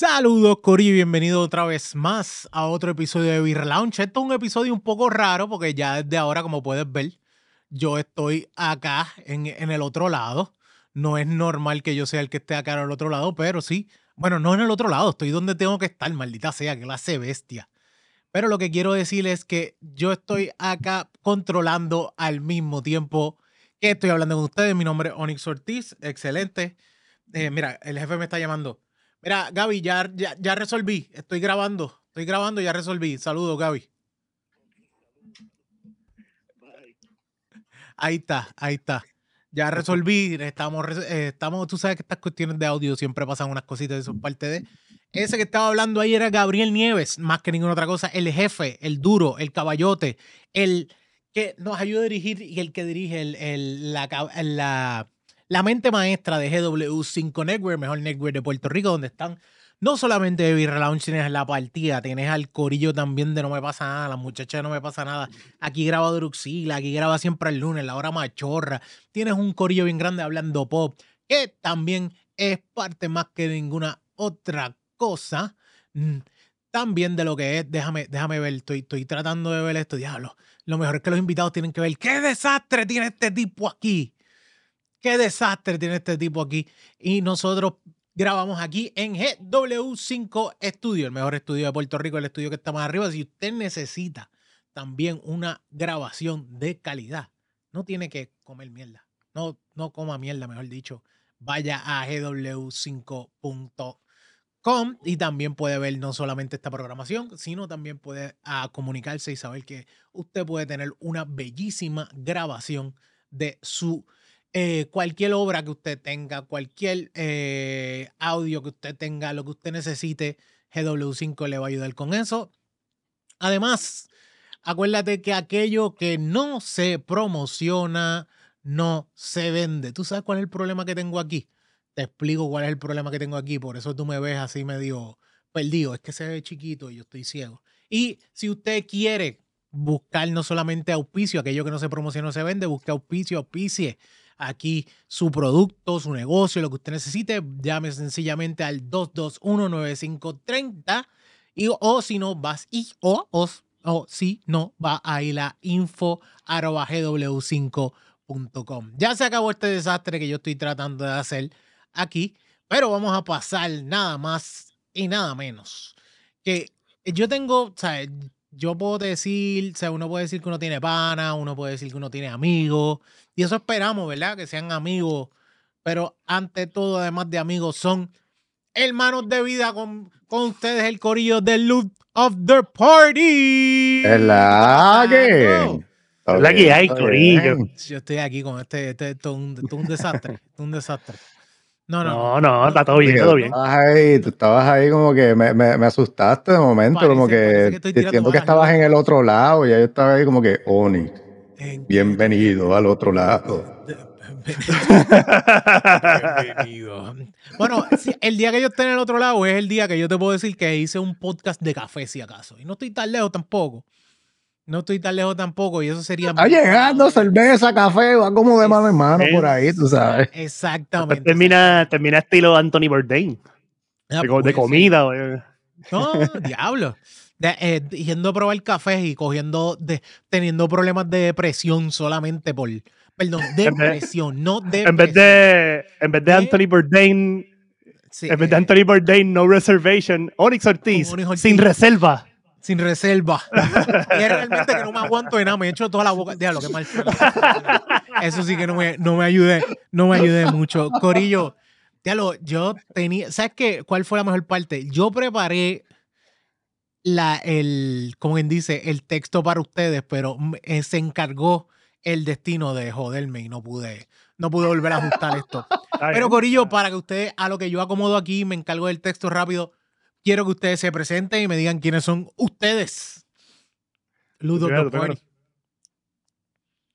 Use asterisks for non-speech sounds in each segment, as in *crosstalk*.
Saludos, Cori, bienvenido otra vez más a otro episodio de Beer Lounge. Esto es un episodio un poco raro porque ya desde ahora, como puedes ver, yo estoy acá en, en el otro lado. No es normal que yo sea el que esté acá al otro lado, pero sí. Bueno, no en el otro lado, estoy donde tengo que estar, maldita sea, que clase bestia. Pero lo que quiero decir es que yo estoy acá controlando al mismo tiempo que estoy hablando con ustedes. Mi nombre es Onyx Ortiz, excelente. Eh, mira, el jefe me está llamando. Mira, Gaby, ya, ya, resolví. Estoy grabando. Estoy grabando, ya resolví. Saludos, Gaby. Ahí está, ahí está. Ya resolví. Estamos, eh, estamos, tú sabes que estas cuestiones de audio siempre pasan unas cositas, eso es parte de. Ese que estaba hablando ahí era Gabriel Nieves, más que ninguna otra cosa. El jefe, el duro, el caballote, el que nos ayuda a dirigir y el que dirige el, la, la la mente maestra de GW5 Network, mejor network de Puerto Rico, donde están no solamente Baby Relaunch, tienes la partida, tienes al corillo también de No Me Pasa Nada, la muchacha de No Me Pasa Nada. Aquí graba Druxila, aquí graba siempre el lunes, la hora machorra. Tienes un corillo bien grande hablando pop, que también es parte más que ninguna otra cosa. Mm, también de lo que es, déjame, déjame ver, estoy, estoy tratando de ver esto, diablo. Lo mejor es que los invitados tienen que ver qué desastre tiene este tipo aquí. Qué desastre tiene este tipo aquí. Y nosotros grabamos aquí en GW5 Studio, el mejor estudio de Puerto Rico, el estudio que está más arriba. Si usted necesita también una grabación de calidad, no tiene que comer mierda. No, no coma mierda, mejor dicho. Vaya a gw5.com y también puede ver no solamente esta programación, sino también puede ah, comunicarse y saber que usted puede tener una bellísima grabación de su eh, cualquier obra que usted tenga, cualquier eh, audio que usted tenga, lo que usted necesite, GW5 le va a ayudar con eso. Además, acuérdate que aquello que no se promociona, no se vende. ¿Tú sabes cuál es el problema que tengo aquí? Te explico cuál es el problema que tengo aquí, por eso tú me ves así medio perdido. Es que se ve chiquito y yo estoy ciego. Y si usted quiere buscar no solamente auspicio, aquello que no se promociona no se vende, busque auspicio, auspicie aquí su producto, su negocio, lo que usted necesite, llame sencillamente al 221-9530 y o si no vas y o, o, si no va a ir a info gw5.com. Ya se acabó este desastre que yo estoy tratando de hacer aquí, pero vamos a pasar nada más y nada menos que yo tengo, o yo puedo decir, o sea, uno puede decir que uno tiene pana, uno puede decir que uno tiene amigos, y eso esperamos, ¿verdad? Que sean amigos, pero ante todo, además de amigos, son hermanos de vida con, con ustedes, el corillo de Loot of the Party. Es la que. Es la que hay, corillo. Yo estoy aquí con este, este, esto, un, un desastre, un desastre. No, no, no, está todo bien, todo bien. Ahí, tú estabas ahí como que me, me, me asustaste de momento, como que, siento que estabas en el otro lado y ahí estaba ahí como que, Oni, bienvenido al otro lado. *laughs* Bienvenido. Bueno, el día que yo esté en el otro lado es el día que yo te puedo decir que hice un podcast de café, si acaso. Y no estoy tan lejos tampoco. No estoy tan lejos tampoco y eso sería... Está llegando cerveza, café, va como de mano en mano por ahí, tú sabes. Exactamente. termina, termina estilo Anthony Bourdain. Ah, de, comida. No, diablo. Eh, yendo a probar café y cogiendo, de, teniendo problemas de depresión solamente por... Perdón, depresión, no depresión. En vez de, en vez de Anthony Bourdain... en vez de Anthony Bourdain, no reservation, Onyx Ortiz, sin reserva sin reserva. *laughs* y es realmente que no me aguanto de nada, me echo toda la boca. Diablo, qué mal. Eso sí que no me, no me ayude, no me ayude mucho. Corillo, diablo, yo tenía, ¿sabes qué? ¿Cuál fue la mejor parte? Yo preparé la, el, como quien dice, el texto para ustedes, pero eh, se encargó el destino de joderme y no pude, no pude volver a ajustar esto. Pero Corillo, para que ustedes, a lo que yo acomodo aquí, me encargo del texto rápido quiero que ustedes se presenten y me digan quiénes son ustedes. Ludo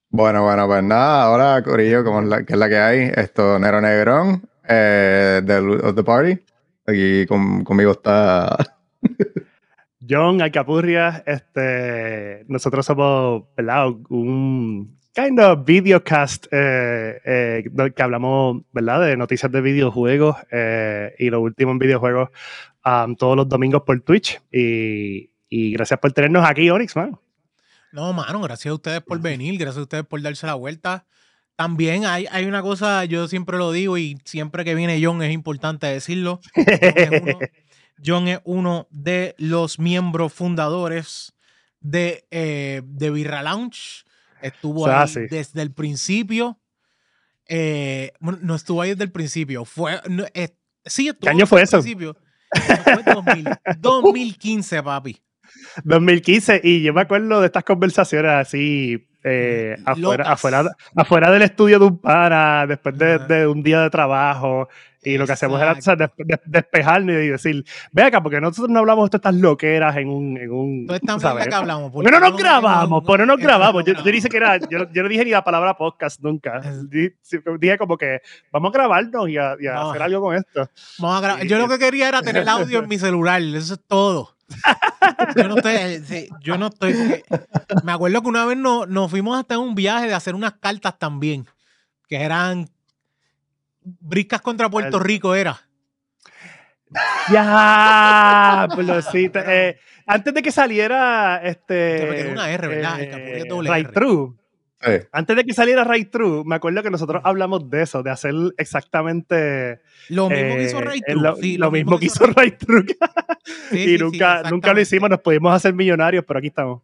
Bueno, bueno, pues nada, ahora Corillo, como es la, que es la que hay, esto, Nero Negrón, eh, de of the Party. Aquí conmigo está... *laughs* John Alcapurria, este, nosotros somos, ¿verdad? Un, kind of videocast eh, eh, que hablamos, ¿verdad? De noticias de videojuegos eh, y lo último en videojuegos um, todos los domingos por Twitch. Y, y, gracias por tenernos aquí, Onyx, man. No, mano, gracias a ustedes por venir, gracias a ustedes por darse la vuelta. También hay, hay una cosa, yo siempre lo digo y siempre que viene John es importante decirlo. John es uno, *laughs* de los miembros fundadores de, de Birra Lounge Estuvo ahí desde el principio. Eh, no estuvo ahí desde el principio. Fue, sí, estuvo ¿Qué año fue eso? Principio. Fue 2015, papi. 2015, y yo me acuerdo de estas conversaciones así eh, afuera, afuera, afuera, del estudio de un para, después de, de, un día de trabajo, y lo que hacemos era despejarnos y decir, ve acá, porque nosotros no hablamos de estas loqueras en un... En un ¿sabes? que hablamos. Pero no nos grabamos, pero no nos grabamos. Yo, yo, dije que era, yo, no dije ni la palabra podcast nunca. *laughs* Dije, como que vamos a grabarnos y a, hacer algo con esto. Vamos a grabar. Yo lo que quería era tener el *laughs* audio en mi celular, eso es todo. yo no estoy, yo no estoy me acuerdo que una vez nos, nos fuimos hasta un viaje de hacer unas cartas también, que eran Briscas contra Puerto Rico era. Ya, sí. Eh, antes de que saliera este. una R, ¿verdad? Eh, right True. Antes de que saliera Right True, me acuerdo que nosotros hablamos de eso, de hacer exactamente. Lo mismo que hizo Right True. Lo, sí, lo, mismo, que hizo Right True. *laughs* y nunca, nunca lo hicimos, nos pudimos hacer millonarios, pero aquí estamos.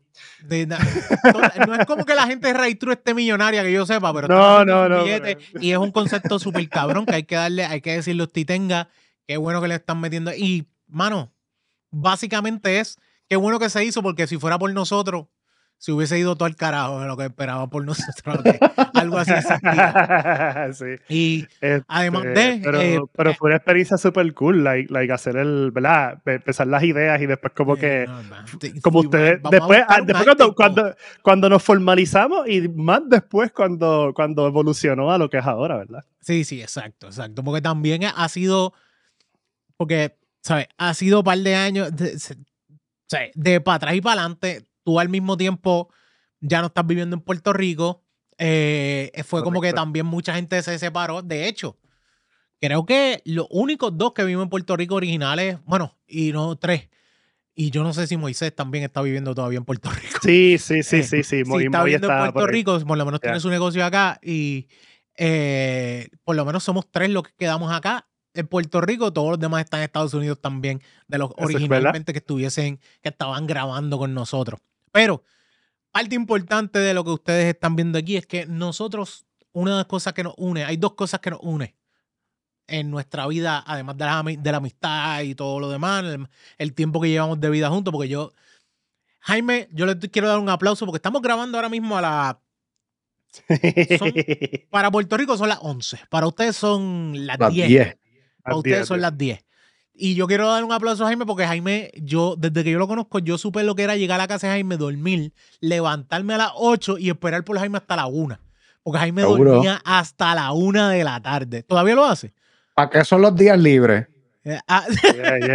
no, es como que la gente de Right True esté millonaria, que yo sepa, pero. No, no, no. Y es un concepto súper cabrón que hay que darle, hay que decirle a usted tenga. Qué bueno que le están metiendo. Y, mano, básicamente es. Qué bueno que se hizo, porque si fuera por nosotros, si hubiese ido todo al carajo de lo que esperaba por *laughs* nosotros. algo así. *laughs* sí. Y este, además de. Pero, eh, pero eh, fue una experiencia súper cool, like, like, hacer el. ¿Verdad? Empezar las ideas y después, como que. como ustedes. Después, ah, después cuando, cuando, cuando, nos formalizamos y más después cuando, cuando evolucionó a lo que es ahora, ¿verdad? Sí, sí, exacto, exacto. Porque también ha sido. Porque, ¿sabes? Ha sido un par de años. De, de para atrás y para adelante tú al mismo tiempo ya no estás viviendo en Puerto Rico. Eh, fue como que también mucha gente se separó. De hecho, creo que los únicos dos que viven en Puerto Rico originales, bueno, y no tres. Y yo no sé si Moisés también está viviendo todavía en Puerto Rico. Sí, sí, sí, sí, sí. si está viviendo en Puerto Rico, por lo menos tiene su negocio acá y eh, por lo menos somos tres los que quedamos acá en Puerto Rico, todos los demás están en Estados Unidos también, de los originalmente que estuviesen, que estaban grabando con nosotros. Pero parte importante de lo que ustedes están viendo aquí es que nosotros, una de las cosas que nos une, hay dos cosas que nos une en nuestra vida, además de la, de la amistad y todo lo demás, el, tiempo que llevamos de vida juntos, porque yo, Jaime, yo le quiero dar un aplauso porque estamos grabando ahora mismo a la... *laughs* para Puerto Rico son las 11, para ustedes son las, 10. Para ustedes son las 10. Y yo quiero dar un aplauso a Jaime porque Jaime, yo, desde que yo lo conozco, yo supe lo que era llegar a la casa de Jaime, dormir, levantarme a las 8 y esperar por Jaime hasta la 1. Porque Jaime dormía hasta la 1 de la tarde. ¿Todavía lo hace? ¿Para qué son los días libres? Ya, ya,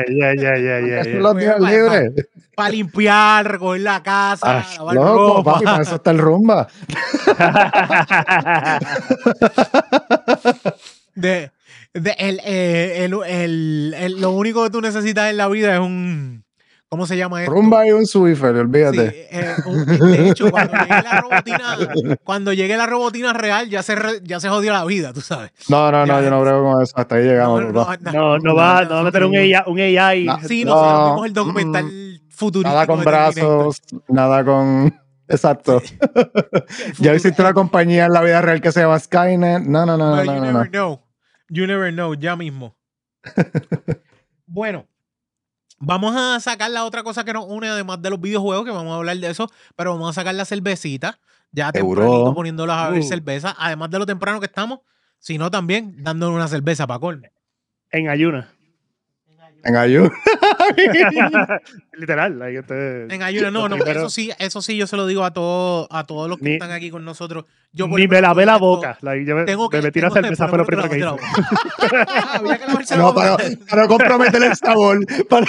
ya, ya, ya, son los días libres? Para limpiar, recoger la casa, ah, lavar loco, papi, para eso está el rumba. *laughs* de, eh, el, el, el, lo único que tú necesitas en la vida es un. ¿Cómo se llama esto? Rumba y un Swiffer, olvídate. Eh, de hecho, cuando llegue la robotina, cuando llegue la robotina real, ya se, ya se jodió la vida, tú sabes. No, no, no, yo no creo con eso. Hasta ahí llegamos. No, no, no, va, no va a meter un AI. Un AI. sí, nosotros vimos el documental mm, futurista. Nada con brazos, nada con. *laughs* Exacto. *laughs* ya hiciste una compañía en la vida real que se llama Skynet. No, no, no, no, no. no. You never know, ya mismo. *laughs* bueno, vamos a sacar la otra cosa que nos une, además de los videojuegos, que vamos a hablar de eso, pero vamos a sacar la cervecita, ya tempranito poniéndolas a ver uh. cerveza, además de lo temprano que estamos, sino también dándole una cerveza para colme. En ayuna. En ayuno. *laughs* Literal. En ayuno, no, no, eso sí, eso sí, yo se lo digo a todos, a todos los que están aquí con nosotros. Yo ni me lavé la boca. yo me, tengo que, me metí cerveza, fue lo primero que hice. *laughs* *laughs* no, para, para comprometer el sabor. Para...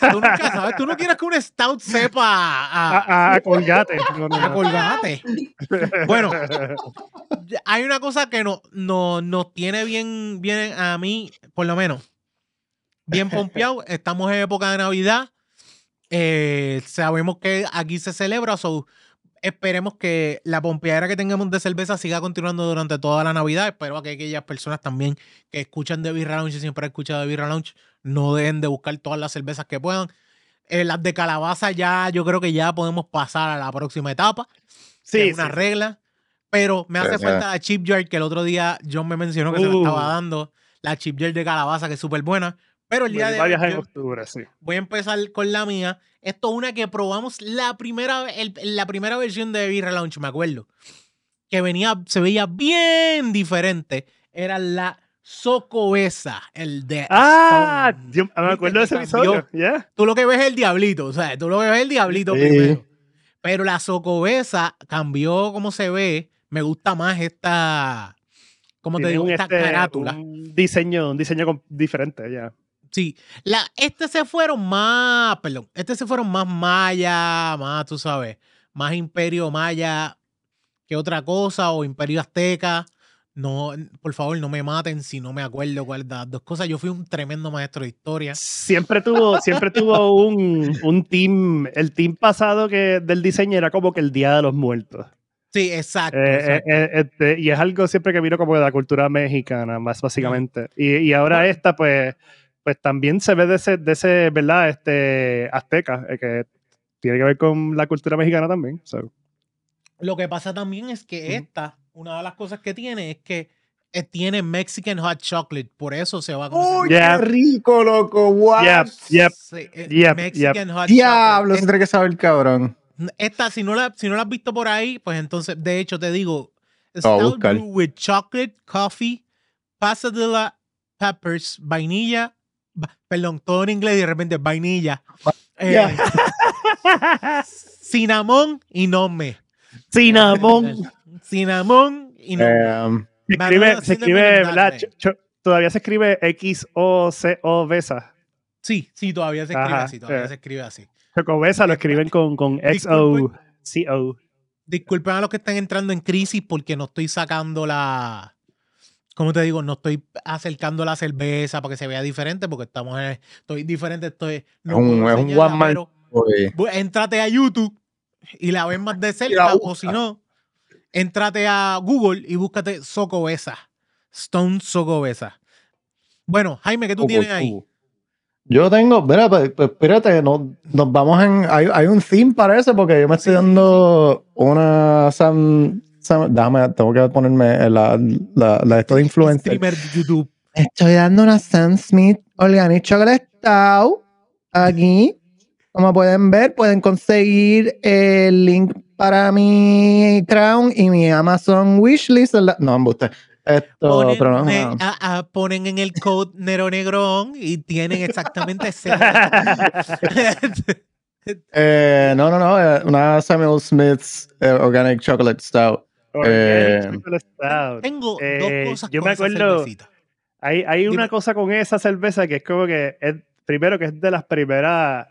tú nunca sabes, tú no quieres que un stout sepa a, a, colgate. a colgate. Bueno, hay una cosa que no, no, nos tiene bien, bien a mí, por lo menos bien pompeado. *laughs* Estamos en época de Navidad. Eh, sabemos que aquí se celebra, so esperemos que la pompeadera que tengamos de cerveza siga continuando durante toda la Navidad. Espero que aquellas personas también que escuchan de Birra Lounge y siempre han escuchado de Birra Lounge no dejen de buscar todas las cervezas que puedan. Eh, las de calabaza ya, yo creo que ya podemos pasar a la próxima etapa. Sí. Es una regla. Pero me hace falta la chip jar que el otro día John me mencionó que se me estaba uh. dando. La chip jar de calabaza que es súper buena. Pero el día de hoy, voy a empezar con la mía. Esto es una que probamos la primera, la primera versión de Beer Launch, me acuerdo. Que venía, se veía bien diferente. Era la Socobesa, el de. Ah, yo me acuerdo de ese episodio. Tú lo que ves es el diablito, o sea, tú lo que ves es el diablito primero. Pero la Socobesa cambió como se ve. Me gusta más esta. ¿Cómo te digo? Esta este, carátula. Un diseño, un diseño diferente, ya. Sí, la, este se fueron más, perdón, este se fueron más maya, más, tú sabes, más imperio maya que otra cosa, o imperio azteca. No, por favor, no me maten si no me acuerdo cuál de las dos cosas. Yo fui un tremendo maestro de historia. Siempre tuvo, siempre tuvo un, un team, el team pasado que del diseño era como que el Día de los Muertos. Sí, exacto. Eh, eh, este, y es algo siempre que vino como de la cultura mexicana, más básicamente. Y, y ahora esta, pues, pues también se ve de ese, de ese ¿verdad? Este, azteca, eh, que tiene que ver con la cultura mexicana también. Lo que pasa también es que esta, una de las cosas que tiene es que eh, tiene Mexican Hot Chocolate, por eso se va a conocer. ¡Qué rico, loco! ¡Wow! Yep, yep, Mexican Hot Diablo, se tiene que saber, cabrón. Esta, si no, la, si no la has visto por ahí, pues entonces, de hecho, te digo, Stout with chocolate, coffee, pasadilla, peppers, vainilla, perdón, todo en inglés y de repente vainilla. Eh, *laughs* cinnamon y me Cinnamon. *laughs* Cinnamon y no Um, se escribe, se escribe todavía se escribe X-O-C-O Besa. Sí, sí, todavía se escribe así, todavía se escribe así. Chocobesa lo escriben con, con X-O-C-O. Disculpen a los que están entrando en crisis porque no estoy sacando la, como te digo, no estoy acercando la cerveza para que se vea diferente, porque estamos en, estoy diferente, estoy no es un, es un one man. Entrate a YouTube y la ves más de *laughs* cerca, o si no, entrate a Google y búscate Socobesa, Stone Socobesa. Bueno, Jaime, ¿qué tú tienes ahí? Yo tengo, mira, pues, pues, espérate, no, nos vamos en. Hay, hay, un theme para eso, porque yo me estoy dando una Déjame, tengo que ponerme la, la, la esto de influencer. YouTube. Estoy dando una Sam Smith Organic Chocolate Stout aquí. Como pueden ver, pueden conseguir el link para mi Crown y mi Amazon Wishlist. No, embuste. Esto, ponen, pero no, ponen en el code Nero Negrón y tienen exactamente ese. *laughs* eh, no, no, no. Eh, una Samuel Smith's eh, Organic Chocolate Stout. Eh, tengo dos eh, cosas yo me acuerdo, hay, hay una cosa con esa cerveza que es como que es, primero que es de las primeras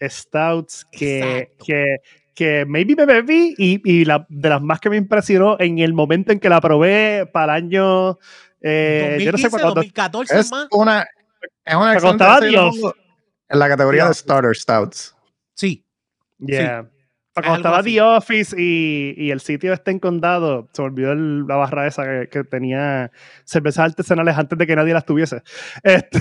stouts que, que, que, maybe me bebí y, y la, de las más que me impresionó en el momento en que la probé para el año eh, yo no sé cuándo, 2014 es más. una es una en la categoría de starter stouts. Sí. Yeah cuando estaba The Office y, y, el sitio este en condado, se me olvidó la barra esa que, tenía cervezas artesanales antes de que nadie las tuviese. *laughs* Este,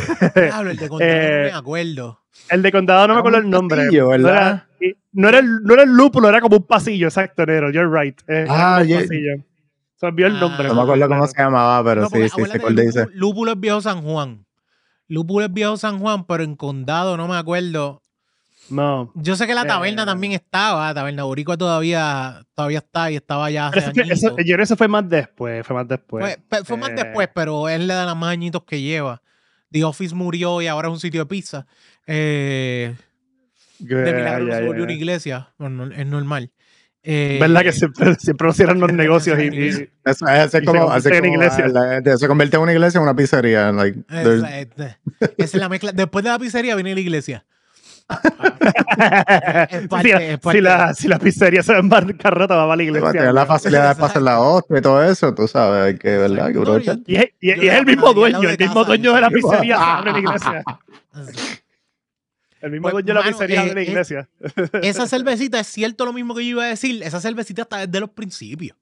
claro, el de condado no me eh, acuerdo. El de condado no me acuerdo el nombre. no, era, no, era el, no era el lúpulo, era como un pasillo, exacto, Nero. You're right. ah, un pasillo. Se me olvidó el nombre. No me acuerdo cómo se llamaba, pero sí, sí, se acuerda dice. Lúpulo es Viejo San Juan. Lúpulo es Viejo San Juan, pero en condado no me acuerdo no. Yo sé que la taberna eh, también estaba, Taberna Boricua todavía, todavía está y estaba ya hace eso, yo creo que eso fue más después, fue más después. Fue, fue más eh. después, pero es la de las más añitos que lleva. The Office murió y ahora es un sitio de pizza. Eh, Que- de milagro ya, se volvió ya. una iglesia. Bueno, es normal. Eh, ¿Verdad que siempre, siempre nos cierran los *laughs* negocios y, y- Eso, eso Y es se como, convierte así en iglesia. la- se convierte en una iglesia en una pizzería. Like, es- es- es la mezcla. Después de la pizzería viene la iglesia. *laughs* Parte- si, la, si, la, si la pizzería se va en bancarrota, va a la va a iglesia. tener la facilidad de pasar la hostia y todo eso, tú sabes, hay que, ¿verdad? Que Y es, y y es el mismo dueño, el mismo dueño de la pizzería se abre la iglesia. *laughs* El mismo Pues, dueño de la pizzería eh, de la eh, iglesia. Esa cervecita es cierto lo mismo que yo iba a decir. Esa cervecita está desde los principios.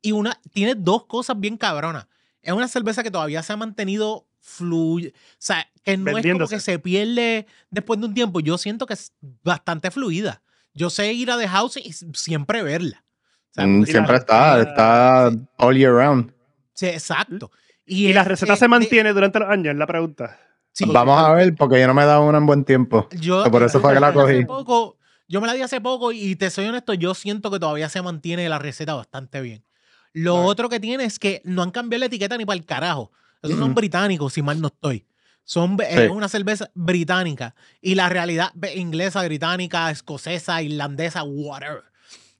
Y una tiene dos cosas bien cabronas. Es una cerveza que todavía se ha mantenido fluida. O sea, que no es como que se pierde después de un tiempo. Yo siento que es bastante fluida. Yo sé ir a The House y siempre verla. O sea, Mm, siempre la- está, la- está all year round. Sí, exacto. Y la es- receta es se mantiene durante los años, es la pregunta. sí, Vamos a ver, porque yo no me he dado una en buen tiempo. Yo, Por eso fue que la cogí. poco- yo me la di hace poco y te soy honesto, yo siento que todavía se mantiene la receta bastante bien. Lo Right. otro que tiene es que no han cambiado la etiqueta ni para el carajo. Esos son Mm. británicos, si mal no estoy. Son Sí. es una cerveza británica. Y la realidad inglesa, británica, escocesa, irlandesa, whatever.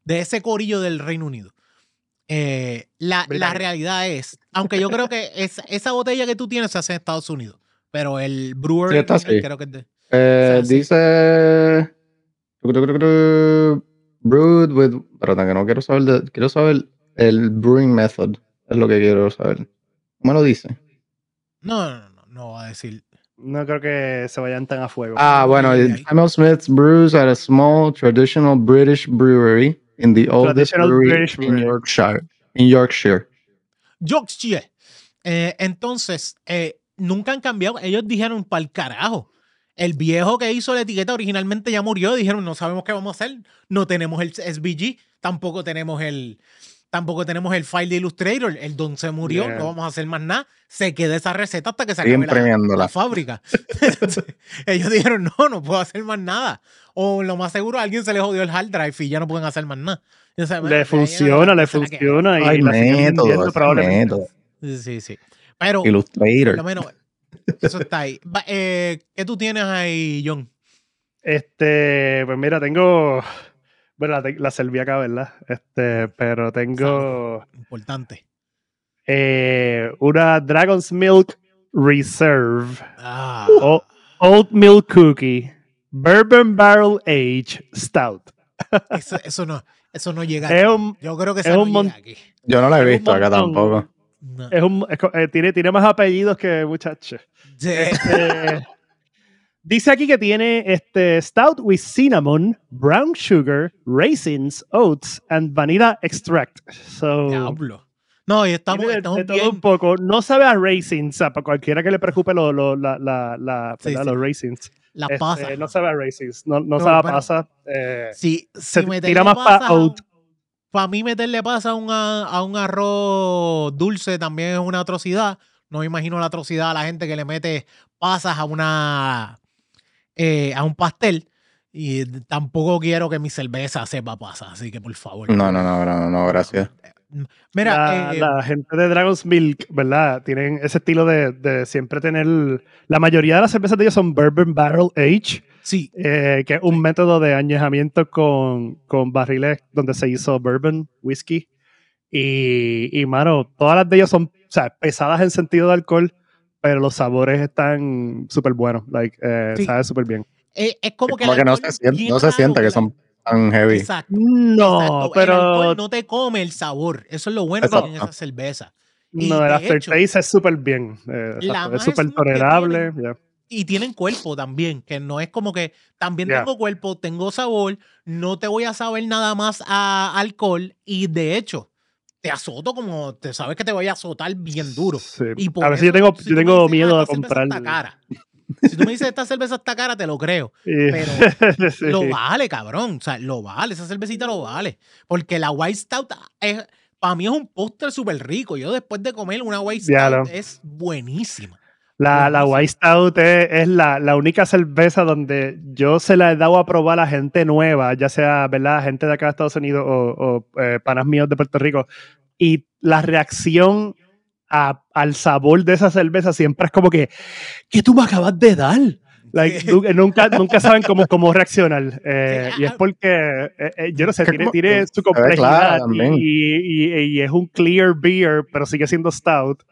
De ese corillo del Reino Unido. Eh, la, la realidad es, aunque yo creo que esa, esa botella que tú tienes se hace en Estados Unidos, pero el brewer Sí, está creo que es de- Eh, dice. Brewed with. Perdón, que no quiero saber. de- quiero saber el brewing method. Es lo que quiero saber. ¿Cómo lo dice? No, no, no, no, no va a decir. No creo que se vayan tan a fuego. Ah, bueno. Samuel Smith's brews at a small traditional British brewery in the oldest brewery British in brewery. Yorkshire. In Yorkshire. Yorkshire. Eh, entonces, eh, nunca han cambiado. Ellos dijeron, para el carajo. El viejo que hizo la etiqueta originalmente ya murió. Dijeron, no sabemos qué vamos a hacer. No tenemos el SVG. Tampoco tenemos el. Tampoco tenemos el file de Illustrator. El don se murió. Yeah. No vamos a hacer más nada. Se queda esa receta hasta que se acabe la, fábrica. *laughs* Ellos dijeron, no, no puedo hacer más nada. O lo más seguro, a alguien se le jodió el hard drive y ya no pueden hacer más nada. Y, o sea, bueno, le funciona, le funciona. Y Hay la siguen método. Sí, sí, sí. Pero, por Illustrator. lo menos, eso está ahí. Eh, ¿Qué tú tienes ahí, John? Este, pues mira, tengo. Bueno, la, la serví acá, ¿verdad? Este, pero tengo Importante. eh, una Dragon's Milk Reserve. Ah, o- Cookie. Bourbon Barrel Age Stout. eso, eso no, eso no llega Es aquí. un, Yo creo que es no un mon- llega aquí. Yo no la he visto acá tampoco. No. es un- es eh, tiene, tiene más apellidos que muchachos. Sí. Este, *laughs* dice aquí que tiene este stout with cinnamon, brown sugar, raisins, oats and vanilla extract. So Diablo. No, y estamos, tiene de, estamos de todo bien. un poco. No sabe a raisins, para cualquiera que le preocupe lo, lo- la, la, la- Sí, los raisins. Las Este, pasas. no sabe a raisins, no, no, No, sabe a pasa. eh, Si, si tira más pa' pasas oat. Para mí meterle pasa a un, a, a un arroz dulce también es una atrocidad. No me imagino la atrocidad a la gente que le mete pasas a una eh, a un pastel. Y tampoco quiero que mi cerveza sepa pasas, así que por favor. No, no, no, no, no, gracias. Mira, la, eh, la gente de Dragon's Milk, ¿verdad? Tienen ese estilo de, de siempre tener. La mayoría de las cervezas de ellos son Bourbon Barrel Age, sí, eh, que es un método de añejamiento con, con barriles donde se hizo bourbon, whisky. Y, y, mano, todas las de ellos son o sea, pesadas en sentido de alcohol, pero los sabores están súper buenos. Like, eh, Sí. Sabe súper bien. eh, es como que Como el que no se siente, no se siente que son tan heavy. Exacto. No, exacto. Pero. no te come el sabor. Eso es lo bueno que tiene esa cerveza. y No, el aftertaste hecho, es súper bien. eh, es súper tolerable. tienen- y tienen cuerpo también, que no es como que también tengo cuerpo, tengo sabor, no te voy a saber nada más a alcohol y de hecho te azoto como te sabes que te voy a azotar bien duro. Sí. Y por A veces yo eso, tengo, si yo tú me tengo dices, miedo "Ah, a comprar. cara. Si tú me dices esta cerveza está cara, te lo creo. *laughs* Pero *laughs* Sí. Lo vale, cabrón. O sea, lo vale. Esa cervecita lo vale. Porque la White Stout es, para mí es un póster súper rico. Yo después de comer una White Stout es buenísima. La, la. White Stout es, es la, la única cerveza donde yo se la he dado a probar a gente nueva, ya sea, ¿verdad? Gente de acá de Estados Unidos o, o, eh, panas míos de Puerto Rico. Y la reacción al sabor de esa cerveza siempre es como que, ¿qué tú me acabas de dar? nunca, nunca saben cómo, cómo reaccionar. Eh, y es porque, eh, eh, yo no sé, tiene, tiene su complejidad y, y, es un clear beer, pero sigue siendo stout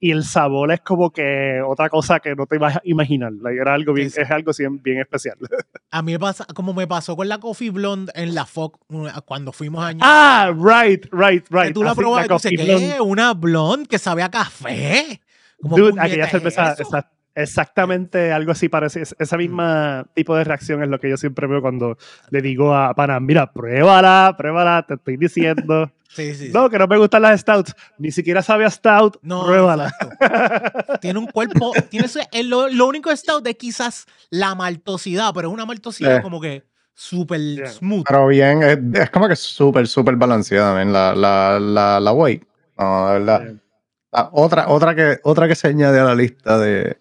y el sabor es como que otra cosa que no te vas a imaginar. era algo bien, es algo bien, especial. *laughs* A mí me pasa, como me pasó con la Coffee Blonde en la Fox cuando fuimos a Ah, right, right, right. Que tú la probaste y dices, ¿qué? Una blonde que sabe a café. Como Dude, aquella cerveza, exactamente algo así parece. Esa mm. misma tipo de reacción es lo que yo siempre veo cuando le digo a Pana, mira, pruébala, pruébala, te estoy diciendo. *laughs* Sí, sí, no, que no me gustan las stouts. Ni siquiera sabe a stout. No, pruébala. tiene un cuerpo. Tiene lo, lo, único stout es quizás la maltosidad, pero es una maltosidad como que súper smooth. Pero bien, es, como que súper, súper balanceada, la, la, la, la way. No, verdad. otra, otra, que, otra que se añade a la lista de,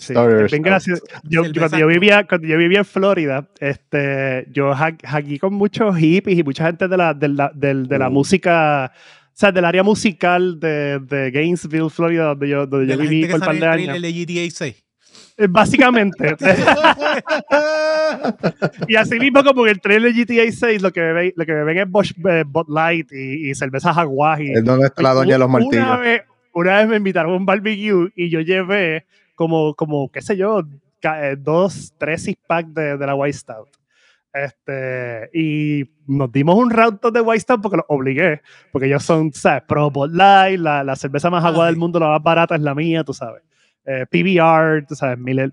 Sí, bien gracioso. Yo, cuando, yo vivía, cuando yo vivía en Florida, este, yo aquí con muchos hippies y mucha gente de la, de la, de, la uh. música, o sea, del área musical de, de Gainesville, Florida, donde yo, donde yo viví por un par de años. De GTA 6. Eh, básicamente. *laughs* y así mismo como en el trailer de GTA 6 lo que me, lo que ven es Bosch, eh, Light y, y cerveza Jaguar. Es donde está la doña de los martillos. Una vez, una vez me invitaron a un barbecue y yo llevé como, como qué sé yo, eh, dos, tres six pack de, de, la White Stout. Este, y nos dimos un round de White Stout porque los obligué, porque ellos son, ¿sabes? Pro Bud Light, la, la, cerveza más agua del mundo, la más barata es la mía, tú sabes. Eh, PBR, tú sabes, Miller,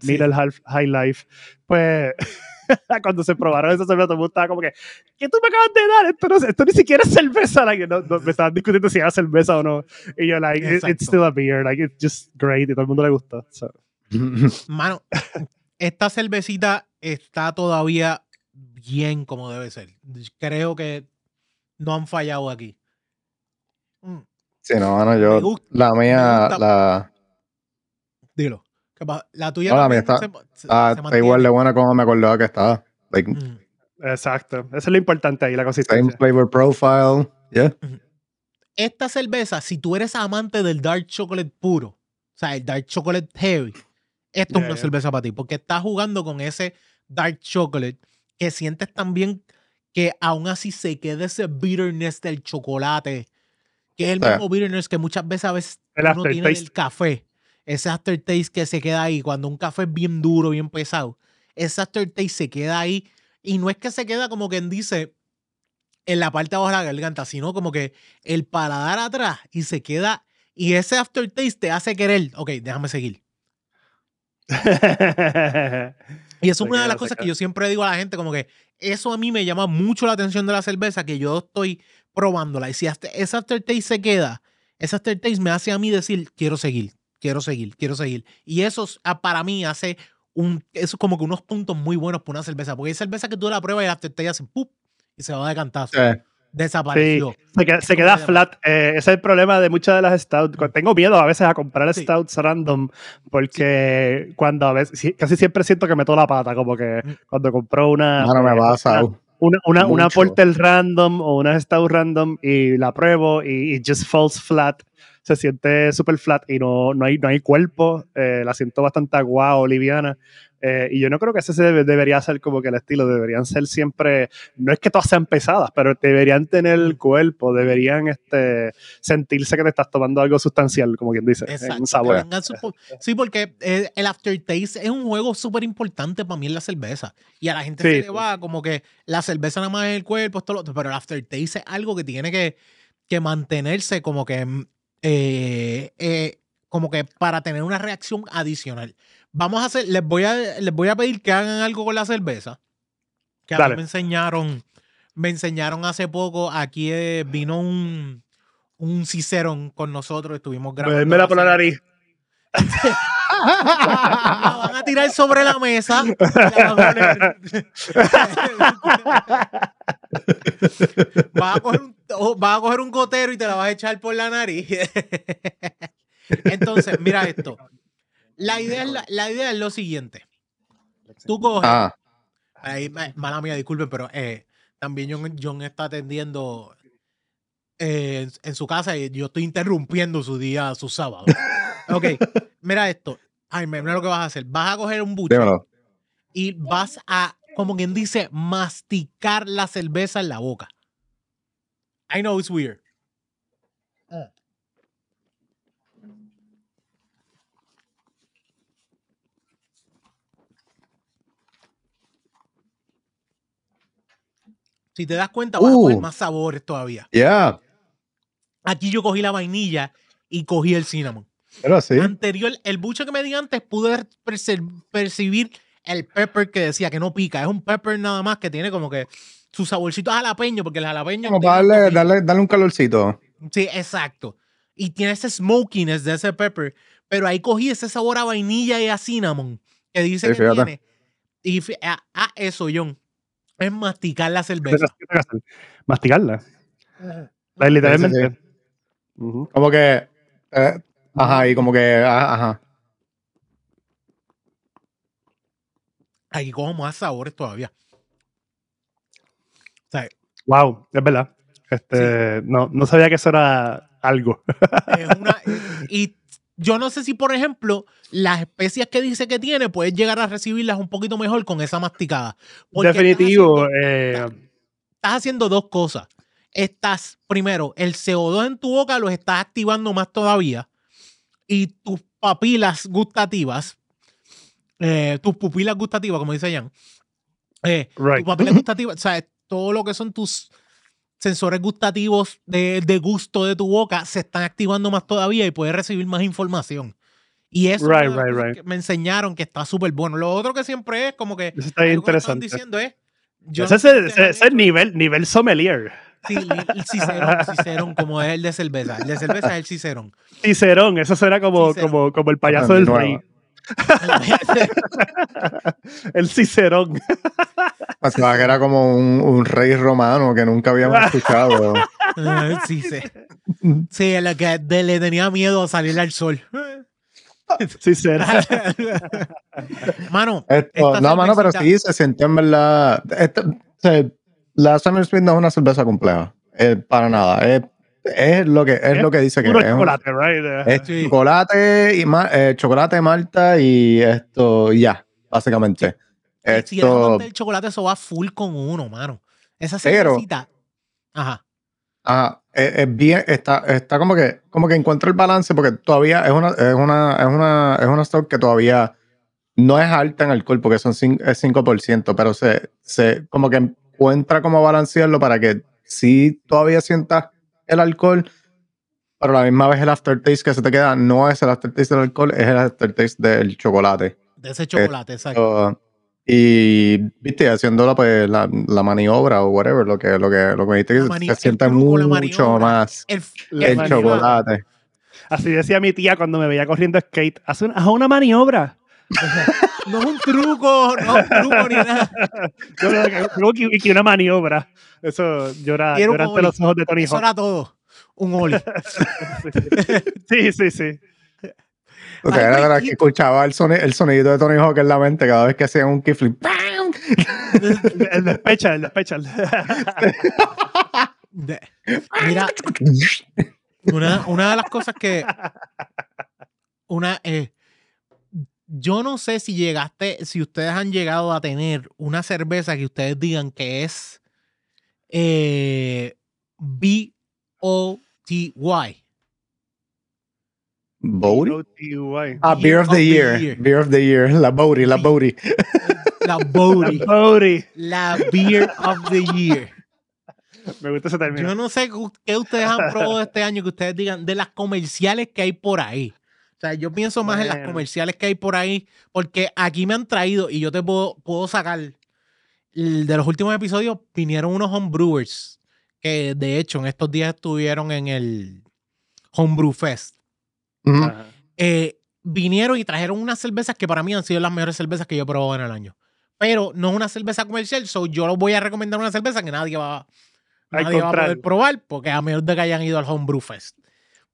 High Life. Pues *laughs* *laughs* cuando se probaron esa cerveza, todo el mundo estaba como que, ¿qué tú me acabas de dar? Esto, no, esto ni siquiera es cerveza. Like, no, me estaban discutiendo si era cerveza o no. Y yo, like, it's still a beer. Like, it's just great. Y todo el mundo le gustó. *laughs* Mano, esta cervecita está todavía bien como debe ser. Creo que no han fallado aquí. Mm. Sí, no, mano, yo, la mía, la... Dilo. La tuya no, la mía está, ah, está igual de buena como me acordaba que estaba. Mm. Exacto. Eso es lo importante ahí, la consistencia. Same flavor profile. Yeah. Esta cerveza, si tú eres amante del dark chocolate puro, o sea, el dark chocolate heavy, esto es una cerveza para ti, porque estás jugando con ese dark chocolate que sientes también que aún así se queda ese bitterness del chocolate, que es el mismo bitterness que muchas veces a veces uno tiene el café ese aftertaste que se queda ahí cuando un café es bien duro, bien pesado, ese aftertaste se queda ahí y no es que se queda como quien dice en la parte de abajo de la garganta, sino como que el paladar atrás y se queda y ese aftertaste te hace querer, ok, déjame seguir. *laughs* y eso es una de las cosas que yo siempre digo a la gente, como que eso a mí me llama mucho la atención de la cerveza, que yo estoy probándola. Y si ese aftertaste se queda, ese aftertaste me hace a mí decir, quiero seguir, quiero seguir, quiero seguir. Y eso ah, para mí hace un, eso como que unos puntos muy buenos para una cerveza, porque hay cerveza que tú la pruebas y la te hace ¡pup! y se va de cantazo. Desapareció. se queda, flat. Eh, ese es el problema de muchas de las stouts. Tengo miedo a veces a comprar stouts random porque cuando a veces, casi siempre siento que meto la pata, como que mm. cuando compro una... No, no me pasa. Una, una, una, Porter random o una Stout random y la pruebo y it just falls flat se siente súper flat y no, no, hay, no hay cuerpo, eh, la siento bastante aguada liviana. Eh, y yo no creo que ese debería ser como que el estilo, deberían ser siempre, no es que todas sean pesadas, pero deberían tener el cuerpo, deberían este, sentirse que te estás tomando algo sustancial, como quien dice, un sabor. Sí, porque eh, el aftertaste es un juego súper importante para mí en la cerveza. Y a la gente se le va como que la cerveza nada más es el cuerpo, esto, lo otro, pero el aftertaste es algo que tiene que, que mantenerse como que eh, eh, como que para tener una reacción adicional. Vamos a hacer, les voy a, les voy a pedir que hagan algo con la cerveza. Que a mí me enseñaron, me enseñaron hace poco, aquí eh, vino un, un Cicerón con nosotros, estuvimos grabando. la por la nariz. *laughs* la van a tirar sobre la mesa. *laughs* vas, a coger un, a coger un gotero y te la vas a echar por la nariz. *laughs* Entonces, mira esto. La idea es, la, idea es lo siguiente. Tú coges. Ah. Ahí, mala mía, disculpe, pero eh, también John, John, está atendiendo eh, en su casa y yo estoy interrumpiendo su día, su sábado. Ok, mira esto. Ay, mira lo que vas a hacer. Vas a coger un buche Dímelo. y vas a, como quien dice, masticar la cerveza en la boca. I know it's weird. Si te das cuenta, vas a coger más sabores todavía. Yeah. Aquí yo cogí la vainilla y cogí el cinnamon. Pero sí. Anterior, el buche que me di antes, pude percibir el pepper que decía que no pica. Es un pepper nada más que tiene como que su saborcito jalapeño, porque el jalapeño. Como para darle, darle, darle un calorcito. Sí, exacto. Y tiene ese smokiness de ese pepper. Pero ahí cogí ese sabor a vainilla y a cinnamon que dice Sí, que fíjate. tiene. Y a, a eso, John. Es masticar la ¿Qué cerveza. Masticarla. Literalmente. Como que. eh, ajá, y como que. Ajá. Aquí cojo más sabores todavía. O sea, Wow, es verdad. Este, no, no sabía que eso era algo. es una- y yo no sé si, por ejemplo, las especias que dice que tiene, puedes llegar a recibirlas un poquito mejor con esa masticada. Porque estás Definitivo. haciendo- eh, estás haciendo dos cosas. Estás, primero, el CO2 en tu boca los estás activando más todavía. Y tus papilas gustativas, eh, tus pupilas gustativas, como dice Jan, eh, right. tus papilas gustativas, o sea, todo lo que son tus sensores gustativos de, de gusto de tu boca se están activando más todavía y puedes recibir más información. Y eso es Right, right, me enseñaron que está súper bueno. Lo otro que siempre es como que Eso está que interesante. diciendo es yo Ese no es ese- nivel, nivel sommelier. Sí, el cicerón, *laughs* cicerón, como es el de cerveza. El de cerveza es el cicerón. Cicerón, eso suena como, Cicerón. como, como el payaso del nueva. rey. *laughs* El Cicerón. *laughs* Pensaba que era como un, un rey romano que nunca habíamos *laughs* escuchado. Sí, sí. Sí, el que de- le tenía miedo a salir al sol. Cicerón. Mano, Esto, no, mano, pero sí se sintió en verdad. esto- la Summer Spring no es una cerveza compleja. eh, para nada. Es, es lo que es Es lo que dice que es. un- chocolate, right? Es Sí. chocolate y ma- eh, chocolate, malta y esto ya, básicamente. si eres Esto, amante del chocolate, eso va full con uno, mano. Esa cervecita. Ajá. ajá, es, es bien, está, está como que, como que encuentra el balance porque todavía es una, es una, es una, es una stock que todavía no es alta en alcohol porque son cin- es 5%, pero se, se, como que encuentra cómo balancearlo para que sí todavía sientas el alcohol, pero a la misma vez el aftertaste que se te queda no es el aftertaste del alcohol, es el aftertaste del chocolate. De ese chocolate, exacto. Uh, y viste, haciéndolo pues la, la maniobra o whatever, lo que, lo que, lo que me dijiste que se- la mucho maniobra. más El, chocolate. Así decía mi tía cuando me veía corriendo skate. Haz una, haz una maniobra. *laughs* no es un truco, no es un truco ni nada. Yo creo que, creo que- que una maniobra. Eso llora, llora un ante los ojos de Tony Eso Hawk. era todo. Un oli. *laughs* Sí, sí, sí. Porque Ay, era y- que escuchaba el, soni- el sonidito de Tony Hawk en la mente cada vez que hacían un kickflip. El, *laughs* el despecha, el despecha. De- mira, una, una de las cosas que. Una. eh, yo no sé si llegaste, si ustedes han llegado a tener una cerveza que ustedes digan que es eh, B-O-T-Y. OTY. Ah, Beer of the Year. Beer of the Year. *laughs* La Bodhi, la. Bodhi. La Bodhi. Booty. La Beer of the Year. Me gusta ese término. Yo no sé qué ustedes han probado este año que ustedes digan de las comerciales que hay por ahí. O sea, yo pienso más en las comerciales que hay por ahí, porque aquí me han traído y yo te puedo, puedo sacar. el- De los últimos episodios vinieron unos homebrewers que de hecho en estos días estuvieron en el Homebrew Fest. Eh, vinieron y trajeron unas cervezas que para mí han sido las mejores cervezas que yo he probado en el año. Pero no es una cerveza comercial, so yo les voy a recomendar una cerveza que nadie va, nadie va a poder probar, porque a menos de que hayan ido al Homebrew Fest.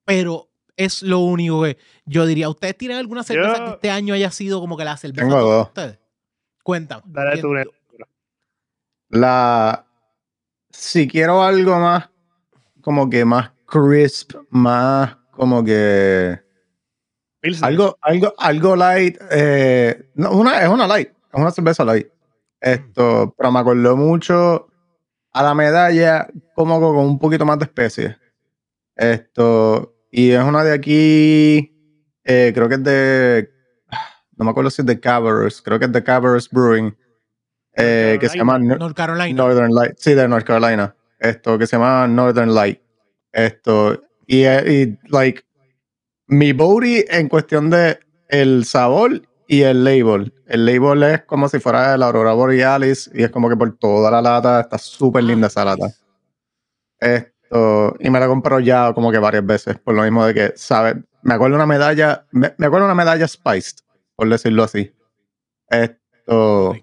Pero es lo único que yo diría. ¿Ustedes tienen alguna cerveza Yo- que este año haya sido como que la cerveza Tengo dos. ustedes? Cuéntame. Dale tú. La. Si quiero algo más como que más crisp, más como que algo, algo, algo light. eh, no, una, es una light, es una cerveza light. Esto, pero me acordó mucho a la medalla como con un poquito más de especie. Esto, y es una de aquí, eh, creo que es de, *sighs* no me acuerdo si es de Cabarrus, creo que es de Cabarrus Brewing, eh, que se llama No- North Carolina. Northern Light, sí, de North Carolina. Esto que se llama Northern Light. Esto, y, y like, mi booty en cuestión de el sabor y el label. El label es como si fuera la Aurora Borealis y es como que por toda la lata está súper linda esa lata. nice. Y me la compro ya como que varias veces, por lo mismo de que, ¿sabes? Me acuerdo una medalla, me, me acuerdo una medalla Spiced, por decirlo así. Esto.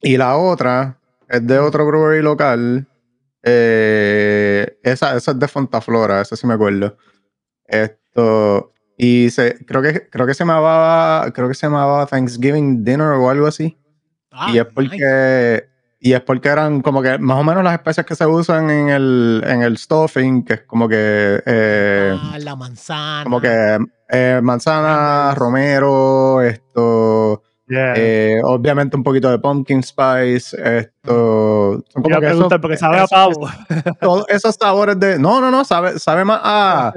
Y la otra es de otro brewery local. eh, esa, esa es de Fontaflora, esa sí me acuerdo. Esto. Y se, creo que creo que se llamaba. Creo que se llamaba Thanksgiving Dinner o algo así. Ah, y es nice. Y es porque eran como que más o menos las especies que se usan en el, en el stuffing, que es como que. eh, Ah, la manzana. como que eh, manzana, romero, esto. Yeah. eh, obviamente un poquito de pumpkin spice, esto. Son como a que esos, porque sabe a pavo. todos esos sabores de. No, no, no, sabe, sabe más a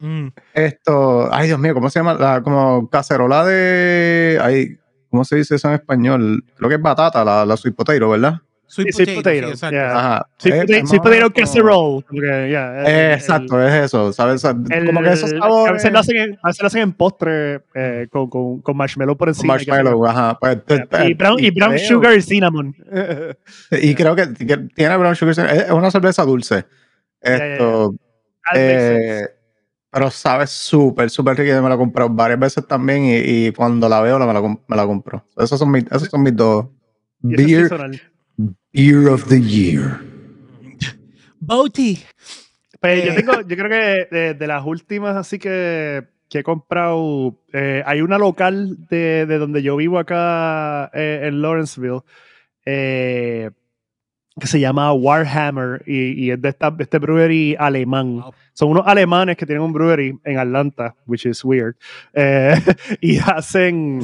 Mm. esto. Ay, Dios mío, ¿cómo se llama? La, como cacerola de. Ay, ¿cómo se dice eso en español? Creo que es batata, la, la sweet potato, ¿verdad? Sweet sweet potato, sí, potato, exacto. yeah. Ajá. Sí, Es- potato- casserole. yeah, el- Eh, el- exacto, es eso, ¿sabes? el- como que esos a sabores. veces lo hacen en, a veces lo hacen en postre eh, con, con, con marshmallow por encima. marshmallow, ajá. pues, Yeah. Y brown, y brown creo- sugar y cinnamon. *laughs* Y creo que, que tiene brown sugar. Es es una cerveza dulce. Esto. Eh, pero sabe súper, súper rica. Yo me la he comprado varias veces también. Y, y cuando la veo, la- me la, com- me la compro. Esos son mis, esos son mis dos. Beer, beer of the Year. Boaty. Pues yo Eh. tengo, yo creo que de, de las últimas así que, que he comprado, eh, hay una local de, de donde yo vivo acá eh, en Lawrenceville eh, que se llama Warhammer y, y es de, esta, de este brewery alemán. Wow. Son unos alemanes que tienen un brewery en Atlanta, which is weird, eh, *laughs* y hacen,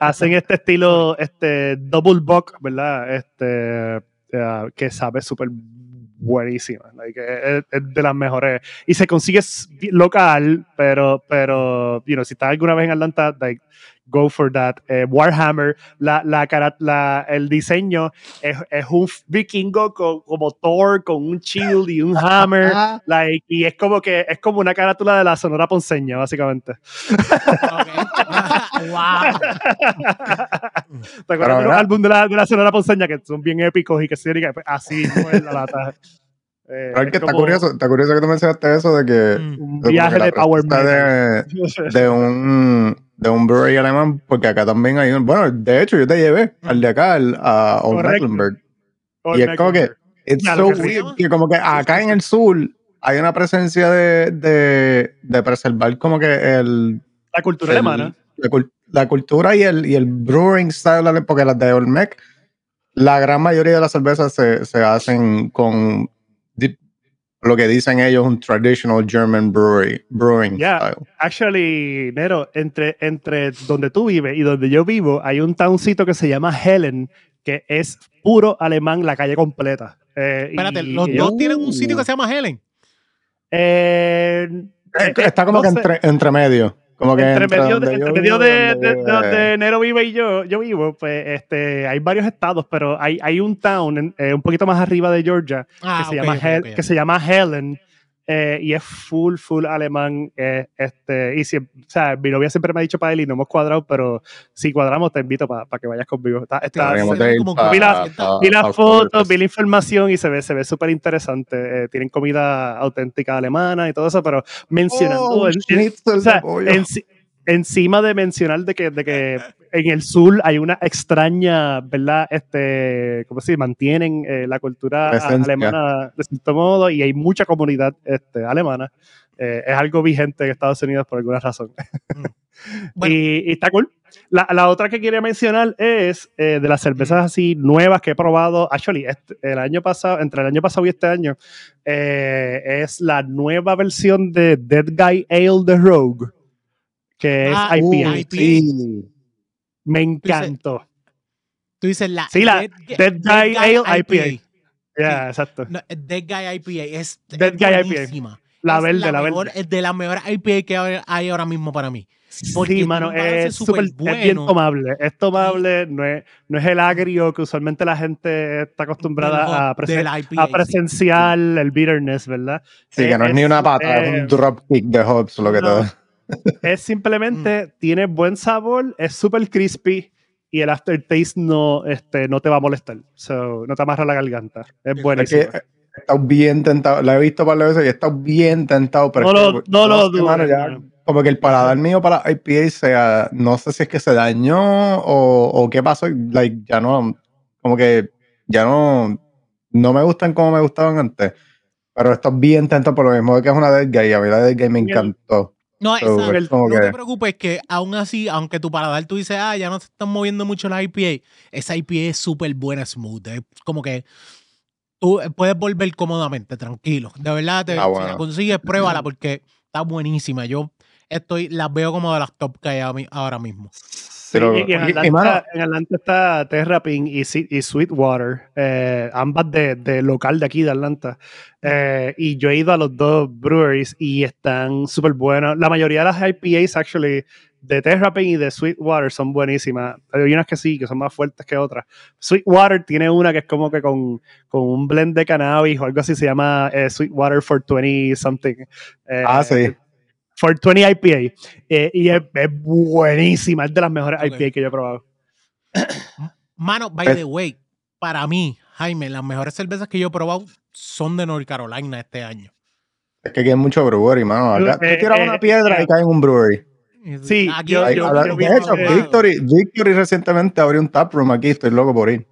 hacen este estilo, este double buck, ¿verdad? Este, eh, que sabe súper buenísima, like, es, es de las mejores. Y se consigue local, pero, pero, you know, si estás alguna vez en Atlanta, like, go for that. Eh, Warhammer, la, la, cara- la, el diseño es, es un vikingo con, como Thor, con un shield y un hammer. *laughs* Ah, Like, y es como que es como una carátula de la Sonora Ponceña, básicamente. *laughs* Wow. ¿Te acuerdas de los álbumes de la, de la Sonora Ponceña que son bien épicos y que se pues, así *laughs* como es la lata? Eh, es que es está como curioso, está curioso que tú mencionaste eso de que. Mm. Un como viaje de Power de, de un de un brewery alemán, porque acá también hay un. Bueno, de hecho, yo te llevé al de acá, al, a Old. Mecklenburg. Old y es como que-. It's so que weird que como que acá en el sur hay una presencia de, de, de preservar como que el, La cultura el- alemana. la, cul- la cultura y el, y el brewing style, porque las de Olmec, la gran mayoría de las cervezas se, se hacen con lo que dicen ellos un traditional German brewery, brewing Yeah. style. Actually, Nero, entre, entre donde tú vives y donde yo vivo, hay un towncito que se llama Helen, que es puro alemán, la calle completa. Eh, Espérate, y- los y- dos tienen un sitio que se llama Helen. Eh, Eh, eh, Está como no que entre, entre medio. Como que entre medio, de, entre medio vivo, de, de- donde- de donde Nero vive y yo, yo vivo, pues este, hay varios estados, pero hay, hay un town en- eh, un poquito más arriba de Georgia Ah, que, se llama Hel- que se llama Helen eh, y es full, full alemán. eh, este, y si, o sea, mi novia siempre me ha dicho para él y no hemos cuadrado, pero si cuadramos te invito para que vayas conmigo. Está, está- como pa- vi la- pa- Vi las pa- fotos, vi la información y se ve, se ve súper interesante. Eh, tienen comida auténtica alemana y todo eso, pero mencionando Oh, en- en- schnitzel o sea, en encima de mencionar de que, de que en el sur hay una extraña, ¿verdad? Este, ¿cómo se dice? Mantienen eh, la cultura Presencia. alemana de cierto modo y hay mucha comunidad este, alemana. Eh, es algo vigente en Estados Unidos por alguna razón. *laughs* Mm. Bueno. y, y está cool. La, la otra que quería mencionar es eh, de las cervezas así nuevas que he probado. Actually, este- el año pasado, entre el año pasado y este año, eh, es la nueva versión de Dead Guy Ale de Rogue, que es Ah, IPA. uh, IPA. sí. Me encantó. Tú dices la. Sí, la Dead Guy Ale IPA. Ya, exacto. No, Dead Guy IPA es, Dead es Guy IPA. La Es verde, la mejor- verde. Es de las mejores IPA que hay- ahora mismo para mí. Porque Sí, mano, es, súper- súper es bien bueno. tomable. Es tomable, no es, no es el agrio que usualmente la gente está acostumbrada a, presen- IPA, a sí. presenciar el bitterness, ¿verdad? Sí, que no es, ni una pata, es eh, un dropkick de hops lo que no. te da. Es simplemente, Mm. tiene buen sabor, es súper crispy y el aftertaste no, este, no te va a molestar. So, no te amarra la garganta. Es Es buenísimo. que he estado bien tentado, la he visto par de veces y he estado bien tentado, pero No es que, no ya como que el paladar mío para la IPA sea, no sé si es que se dañó o, o qué pasó, like, ya no, como que ya no, no me gustan como me gustaban antes, pero estoy bien tentado por lo mismo que es una Dead Guy, a mí la Dead Guy me encantó. No, So, exacto. es como no que- te preocupes que aún así, aunque tu paladar tú dices, ah, ya no se están moviendo mucho las IPA, esa IPA es súper buena, smooth. Es como que tú puedes volver cómodamente, tranquilo. De verdad, te, Ah, si la consigues, pruébala porque está buenísima. Yo estoy, las veo como de las top que hay ahora mismo. Pero- y en, y, Atlanta, mano- en Atlanta está Terrapin y, y Sweetwater, eh, ambas de, de local de aquí de Atlanta. Eh, y yo he ido a los dos breweries y están súper buenos. La mayoría de las IPAs, actually, de Terrapin y de Sweetwater son buenísimas. Hay unas que sí, que son más fuertes que otras. Sweetwater tiene una que es como que con, con un blend de cannabis o algo así, se llama eh, Sweetwater for 20 something. Eh, Ah, sí. 420 IPA. eh, y es, es buenísima, es de las mejores. IPA que yo he probado. *clears throat* Mano, by Es- the way, para mí, Jaime, las mejores cervezas que yo he probado son de North Carolina este año. Es que aquí hay mucho brewery, mano. Acá, Eh, tú tiras eh, una piedra eh, y cae en un brewery. Sí, Aquí yo- Hay- yo- yo de hecho, Victory, Victory recientemente abrió un taproom aquí, estoy loco por ir.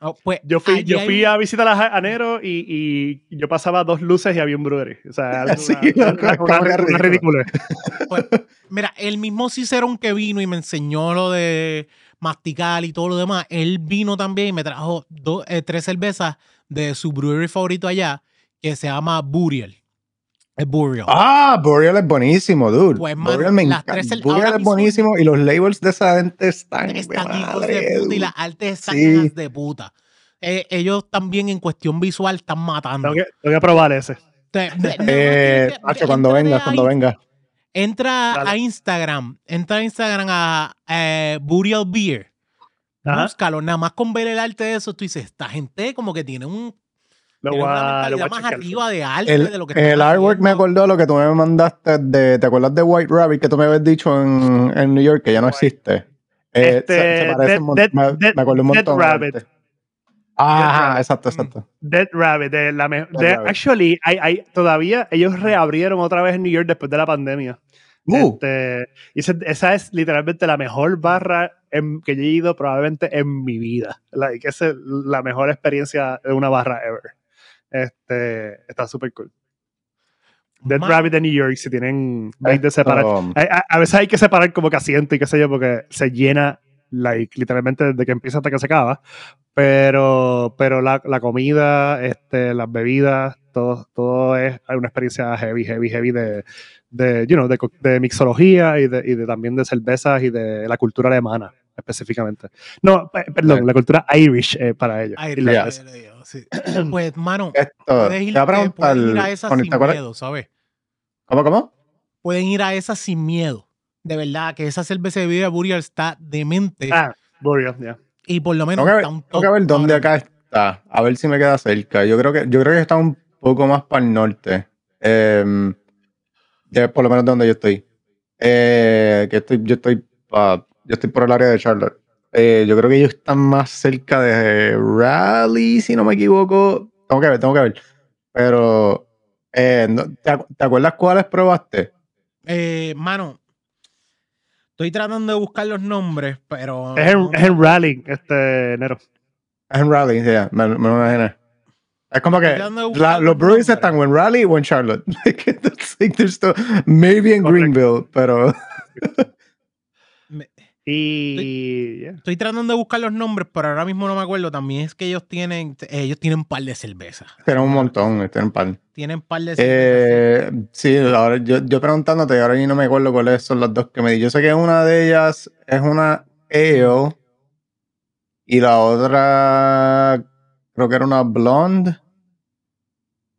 Oh, pues, Yo fui, yo fui a visitar a Anero y, y yo pasaba dos luces y había un brewery. O sea, *laughs* algo- Sí, una, ridícula. Pues, mira, el mismo Cicerón que vino y me enseñó lo de masticar y todo lo demás, él vino también y me trajo dos, eh, tres cervezas de su brewery favorito allá, que se llama Burial. Es Burial. Ah, Boreal es buenísimo, dude. Pues, Boreal me las encanta. tres el- ahora es buenísimo y los labels de esa gente están de están hijos madre, de puta y las artes están Sí. de puta. Eh, ellos también en cuestión visual están matando. Tengo que, tengo que probar ese. Te- *laughs* de- Eh, Nacho, cuando entra vengas, a cuando vengas. Entra Dale. a Instagram, entra a Instagram a eh, Burial Beer. Ajá. Búscalo, nada más con ver el arte de eso, tú dices, esta gente como que tiene, un, Lo tiene voy una a, lo mentalidad voy a más chequear. arriba de arte El, de lo que el artwork me acordó lo que tú me mandaste de. ¿Te acuerdas de White Rabbit que tú me habías dicho en, en New York que ya no White- existe? Eh, Este, se, se parece Dead- Dead- me, Dead- me acuerdo un Dead montón. Rabbit. arte. Ajá, Rabbit. exacto, Mm. exacto. Dead Rabbit. De la Dead de- Rabbit. actually, hay, hay, todavía ellos reabrieron otra vez en New York después de la pandemia. Uh, Este, y esa es literalmente la mejor barra en- que yo he ido probablemente en mi vida. Like, esa es la mejor experiencia de una barra ever. Este, está súper cool. Dead Mano, Rabbit de New York, si tienen break de esto- separar. A, a- a veces hay que separar como que asiento y qué sé yo, porque se llena like, literalmente desde que empieza hasta que se acaba. Pero, pero la, la comida, este, las bebidas, todo, todo es una experiencia heavy, heavy, heavy de, de, you know, de, de mixología y de, y de también de cervezas y de la cultura alemana específicamente. No, pe- perdón, Sí. la cultura Irish eh, para ellos. Ay, sí. *clears throat* Pues, mano, esto, puedes te ir, a eh, preguntar. pueden ir a esas Connie, sin miedo, ¿sabes? ¿Cómo, cómo? Pueden ir a esas sin miedo. De verdad, que esa cerveza de vida Burial está demente. Ah, Burial, ya. y por lo menos Tengo que, está un tengo que ver dónde acá está. A ver si me queda cerca. Yo creo que, yo creo que está un poco más para el norte. De- por lo menos de donde yo estoy. Eh, que estoy, yo estoy pa- yo estoy por el área de Charlotte. Eh, yo creo que ellos están más cerca de Raleigh, si no me equivoco. Tengo que ver, tengo que ver. Pero, eh, no- ¿te, acu- te acuerdas cuáles probaste? Eh, mano, Estoy tratando de buscar los nombres, pero. Es en, no- es en Rally, este Nero. Es en Raleigh, yeah, me, me lo imaginé. Es como que la- los nombres. están o en Raleigh o en Charlotte. *laughs* Like, like *laughs* there's still- maybe en. Greenville, pero *laughs* Y. Estoy tratando de buscar los nombres, pero ahora mismo no me acuerdo. También es que ellos tienen. Ellos tienen un par de cervezas. tienen un montón, tienen un par. Tienen par de cervezas. Eh, sí, ahora yo, yo preguntándote, ahora yo no me acuerdo cuáles son las dos que me di. Yo sé que una de ellas es una ale y la otra creo que era una blonde.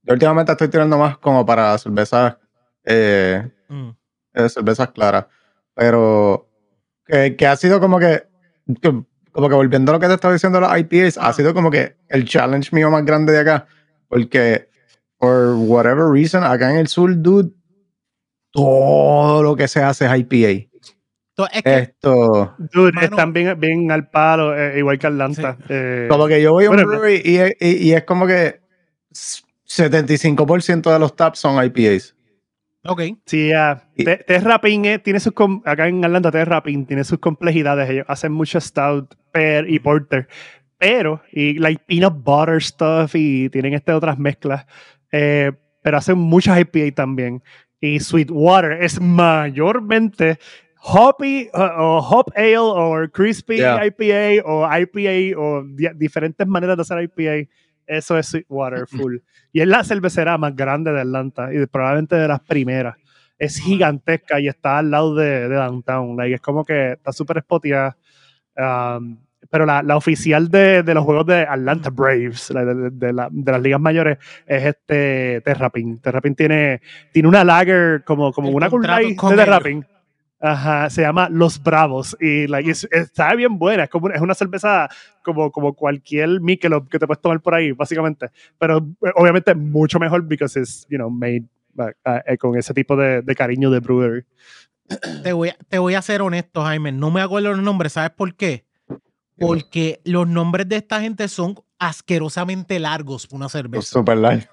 Yo últimamente estoy tirando más como para cervezas, eh, Mm. eh, cervezas claras, pero que, que ha sido como que, que- como que volviendo a lo que te estaba diciendo las IPAs, ha sido como que el challenge mío más grande de acá, porque por whatever reason, acá en el sur, dude, todo lo que se hace es IPA. Entonces, es que Esto, Dude, Mano. están bien, bien al palo, eh, igual que Atlanta. Eh, como que yo voy a un brewery y, es- y- y es como que 75% de los taps son IPAs. Ok. Sí, Te- Terrapin eh, tiene sus. com- Acá en Atlanta, Terrapin tiene sus complejidades. Ellos hacen mucho stout, pear y porter. Pero, y like peanut butter stuff, y tienen estas otras mezclas. eh, pero hacen muchas IPA también. Y Sweetwater es mayormente hoppy uh, o hop ale o crispy Yeah. IPA o IPA o di- diferentes maneras de hacer IPA. Eso es Sweetwater *laughs* full. Y es la cervecera más grande de Atlanta y probablemente de las primeras. Es gigantesca y está al lado de, de Downtown. Like, es como que está súper spoteada. Um, pero la, la oficial de, de los juegos de Atlanta Braves, la de, la- de las ligas mayores, es este Terrapin. Terrapin tiene, tiene una lager como, como El una con de. Terrapin. Ajá, se llama Los Bravos y like, es- está bien buena, es como es una cerveza como, como cualquier Michelob que te puedes tomar por ahí, básicamente, pero eh, obviamente mucho mejor because it's, you know, made uh, uh, con ese tipo de, de cariño de brewery. Te voy, a, te voy a ser honesto, Jaime. No me acuerdo los nombres. ¿Sabes por qué? Porque los nombres de esta gente son asquerosamente largos para una cerveza. Super light.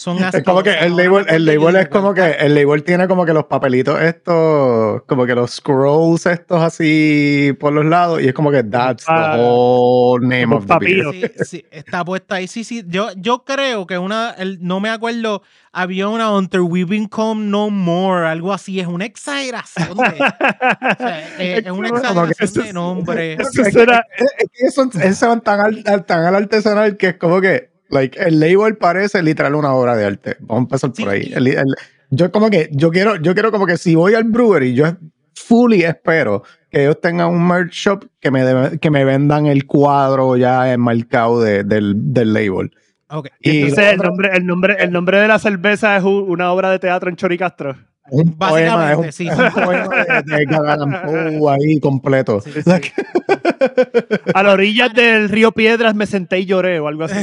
Son Es como que el label, el label es como que el label tiene como que los papelitos estos, como que los scrolls estos así por los lados y es como que that's the Ah, whole name como of the beer. Sí, sí, está puesta ahí. Sí, sí. Yo, yo creo que una, el- no me acuerdo, había una Hunter Weaving Come No More, algo así. Es una exageración de, o sea, *laughs* eh, es una Como que exageración eso de es- nombre. Eso Es son, esos son tan, al, tan al artesanal que es como que like, el label parece literal una obra de arte. Vamos a empezar Sí, por ahí. El- el- yo como que yo quiero, yo quiero como que si voy al brewery, yo fully espero que ellos tengan un merch shop que me, de- que me vendan el cuadro ya enmarcado de- del, del label. Ok. Y entonces el nombre, el, nombre, el nombre de la cerveza es una obra de teatro en Choricastro. Un poema, es un, sí. poema de, de Poe ahí completo. Sí, *laughs* A la orilla del río Piedras me senté y lloré o algo así.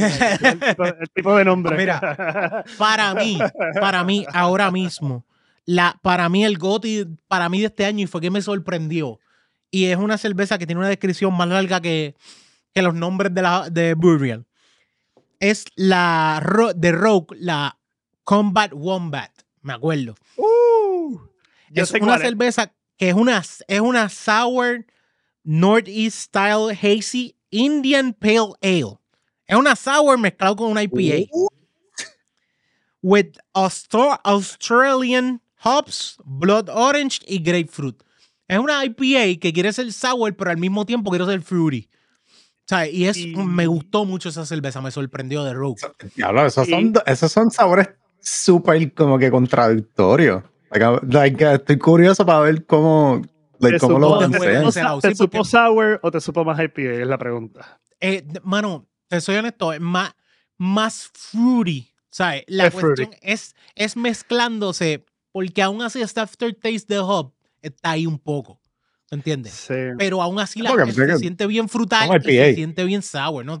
el, *laughs* tipo, el tipo de nombre. Mira, Para mí, para mí, ahora mismo, la, para mí el GOTY, para mí de este año, y fue que me sorprendió. Y es una cerveza que tiene una descripción más larga que, que los nombres de, la, de Burial. Es la de Rogue, la Combat Wombat, me acuerdo. Uh, yo es sé una es. cerveza que es una, es una sour Northeast Style Hazy Indian Pale Ale. Es una sour mezclado con una IPA. With Austra- Australian hops, blood orange y grapefruit. Es una IPA que quiere ser sour, pero al mismo tiempo quiere ser fruity. O sea, y es, Y- me gustó mucho esa cerveza, me sorprendió de Rogue. Diablo, esos, Y- son, esos son sabores súper como que contradictorios. Like, like, uh, estoy curioso para ver cómo, like, ¿Te cómo lo supo- balancean. te balancean. supo- Balanceado, ¿Te supo sour o te supo más IPA? Es la pregunta. Eh, mano, te soy honesto, es más, más fruity. ¿Sabes? La Es fruity. cuestión es, es mezclándose, porque aún así este aftertaste de hop está ahí un poco. ¿Me entiendes? Sí. Pero aún así la, se siente bien frutal y se siente bien sour. ¿no?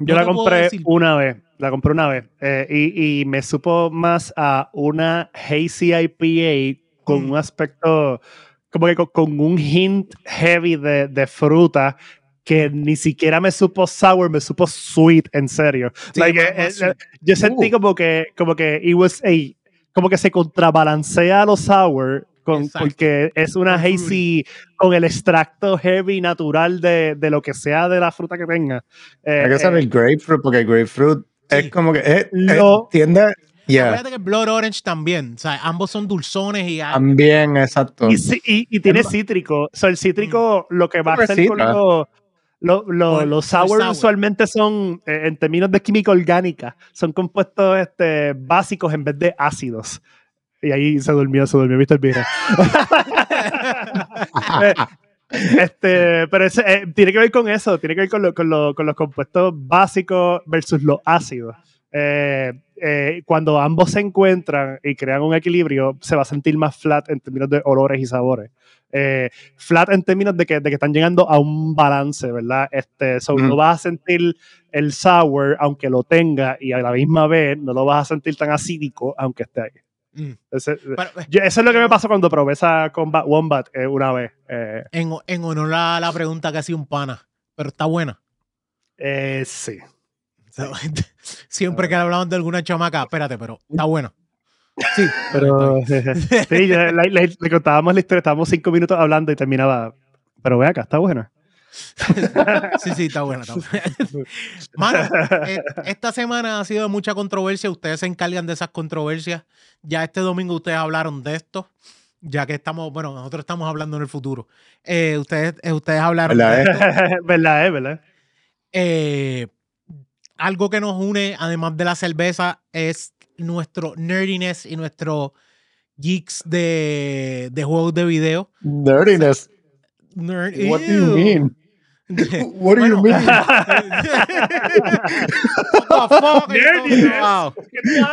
Yo no la compré una vez, la compré una vez eh, y, y me supo más a una hazy IPA con Mm. un aspecto, como que con, con un hint heavy de, de fruta que ni siquiera me supo sour, me supo sweet, en serio. Sí, Like, eh, eh, yo sentí Uh. como que, como que it was a- como que se contrabalancea a lo sour con, porque es una hazy con el extracto heavy natural de, de lo que sea de la fruta que tenga. Eh, Hay que ser eh, el grapefruit, porque el grapefruit Sí. es como que es, es- Lo- tiende. Yeah, Acuérdate que Blood Orange también. O sea, ambos son dulzones y también, exacto. y, sí- y- y tiene cítrico. O sea, el cítrico, lo que va a hacer con los lo- lo- los el sour sour. usualmente son, eh, en términos de química orgánica, son compuestos este, básicos en vez de ácidos. Y ahí se durmió, se durmió Mr. Bean. *laughs* Este, pero ese, eh, tiene que ver con eso, tiene que ver con, lo- con lo- con los compuestos básicos versus los ácidos. Eh, eh, cuando ambos se encuentran y crean un equilibrio, se va a sentir más flat en términos de olores y sabores. Eh, flat en términos de que, de que están llegando a un balance, ¿verdad? Este, so, Mm. No vas a sentir el sour, aunque lo tenga, y a la misma vez no lo vas a sentir tan acídico, aunque esté ahí. Mm. Ese- Pero, eh, yo- eso es lo que me pasó cuando probé esa Combat Wombat eh, una vez. Eh, en, en honor a la pregunta que hacía un pana, pero está buena. eh, sí. *laughs* Siempre que hablamos de alguna chamaca, espérate, pero está buena. Sí, Pero *laughs* sí, la- la- le contábamos la historia, estábamos cinco minutos hablando y terminaba. Pero ve acá, está buena. Sí, sí, está buena. Está buena. *laughs* Mano, eh, esta semana ha sido de mucha controversia. Ustedes se encargan de esas controversias. Ya este domingo ustedes hablaron de esto. Ya que estamos, bueno, nosotros estamos hablando en el futuro. Eh, ustedes, eh, ustedes hablaron ¿Verdad, de esto. *laughs* ¿Verdad? ¿Verdad? Algo que nos une, además de la cerveza, es nuestro nerdiness y nuestro geeks de, de juegos de video. Dirtiness. Nerd, What do you mean? *laughs* What do you Bueno, mean? *laughs* Nerdiness. Wow.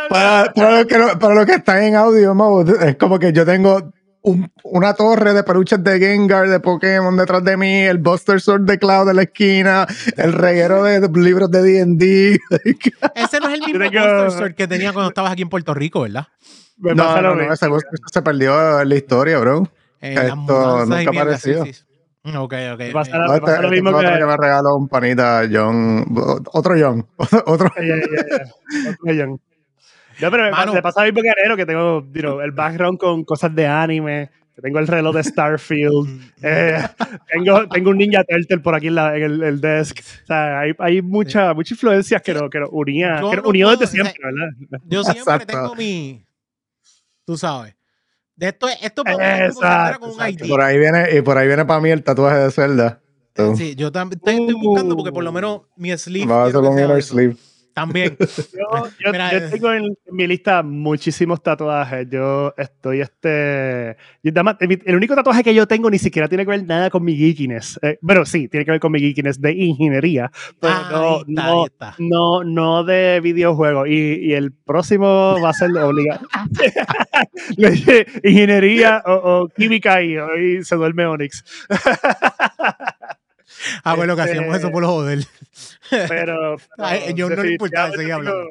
Para, para los que para los que están en audio mode, es como que yo tengo un- una torre de peluches de Gengar, de Pokémon detrás de mí, el Buster Sword de Cloud en la esquina, el reguero de, de libros de D&D. *laughs* Ese no es el mismo Monster Sword que tenía cuando estabas aquí en Puerto Rico, ¿verdad? Me no, no, no, ese Buster Sword se perdió en la historia, bro. Eh, Esto nunca mierda, apareció. sí, sí. Ok, ok. Me pasa eh, la- No, este, pasa lo mismo que- que me regaló un panita John, otro John, *laughs* otro. Ya, ya, ya. Otro millón. No, pero pasa, me pasa a mí bocanero que tengo you know, el background con cosas de anime, que tengo el reloj de Starfield, mm, eh, tengo, tengo un Ninja Turtle por aquí en, la- en el, el desk. O sea, hay, hay mucha, muchas influencias que nos que nos unía, Yo que no unió puedo- desde siempre, ¿verdad? Yo siempre Exacto. tengo mi. Tú sabes. De esto, esto Exacto, con un. ID. Por ahí viene, y por ahí viene para mí el tatuaje de Zelda. Sí, yo también estoy, buscando porque por lo menos mi sleeve. va a hacer un inner sleeve. También. *laughs* Yo, yo- Mira, yo eh. tengo en, en mi lista muchísimos tatuajes. Yo estoy este. yo nada más- el, el único tatuaje que yo tengo ni siquiera tiene que ver nada con mi geekiness. Eh, bueno, sí, tiene que ver con mi geekiness de ingeniería. Pero Ah, no, está, no, está. no, no de videojuegos. Y, y el próximo va a ser obligado. *laughs* Ingeniería o, o química y hoy se duerme Onyx. *laughs* Ah, bueno, que Este- hacíamos eso por los joder. Pero. *laughs* Ay, yo no le importaba, seguía tengo- hablando.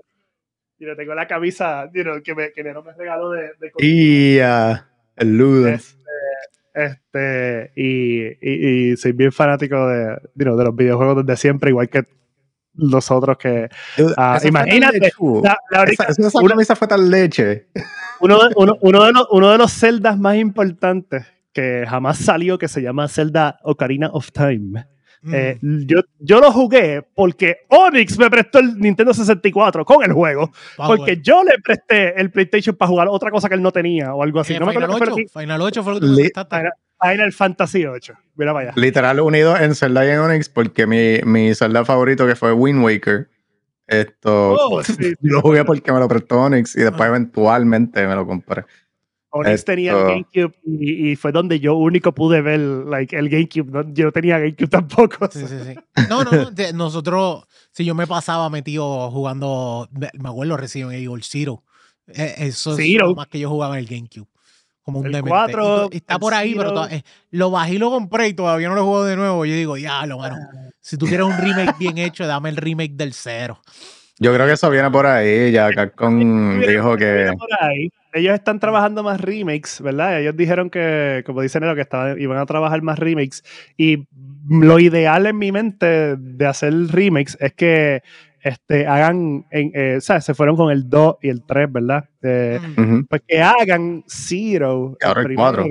you know, tengo la camisa you know, que, me, que me regaló de, de Y ah, el Luden. Este, este, y, y, y soy bien fanático de, you know, de los videojuegos desde siempre, igual que los otros que... Tan imagínate. La- la única- esa, esa una- camisa fue tan leche. uno, de, uno, uno de los, uno de los Zeldas más importantes que jamás salió, que se llama Zelda Ocarina of Time. Mm. Eh, yo, yo lo jugué porque Onyx me prestó el Nintendo 64 con el juego, porque bueno. yo le presté el PlayStation para jugar otra cosa que él no tenía o algo así. Eh, no me Final, fue 8, lo que- Final 8 fue lo que me prestaste. Final- Final Fantasy 8. Mira para allá. Literal unido en Zelda y en Onyx porque mi, mi Zelda favorito que fue Wind Waker. Esto Oh, *laughs* sí, sí. yo lo jugué porque me lo prestó Onyx y después Ah. eventualmente me lo compré. Onyx Esto- tenía el GameCube y, y fue donde yo único pude ver like, el GameCube. ¿no? Yo no tenía GameCube tampoco. Sí, sí, sí. No, no, no. de- Nosotros, si yo me pasaba metido jugando, me me acuerdo Resident Evil Zero. Eh, Eso es Zero. lo más que yo jugaba en el GameCube. Como un El demente. 4, Y y está el por ahí, pero Zero. to- eh, lo bajé y lo compré y todavía no lo juego de nuevo. Yo digo, ya, lo bueno. Si tú quieres un remake bien hecho, dame el remake del cero. Yo creo que eso viene por ahí. Ya Capcom dijo que por ahí. Ellos están trabajando más remakes, ¿verdad? Ellos dijeron que, como dicen ellos, que estaban, iban a trabajar más remakes. Y lo ideal en mi mente de hacer remakes es que este, hagan, en, eh, o sea, se fueron con el 2 y el 3, ¿verdad? Eh, pues que hagan Zero Y ahora el cuatro.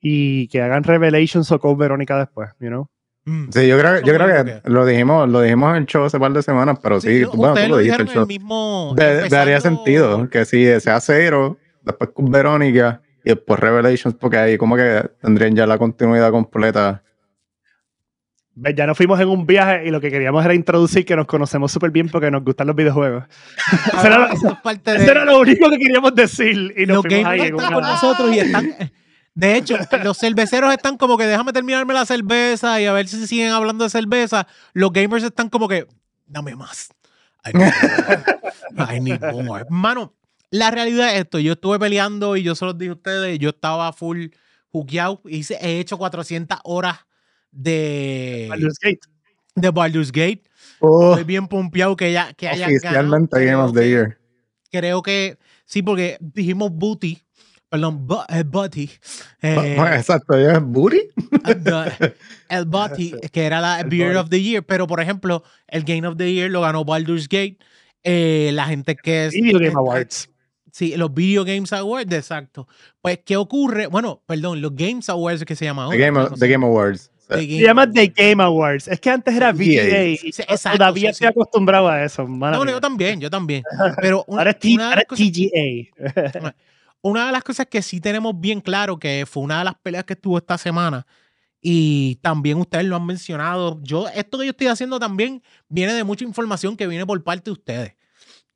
y que hagan Revelations o Code Verónica después, you know? Mm. Sí, yo creo, yo creo que que- lo dijimos, lo dijimos en el show hace par de semanas, pero sí, yo- bueno, tú lo lo dijiste en el show. mismo. De- daría empezando- sentido que si sea cero, después con Verónica y después Revelations, porque ahí como que tendrían ya la continuidad completa. Ya nos fuimos en un viaje y lo que queríamos era introducir que nos conocemos súper bien porque nos gustan los videojuegos. *laughs* Eso era, Ah, eso de- eso era lo único que queríamos decir. Y nos los fuimos ahí en están una- con nosotros y están. De hecho, los cerveceros están como que déjame terminarme la cerveza y a ver si siguen hablando de cerveza. Los gamers están como que dame más. I need more. I need more. Mano, la realidad es esto. Yo estuve peleando y yo se los dije a ustedes. Yo estaba full jugueado. Hice, he hecho 400 horas de, Baldur's Gate. de Baldur's Gate. Oh, Estoy bien pompeado que, ya, que haya oficialmente Game of the Year. creo que sí, porque dijimos booty, perdón, eh, booty, eh, Bueno, exacto, ¿ya es Booty? the- el *laughs* booty, que era la El Beer of the Year, pero por ejemplo, el Game of the Year lo ganó Baldur's Gate, eh, la gente que es... Video Game Awards. Sí, los Video Games Awards, exacto. Pues, ¿qué ocurre? Bueno, perdón, los Games Awards que se llama ahora. The Game, no the. Game Awards. The Se Game llama Awards. The Game Awards. Es que antes era VGA. y exacto, todavía sí, estoy sí. acostumbrado a eso. No, no, yo también, yo también. *laughs* Pero un- Ahora es, T- una de ahora una de las cosas que sí tenemos bien claro, que fue una de las peleas que estuvo esta semana, y también ustedes lo han mencionado, yo, esto que yo estoy haciendo también viene de mucha información que viene por parte de ustedes.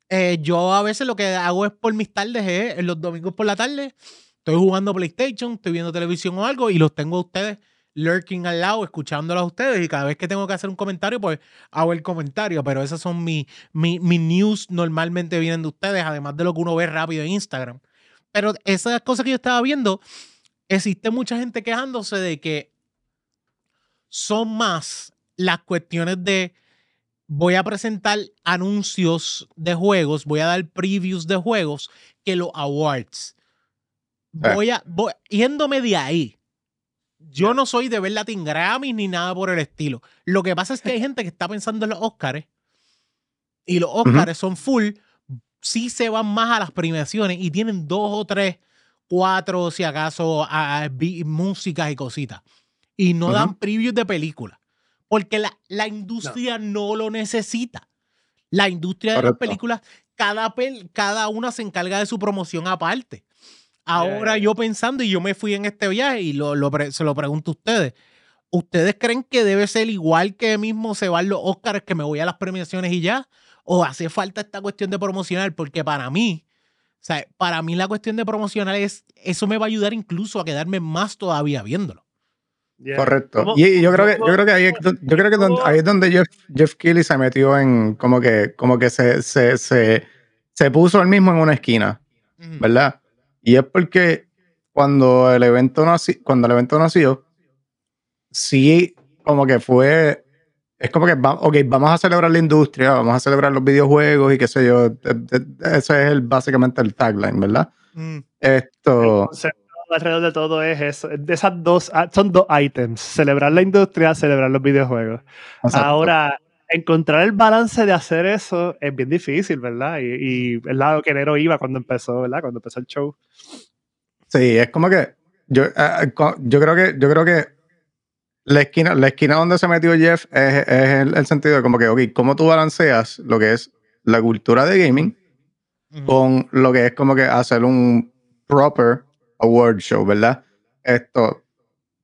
Eh, yo a veces lo que hago es por mis tardes, es los domingos por la tarde, estoy jugando PlayStation, estoy viendo televisión o algo, y los tengo a ustedes lurking al lado, escuchándolos a ustedes, y cada vez que tengo que hacer un comentario, pues hago el comentario, pero esas son mis mi, mi news, normalmente vienen de ustedes, además de lo que uno ve rápido en Instagram. Pero esas cosas que yo estaba viendo, existe mucha gente quejándose de que son más las cuestiones de voy a presentar anuncios de juegos, voy a dar previews de juegos que los awards. Ah. Voy a, voy, yéndome de ahí. Yo no soy de ver Latin Grammy ni nada por el estilo. Lo que pasa es que hay gente que está pensando en los Oscars y los Oscars son full sí se van más a las premiaciones y tienen dos o tres, cuatro, si acaso, a, músicas y cositas. Y no dan previews de películas. Porque la, la industria no. lo necesita. La industria de las películas, cada, pel- cada una se encarga de su promoción aparte. Ahora yo pensando, y yo me fui en este viaje y lo, lo se lo pregunto a ustedes. ¿Ustedes creen que debe ser igual que mismo se van los Oscars, que me voy a las premiaciones y ya? ¿O hace falta esta cuestión de promocionar? Porque para mí, o sea, para mí la cuestión de promocionar es, eso me va a ayudar incluso a quedarme más todavía viéndolo. Yeah. Correcto. ¿Cómo- Y, y yo creo que, yo creo que ahí es, don- yo creo que don- cómo- ahí es donde Jeff, Jeff Keighley se metió en como que, como que se, se, se, se puso él mismo en una esquina, ¿verdad? Y es porque cuando el evento nació, cuando el evento nació, sí, como que fue, es como que, va- ok, vamos a celebrar la industria, vamos a celebrar los videojuegos y qué sé yo, de- de- ese es el, básicamente el tagline, ¿verdad? Mm. Esto, El alrededor de todo es eso. De esas dos, ah, son dos items. Celebrar la industria, celebrar los videojuegos. exacto. Ahora, encontrar el balance de hacer eso es bien difícil, ¿verdad? Y, y el lado que enero iba cuando empezó, ¿verdad? Cuando empezó el show. Sí, es como que yo, eh, yo creo que yo creo que la esquina, la esquina donde se metió Jeff es, es el, el sentido de como que, ok, ¿cómo tú balanceas lo que es la cultura de gaming con lo que es como que hacer un proper award show, ¿verdad? Esto,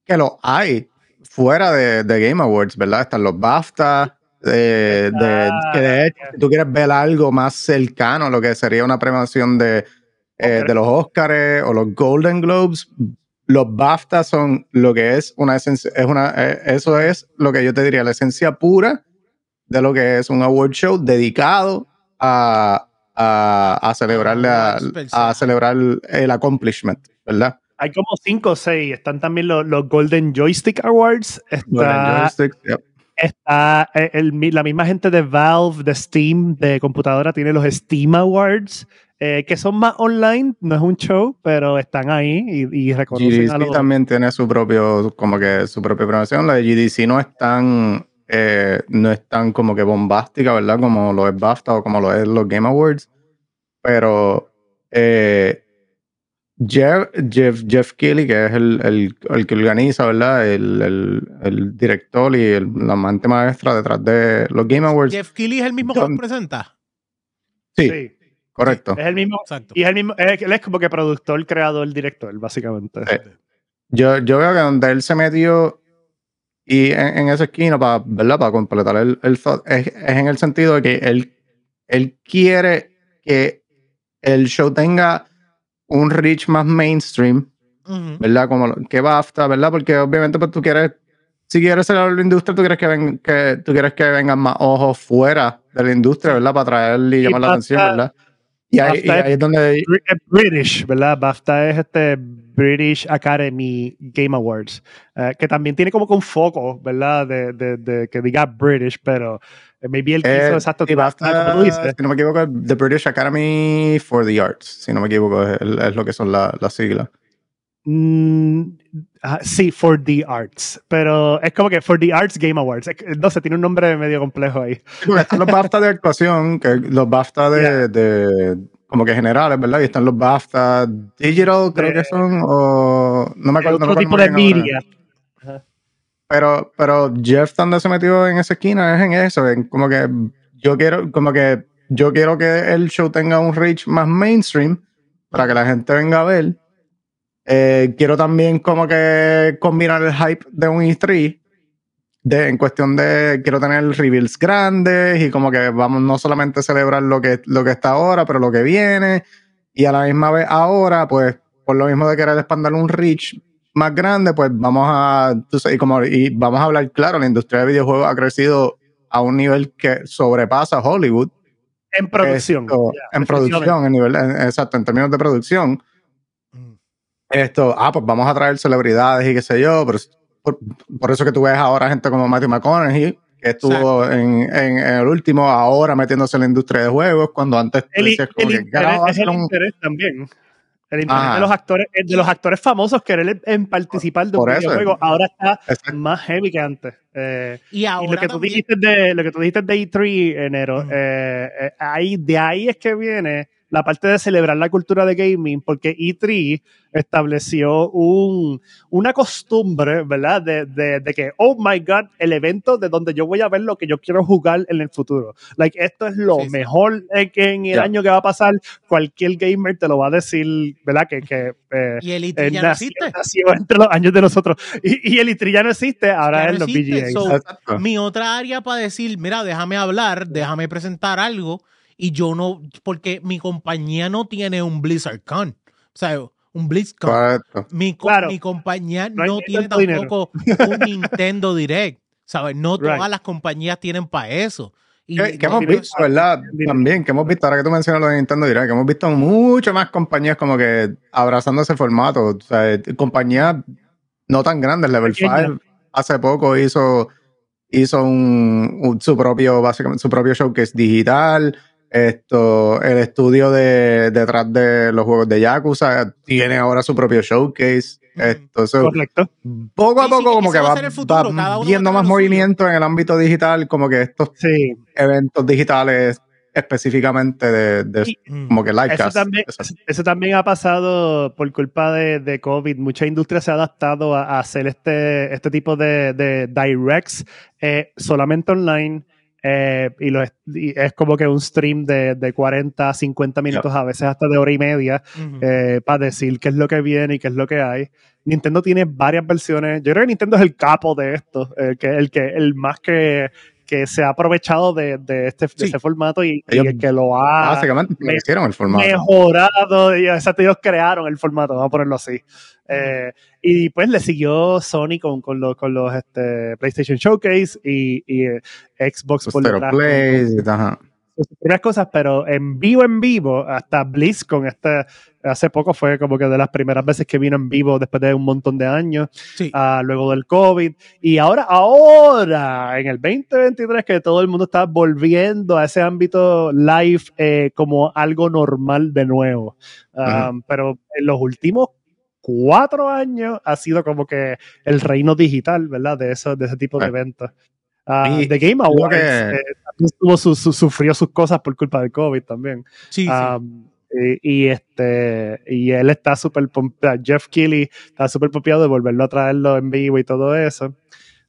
que lo hay fuera de, de Game Awards, ¿verdad? Están los BAFTA, de, de- que de hecho, si tú quieres ver algo más cercano a lo que sería una premiación de, eh, de los Oscars o los Golden Globes, los BAFTA son lo que es una esencia, es una, eh, eso es lo que yo te diría, la esencia pura de lo que es un award show dedicado a, a, a celebrarle a, celebrar el accomplishment, ¿verdad? Hay como cinco o seis. Están también los, los Golden Joystick Awards. Golden Está, joystick, yep. está eh, el la misma gente de Valve, de Steam, de computadora, tiene los Steam Awards, eh, que son más online, no es un show, pero están ahí y, y reconocen a GDC los... también tiene su propio, como que su propia premiación. La de GDC no es tan, eh, no es tan como que bombástica, ¿verdad? Como lo es BAFTA o como lo es los Game Awards. Pero eh, Jeff, Jeff, Jeff Keighley, que es el, el, el que organiza, ¿verdad? El, el, el director y el, la mente maestra detrás de los Game Awards. Jeff Keighley es el mismo que los presenta. Sí, Sí. Correcto. Es el mismo. Exacto. Y es el mismo. es- él es como que productor, creador, director, básicamente. Sí. Yo, yo veo que donde él se metió y en, en esa esquina, para, ¿verdad? Para completar el, el thought, es, es en el sentido de que él, él quiere que el show tenga un reach más mainstream. ¿verdad? Como lo- que BAFTA, ¿verdad? Porque obviamente pues tú quieres, si quieres ser la industria, tú quieres que, ven, que tú quieres que vengan más ojos fuera de la industria, ¿verdad? Para traer y Y llamar la atención, ¿verdad? Y ahí, y ahí es donde Br- British, ¿verdad? BAFTA es este British Academy Game Awards, eh, que también tiene como que un foco, ¿verdad? De, de, de que diga British, pero eh, maybe quiso Eh, exacto, y BAFTA, como tú dices. si no me equivoco, The British Academy for the Arts. Si no me equivoco, es, es lo que son la- las siglas. Mm, ah, sí, for the arts, pero es como que for the arts Game Awards. No sé, tiene un nombre medio complejo ahí. Porque están los BAFTA de actuación, que los BAFTA de, Yeah. de- como que generales, ¿verdad? Y están los BAFTA Digital, creo De- que son, o no me acuerdo. no otro me tipo de ahora. media. Pero, pero Jeff donde se metió en esa esquina es en eso, en como que yo quiero, como que yo quiero que el show tenga un reach más mainstream para que la gente venga a ver. Eh, quiero también como que combinar el hype de un E3 de, en cuestión de quiero tener reveals grandes y como que vamos no solamente celebrar lo que, lo que está ahora, pero lo que viene. Y a la misma vez ahora, pues, por lo mismo de querer expandir un reach más grande, pues vamos a, y como, y vamos a hablar claro, la industria de videojuegos ha crecido a un nivel que sobrepasa Hollywood. En producción. Esto, Ya, en producción, en nivel, en- exacto, en términos de producción. Esto, ah, pues vamos a traer celebridades y qué sé yo, pero por, por eso que tú ves ahora gente como Matthew McConaughey, que estuvo en, en- en el último, ahora metiéndose en la industria de juegos, cuando antes El, decías como el que, interés, "Carajo, es el hacer un-". interés también. El interés Ajá. de los actores, de los actores famosos querer en participar de un Por eso. videojuego ahora está Exacto. más heavy que antes. Eh, Y y ahora lo que tú dijiste de lo que tú dijiste de E3 enero, eh, eh, ahí, de ahí es que viene la parte de celebrar la cultura de gaming, porque E3 estableció un, una costumbre, ¿verdad? De, de, de que, oh my God, el evento de donde yo voy a ver lo que yo quiero jugar en el futuro. Like, esto es lo Sí, sí. mejor eh, que en el Ya. año que va a pasar. Cualquier gamer te lo va a decir, ¿verdad? Que, que eh, Y el eh, E3 ya no nació, existe. nació entre los años de nosotros. Y, y el E3 ya no existe, ahora Ya es no los existe, VGAs. so-. Mi otra área para decir, mira, déjame hablar, déjame presentar algo, y yo no, porque mi compañía no tiene un BlizzardCon, o sea, un BlizzCon. Correcto. Mi, Claro. mi compañía No tiene dinero. tampoco *laughs* un Nintendo Direct, ¿sabes? No todas Right. las compañías tienen para eso. Y Que, que no- hemos visto, ¿verdad? También, que hemos visto, ahora que tú mencionas lo de Nintendo Direct, que hemos visto mucho más compañías como que abrazando ese formato. O sea, compañías no tan grandes. Level Pequeñas. 5 hace poco hizo, hizo un, un- su propio, básicamente, su propio showcase digital. Esto, el estudio de, detrás de los juegos de Yakuza tiene ahora su propio showcase. So, Correcto. poco a Sí, sí, poco, como que va a va, futuro, viendo más suyo. movimiento en el ámbito digital, como que estos Sí. eventos digitales específicamente de, de- Y- como que Eso también, eso también ha pasado por culpa de, de COVID. Mucha industria se ha adaptado a, a hacer este, este tipo de, de directs eh, solamente online. Eh, y, lo es, y es como que un stream de, de 40, 50 minutos, a veces hasta de hora y media, eh, para decir qué es lo que viene y qué es lo que hay. Nintendo tiene varias versiones. Yo creo que Nintendo es el capo de esto, el que, el que, el más que, que se ha aprovechado de, de este, de Sí. ese formato y, y Ellos el que lo ha Básicamente, me- hicieron el formato. mejorado. Y, exacto, ellos crearon el formato, vamos a ponerlo así. Eh, y pues le siguió Sony con, con los, con los este, PlayStation Showcase y, y, eh, Xbox Sus por detrás con- Plays, ajá. Sus primeras cosas, pero en vivo, en vivo, hasta BlizzCon, este, hace poco fue como que de las primeras veces que vino en vivo después de un montón de años, Sí. ah, luego del COVID, y ahora, ahora, en el 2023, que todo el mundo está volviendo a ese ámbito live eh, como algo normal de nuevo. Ah, Pero en los últimos cuatro años ha sido como que el reino digital, ¿verdad? De, eso, de ese tipo de Ah. eventos. Uh, The Game Awards. Que... su, su, sufrió sus cosas por culpa del COVID también. Sí, um, Y, este y él está súper Jeff Keighley está súper pompeado de volverlo a traerlo en vivo y todo eso.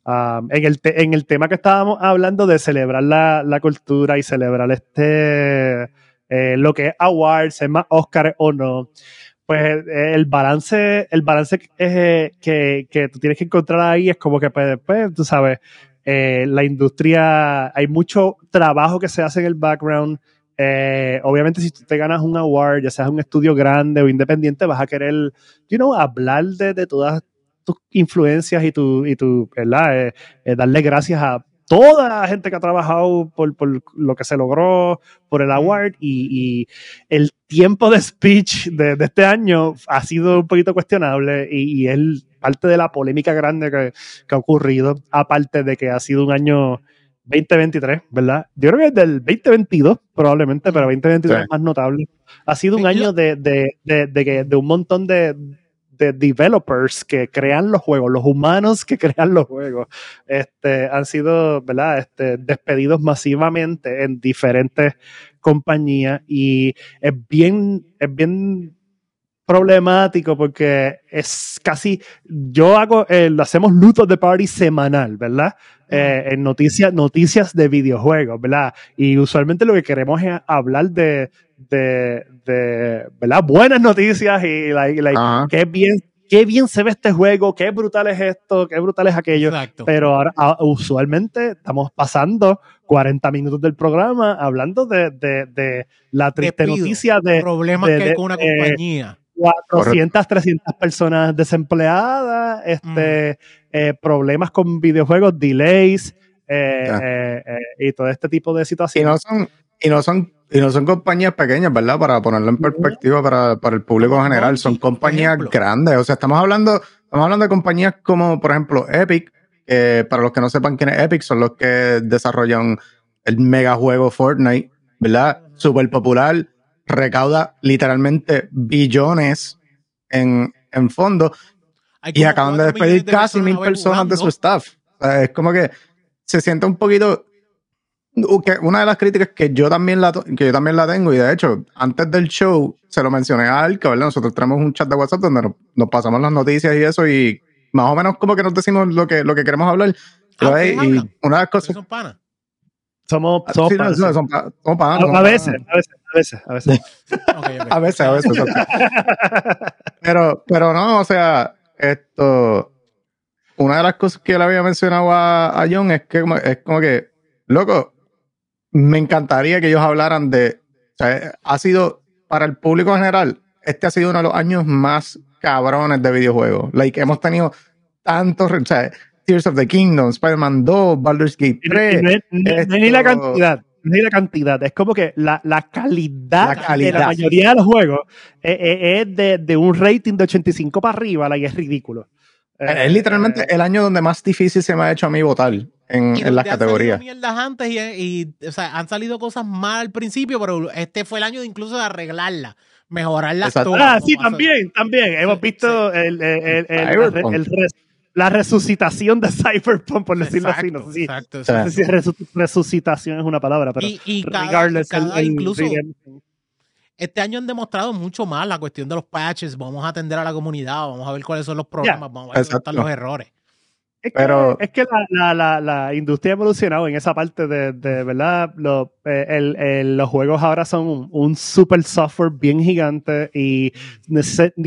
Um, en, el en el tema que estábamos hablando de celebrar la, la cultura y celebrar este eh, lo que es awards, es más Oscar o no, pues eh, el balance, el balance que, que, tú tienes que encontrar ahí es como que pues, pues tú sabes, eh, la industria, hay mucho trabajo que se hace en el background. obviamente, si tú te ganas un award, ya seas un estudio grande o independiente, vas a querer, you know, hablar de, de todas tus influencias y tu, y tu ¿verdad? Eh, eh, darle gracias a toda la gente que ha trabajado por, por lo que se logró, por el award y, y el tiempo de speech de, de, este año ha sido un poquito cuestionable y, y es parte de la polémica grande que, que, ha ocurrido, aparte de que ha sido un año 2023, ¿verdad? Yo creo que es del 2022 probablemente, pero 2023 es más notable. Ha sido un año de, de, de, de un montón de de developers que crean los juegos, los humanos que *laughs* crean los juegos, este, han sido, ¿verdad? Este, despedidos masivamente en diferentes compañías y es bien, es bien problemático porque es casi, yo hago, eh, hacemos luto de party semanal, ¿verdad? Eh, en noticias, noticias de videojuegos, ¿verdad? Y usualmente lo que queremos es hablar de, de, de ¿verdad? Buenas noticias y like, like, qué bien qué bien se ve este juego, qué brutal es esto, qué brutal es aquello. Pero ahora, usualmente estamos pasando 40 minutos del programa hablando de, de, de la triste noticia de problemas que hay con una compañía. 400, 300 personas desempleadas, este, mm. eh, problemas con videojuegos, delays eh, eh, y todo este tipo de situaciones. Y no son, y no son y no son compañías pequeñas, ¿verdad? Para ponerlo en perspectiva para, para el público general, son compañías grandes. O sea, estamos hablando, estamos hablando de compañías como, por ejemplo, Epic, que para los que no sepan quién es Epic, son los que desarrollan el mega juego Fortnite, ¿verdad? Súper popular, recauda literalmente billones en, en fondos y acaban de despedir casi mil personas de su staff. O sea, es como que se siente un poquito una de las críticas que yo también la que yo también la tengo, y de hecho, antes del show se lo mencioné a Alca, ¿verdad? Nosotros tenemos un chat de WhatsApp donde nos, pasamos las noticias y eso, y más o menos como que nos decimos lo que, lo que queremos hablar. Ah, y una de las cosas. Son panas. Somos, somos, panas, a, veces, a veces, a veces, a veces. *laughs* A veces, a veces. *laughs* pero, pero no, o sea, esto. Una de las cosas que le había mencionado a, a John es que es como que, loco, me encantaría que ellos hablaran de, o sea, ha sido para el público general, este ha sido uno de los años más cabrones de videojuegos. Like, hemos tenido tantos, o sea, Tears of the Kingdom, Spider-Man 2, Baldur's Gate 3. ni la cantidad, ni la cantidad. Es como que la, la, calidad, de la mayoría de los juegos es, de, de, un rating de 85 para arriba, like, es ridículo. Es literalmente el año donde más difícil se me ha hecho a mí votar en, en las categorías. antes y, o sea, han salido cosas mal al principio, pero este fue el año de incluso de arreglarla, mejorarlas todas. Ah, sí, también, también. Hemos visto el, el, el, la resucitación de Cyberpunk, por decirlo así. No sé exacto, si resucitación es una palabra, pero y, y regardless, incluso, este año han demostrado mucho más la cuestión de los patches. Vamos a atender a la comunidad, vamos a ver cuáles son los problemas, vamos a ver cuáles están los errores. Es que, Pero, es que la, la, la, industria ha evolucionado en esa parte de, de ¿verdad? Lo, eh, el, el, los juegos ahora son un, super software bien gigante y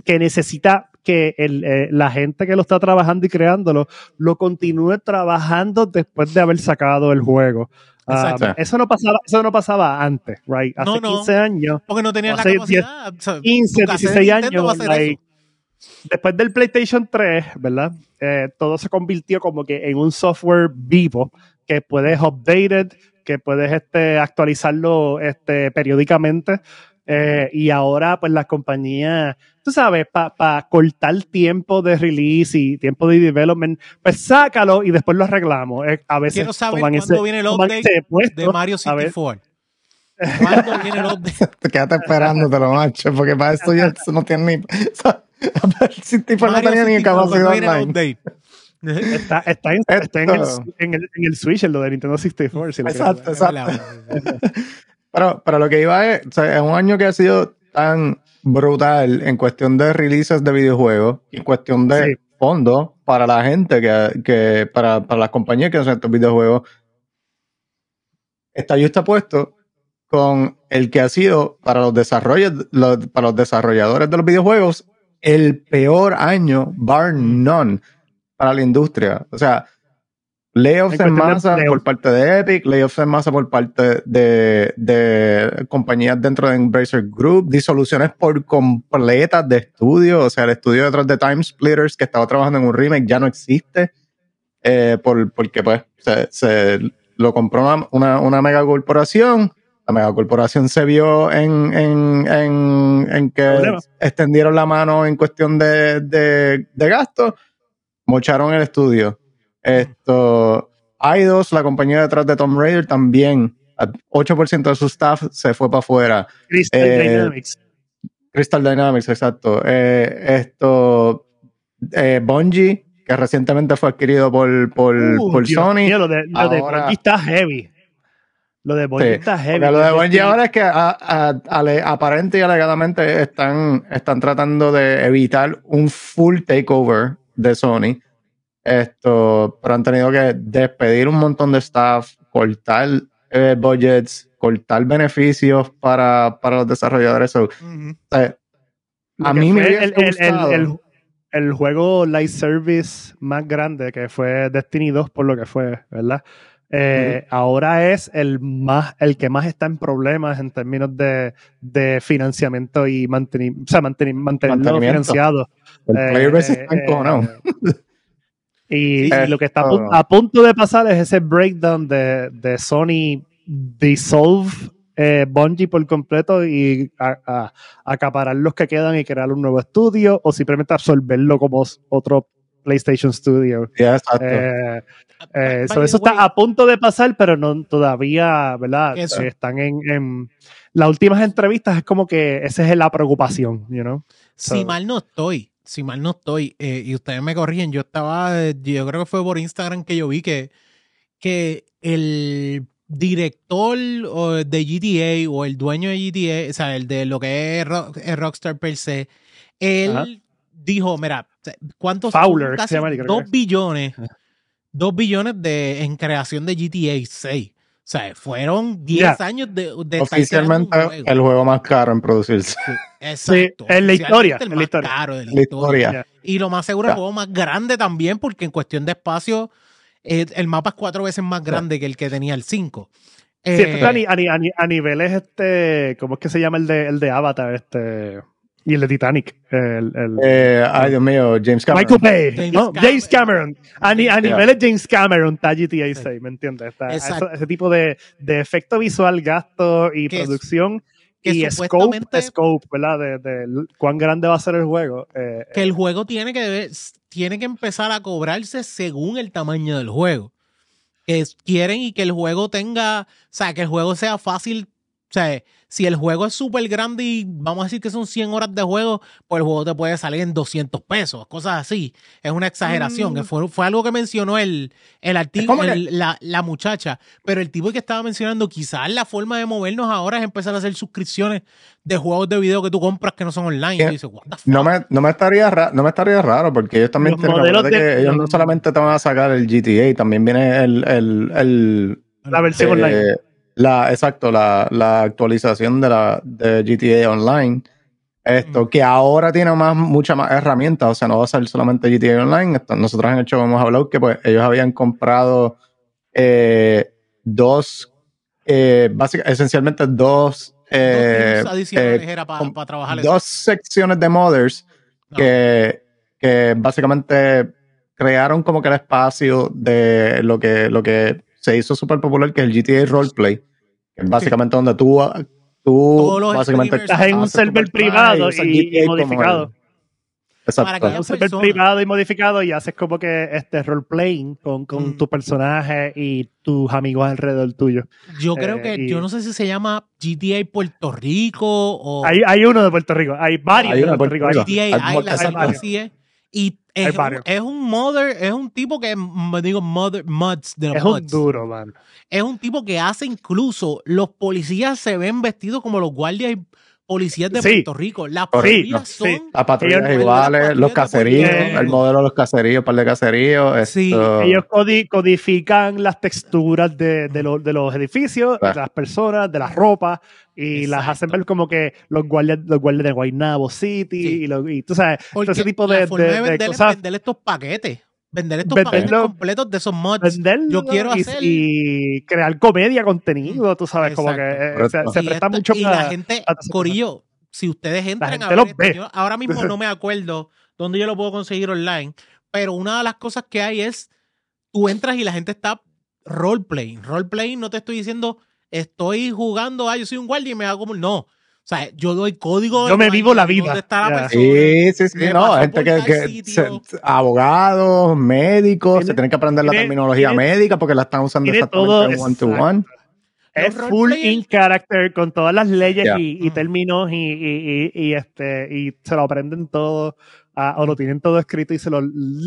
que necesita que el, eh, la gente que lo está trabajando y creándolo lo continúe trabajando después de haber sacado el juego. Ah, eso, no pasaba, eso no pasaba antes, right? Hace 15 años. Porque no tenía la capacidad. 15, 16 años. después del PlayStation 3, ¿verdad? Eh, todo se convirtió como que en un software vivo que puedes update, que puedes este, actualizarlo este, periódicamente. Eh, y ahora, pues las compañías, tú sabes, para cortar tiempo de release y tiempo de development, pues sácalo y después lo arreglamos. Eh, a veces Quiero saber *laughs* cuándo viene el update *laughs* de Mario 64. ¿Cuándo viene el update? Quédate esperándotelo, macho, porque para esto ya no tiene ni. *laughs* si tipo no tenía ni capacidad online. Está, está, en, está en, el, en, el, en, el, Switch, en lo de Nintendo 64. Si exacto, exacto. Pero, pero lo que iba es, o sea, es un año que ha sido tan brutal en cuestión de releases de videojuegos y en cuestión de sí. fondos para la gente que, que para, para las compañías que hacen estos videojuegos. Está justo puesto con el que ha sido para los, desarrollos, los, para los desarrolladores de los videojuegos el peor año, bar none, para la industria. O sea, layoffs en, en masa de por parte de Epic, layoffs en masa por parte de, de compañías dentro de Embracer Group, disoluciones por completas de estudios. O sea, el estudio detrás de Time Splitters que estaba trabajando en un remake ya no existe. Eh, por, porque pues se, se lo compró una, una, una mega corporación la megacorporación se vio en, en, en, en que Problema. extendieron la mano en cuestión de, de, de gastos, mocharon el estudio. Esto, Eidos, la compañía detrás de Tomb Raider, también, 8% de su staff se fue para afuera. Crystal eh, Dynamics. Crystal Dynamics, exacto. Eh, esto, eh, Bungie, que recientemente fue adquirido por, por, uh, por Dios Sony. Mío, lo de, lo ahora, de Bungie está heavy. Lo de Bungie Sí. está heavy. Lo de Bungie ahora es que a, a, ale- aparente y alegadamente están, están tratando de evitar un full takeover de Sony. Esto, pero han tenido que despedir un montón de staff, cortar eh, budgets, cortar beneficios para, para los desarrolladores. So, Ujú. o sea, Lo a mí me el, el, el, gustado- el, el juego live service más grande que fue Destiny 2 por lo que fue, ¿verdad? Eh, Ahora es el más, el que más está en problemas en términos de, de financiamiento y mantenimiento, o sea, manteni- mantenerlo financiado. el Eh, player base está encojonado. Y, Sí, y lo que está a, punto de pasar es ese breakdown de, de Sony dissolve eh, Bungie por completo y a- a- acaparar los que quedan y crear un nuevo estudio o simplemente absorberlo como otro PlayStation Studio. Ya, exacto. Eh, eh, so eso está a punto de pasar, pero no todavía, ¿verdad? Eso. Eh, están en, en las últimas entrevistas, es como que esa es la preocupación, you know? Si So- mal no estoy, si mal no estoy, eh, y ustedes me corrigen, yo estaba, yo creo que fue por Instagram que yo vi que, que el director de GTA o el dueño de GTA, o sea, el de lo que es, Rock- es Rockstar per se, él Ajá. dijo, mira, ¿cuántos? Fowler, Casi se llama, creo que dos es. billones, dos billones de, en creación de GTA 6. O sea, fueron 10 Ya. años de, de Oficialmente juego. el juego más caro en producirse. Exacto. en la historia, El en la historia. caro de la, La historia. historia. Y lo más seguro, el Ya. juego más grande también, porque en cuestión de espacio, eh, el mapa es cuatro veces más grande que el que tenía el 5. Sí, esto está a, a ni- a ni- a niveles, este, ¿cómo es que se llama el de, el de Avatar? Este, y el de Titanic. El, el- Eh, ay, Dios mío, James Cameron. Michael Bay. James no, Cameron. James Cameron. A, ni- a Yeah. niveles James Cameron está GTA 6, ¿me entiendes? Está- Exacto. eso- ese tipo de, de efecto visual, gasto y Que- producción que y scope, scope, ¿verdad? De, de cuán grande va a ser el juego. Eh, que el juego tiene que, debe- tiene que empezar a cobrarse según el tamaño del juego. Que es- quieren y que el juego tenga, o sea, que el juego sea fácil. O sea, si el juego es súper grande y vamos a decir que son 100 horas de juego, pues el juego te puede salir en 200 pesos, cosas así. Es una exageración. Mm. que fue, fue algo que mencionó el, el artículo, la, la muchacha. Pero el tipo que estaba mencionando, quizás la forma de movernos ahora es empezar a hacer suscripciones de juegos de video que tú compras que no son online. Dices, what the fuck? No me, no, me estaría ra- no me estaría raro porque ellos también Los tienen de- que ellos no solamente te van a sacar el GTA, también viene el, el, el la versión eh, online. La, exacto, la, la actualización de la de GTA Online. Esto, Mm. que ahora tiene más, muchas más herramientas, o sea, no va a ser solamente GTA Online. Esto, nosotros en el show hemos hablado que pues ellos habían comprado eh, dos, eh, básica- esencialmente dos, eh, Dos eh, era para trabajar dos secciones de modders No. que, que básicamente crearon como que el espacio de lo que, lo que se hizo súper popular, que es el GTA Roleplay. Que es básicamente donde tú, tú básicamente Estás en un server privado y- como modificado. Exacto. Para un server privado y modificado y haces como que este role-playing con, con Mm. tu personaje y tus amigos alrededor tuyo. Yo creo Eh, que, y- yo no sé si se llama GTA Puerto Rico o Hay, hay uno de Puerto Rico, hay varios Hay de Puerto Rico. Puerto Rico. GTA Hay- Island, algo así es. Y Hay Es un, varios. es un mother, es un tipo que, me digo, mother, muds de los Es un muds. duro, man. Es un tipo que hace incluso, los policías se ven vestidos como los guardias y policías de Sí. Puerto Rico. Las patrullas Sí. son... Las patrullas Ellos- iguales, las los caseríos, el modelo de los caseríos, par de caseríos. Esto- Ellos codi- codifican las texturas de, de lo- de los edificios, Claro. de las personas, de las ropas, y las hacen ver como que los guardias, los guardias de Guaynabo City, Sí. y, lo- y tú sabes, todo ese tipo la de, forma de- cosas. vender estos paquetes. Vender estos Venderlo- paquetes completos de esos mods. Yo quiero y, hacer- y crear comedia, contenido, tú sabes, como que eh, se, se presta esta- mucho y para... la gente, Corillo, si ustedes entran gente a ver los esto, ve. yo ahora mismo no me acuerdo dónde yo lo puedo conseguir online, pero una de las cosas que hay es, tú entras y la gente está roleplaying. Roleplaying no te estoy diciendo, estoy jugando, ah, yo soy un guardia y me hago como... No, o sea, yo doy código. Yo me vivo la vida. ¿Dónde está la Ya. persona? Sí, sí, sí, no, gente que, se- abogados, médicos, se Tiene- tienen que aprender la terminología tiene- médica porque la están usando exactamente one to one. Es full in character con todas las leyes Yeah. y, y Mm. términos y, y, y, y, este y se lo aprenden todo ah, o lo tienen todo escrito y se lo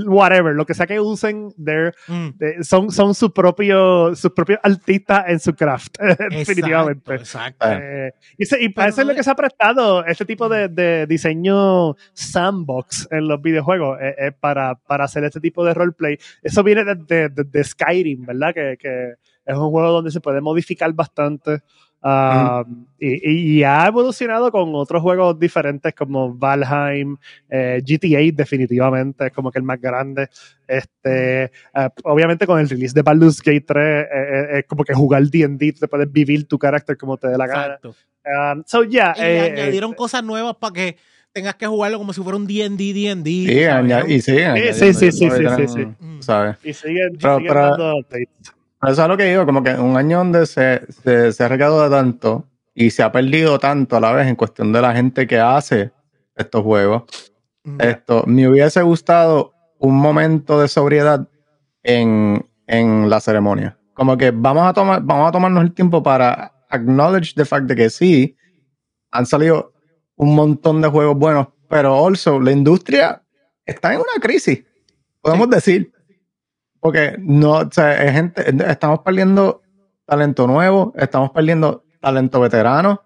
whatever lo que sea que usen they're- Mm, eh, son son sus propios sus propios artistas en su craft *laughs* definitivamente Exacto. Eh, y, se- y para eso es lo que se ha prestado este tipo de, de diseño sandbox en los videojuegos eh, eh, para, para hacer este tipo de roleplay. Eso viene de- de Skyrim, ¿verdad? Que, que es un juego donde se puede modificar bastante. Ah, y, y ha evolucionado con otros juegos diferentes como Valheim, eh, GTA definitivamente es como que el más grande. Este, eh, obviamente con el release de Baldur's Gate 3 eh, eh, es como que jugar D&D, te puedes vivir tu carácter como te dé la gana. exacto. Um, so yeah, Y eh, eh, añadieron cosas nuevas para que tengas que jugarlo como si fuera un D&D, D&D. Sí, y siguen. Sí, sí, sí, sí, sí, sí. ¿sabes? y siguen, Pero- siguen pero- dando updates. Eso es lo que digo, como que un año donde se, se, se ha recaudado tanto y se ha perdido tanto a la vez en cuestión de la gente que hace estos juegos. Mm. Esto, me hubiese gustado un momento de sobriedad en, en la ceremonia. Como que vamos a tomar, vamos a tomarnos el tiempo para acknowledge the fact de que sí, han salido un montón de juegos buenos, pero also la industria está en una crisis, podemos decir. Porque no, o sea, es gente, estamos perdiendo talento nuevo, estamos perdiendo talento veterano.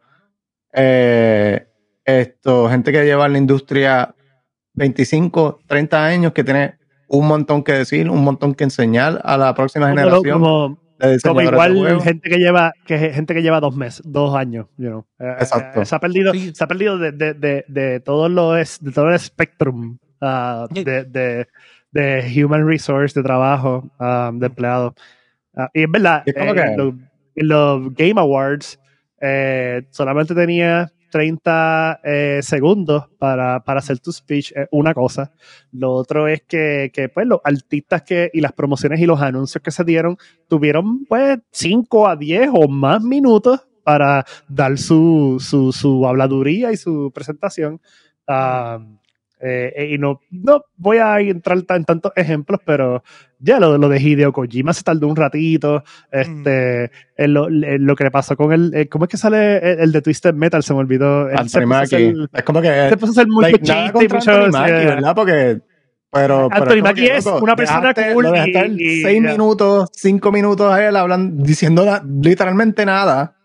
Eh, esto, gente que lleva en la industria 25, 30 años, que tiene un montón que decir, un montón que enseñar a la próxima Como, generación como, de como igual gente que lleva que gente que lleva dos meses, dos años, you know. Eh, Exacto. eh, se ha perdido, Sí. se ha perdido de, de, de, de todo lo es, de todo el spectrum Sí. de, de, human resource, de trabajo, ah, de empleados. Ah, y es verdad, Y eh, que- en, los, en los Game Awards eh, solamente tenía 30 eh, segundos para, para hacer tu speech, es una cosa. Lo otro es que, que, pues, los artistas que, y las promociones y los anuncios que se dieron tuvieron, pues, 5 a 10 o más minutos para dar su, su, su habladuría y su presentación. Ah, eh, y no, no voy a entrar en tantos ejemplos, pero ya lo, lo de Hideo Kojima se tardó un ratito. Este, en lo, en lo que le pasó con el, eh, ¿cómo es que sale el, el de Twisted Metal? Se me olvidó. Anthony Es como que se puso a hacer mucho like, chiste y mucho. Anthony Mackie, eh, ¿verdad? Porque pero, pero Anthony Mackie es loco, una persona dejaste- cool lo dejaste y- estar y- seis ya. minutos, cinco minutos a él hablando, diciendo na- literalmente nada.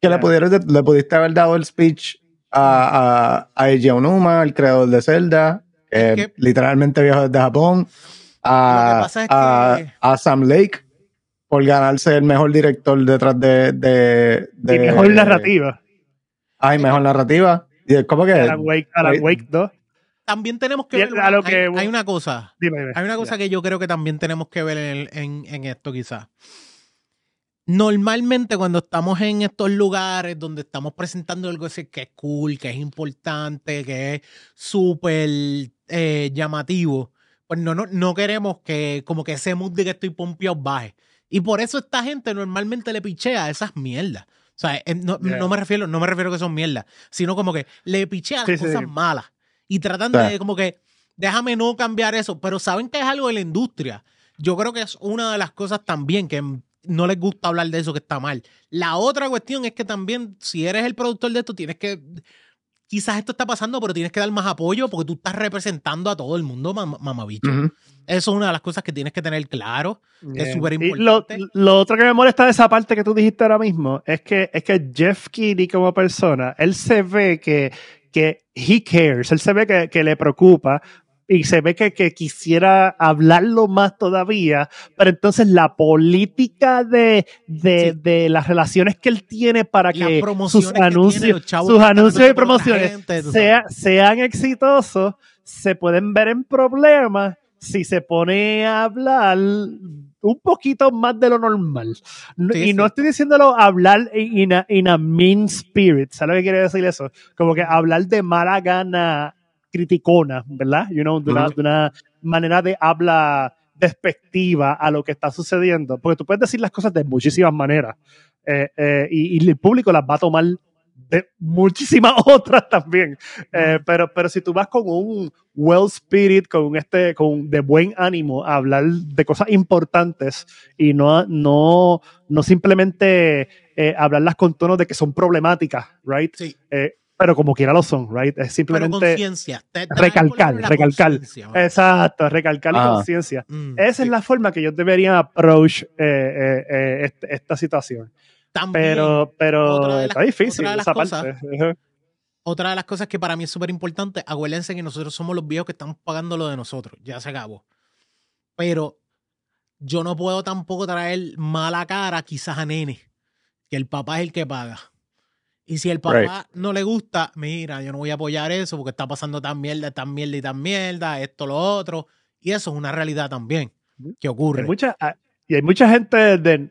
Que le, Ya. pudieras, le pudiste haber dado el speech a, a, a Eiji Onuma, el creador de Zelda, que Es que- literalmente viajó desde Japón, Lo que a, pasa es a, que- a Sam Lake por ganarse el mejor director detrás de... de, de y mejor narrativa. Ay, mejor narrativa. Y es como que... Alan Wake, Alan Ay, Wake 2. También tenemos que ver. a lo hay- que- hay, una cosa. Dime, dime. Hay una cosa que yo creo que también tenemos que ver en- en esto, quizás. Normalmente, cuando estamos en estos lugares donde estamos presentando algo que es cool, que es importante, que es súper eh, llamativo, pues no, no, no queremos que como que ese mood de que estoy pompeado baje. Y por eso esta gente normalmente le pichea esas mierdas. O sea, eh, no, Yeah. no me refiero, no me refiero que son mierdas, sino como que le pichea las Sí, cosas sí. malas. Y tratan Sí. de como que déjame no cambiar eso, pero saben que es algo de la industria. Yo creo que es una de las cosas también que no les gusta hablar de eso que está mal. La otra cuestión es que también, si eres el productor de esto, tienes que quizás esto está pasando, pero tienes que dar más apoyo porque tú estás representando a todo el mundo, mam- mamabicho. Eso es una de las cosas que tienes que tener claro. que es súper Y lo, importante. lo otro que me molesta de esa parte que tú dijiste ahora mismo es que, es que Jeff Keighley como persona, él se ve que, que he cares, él se ve que, que le preocupa y se ve que, que quisiera hablarlo más todavía, pero entonces la política de, de, Sí. de las relaciones que él tiene para que sus que anuncios, sus anuncios y promociones gente, sea- sean exitosos, se pueden ver en problemas si se pone a hablar un poquito más de lo normal. Sí, y sí. no estoy diciéndolo hablar in a, in a mean spirit. ¿Sabes lo que quiere decir eso? Como que hablar de mala gana criticona, ¿verdad? You know, de, una, de una manera de habla despectiva a lo que está sucediendo. Porque tú puedes decir las cosas de muchísimas maneras. eh, eh, y, y el público las va a tomar de muchísimas *laughs* otras también. Eh, pero, pero si tú vas con un well spirit, con un este, con de buen ánimo a hablar de cosas importantes y no, no, no simplemente eh, hablarlas con tonos de que son problemáticas, right? Sí, Eh, pero como quiera lo son, right? Es pero simplemente recalcar, recalcar. exacto, recalcar la Ah. conciencia. Mm, Esa sí. es la forma que yo debería approach eh, eh, eh, esta situación. También, Pero, pero las- está difícil otra de las esa cosas- parte. Otra de las cosas que para mí es súper importante, acuérdense que nosotros somos los viejos que estamos pagando lo de nosotros. Ya se acabó. Pero yo no puedo tampoco traer mala cara quizás a nene, que el papá es el que paga. Y si el papá Right. no le gusta, mira, yo no voy a apoyar eso porque está pasando tan mierda, tan mierda y tan mierda, esto, lo otro. Y eso es una realidad también que ocurre. Hay mucha, ah, y hay mucha gente de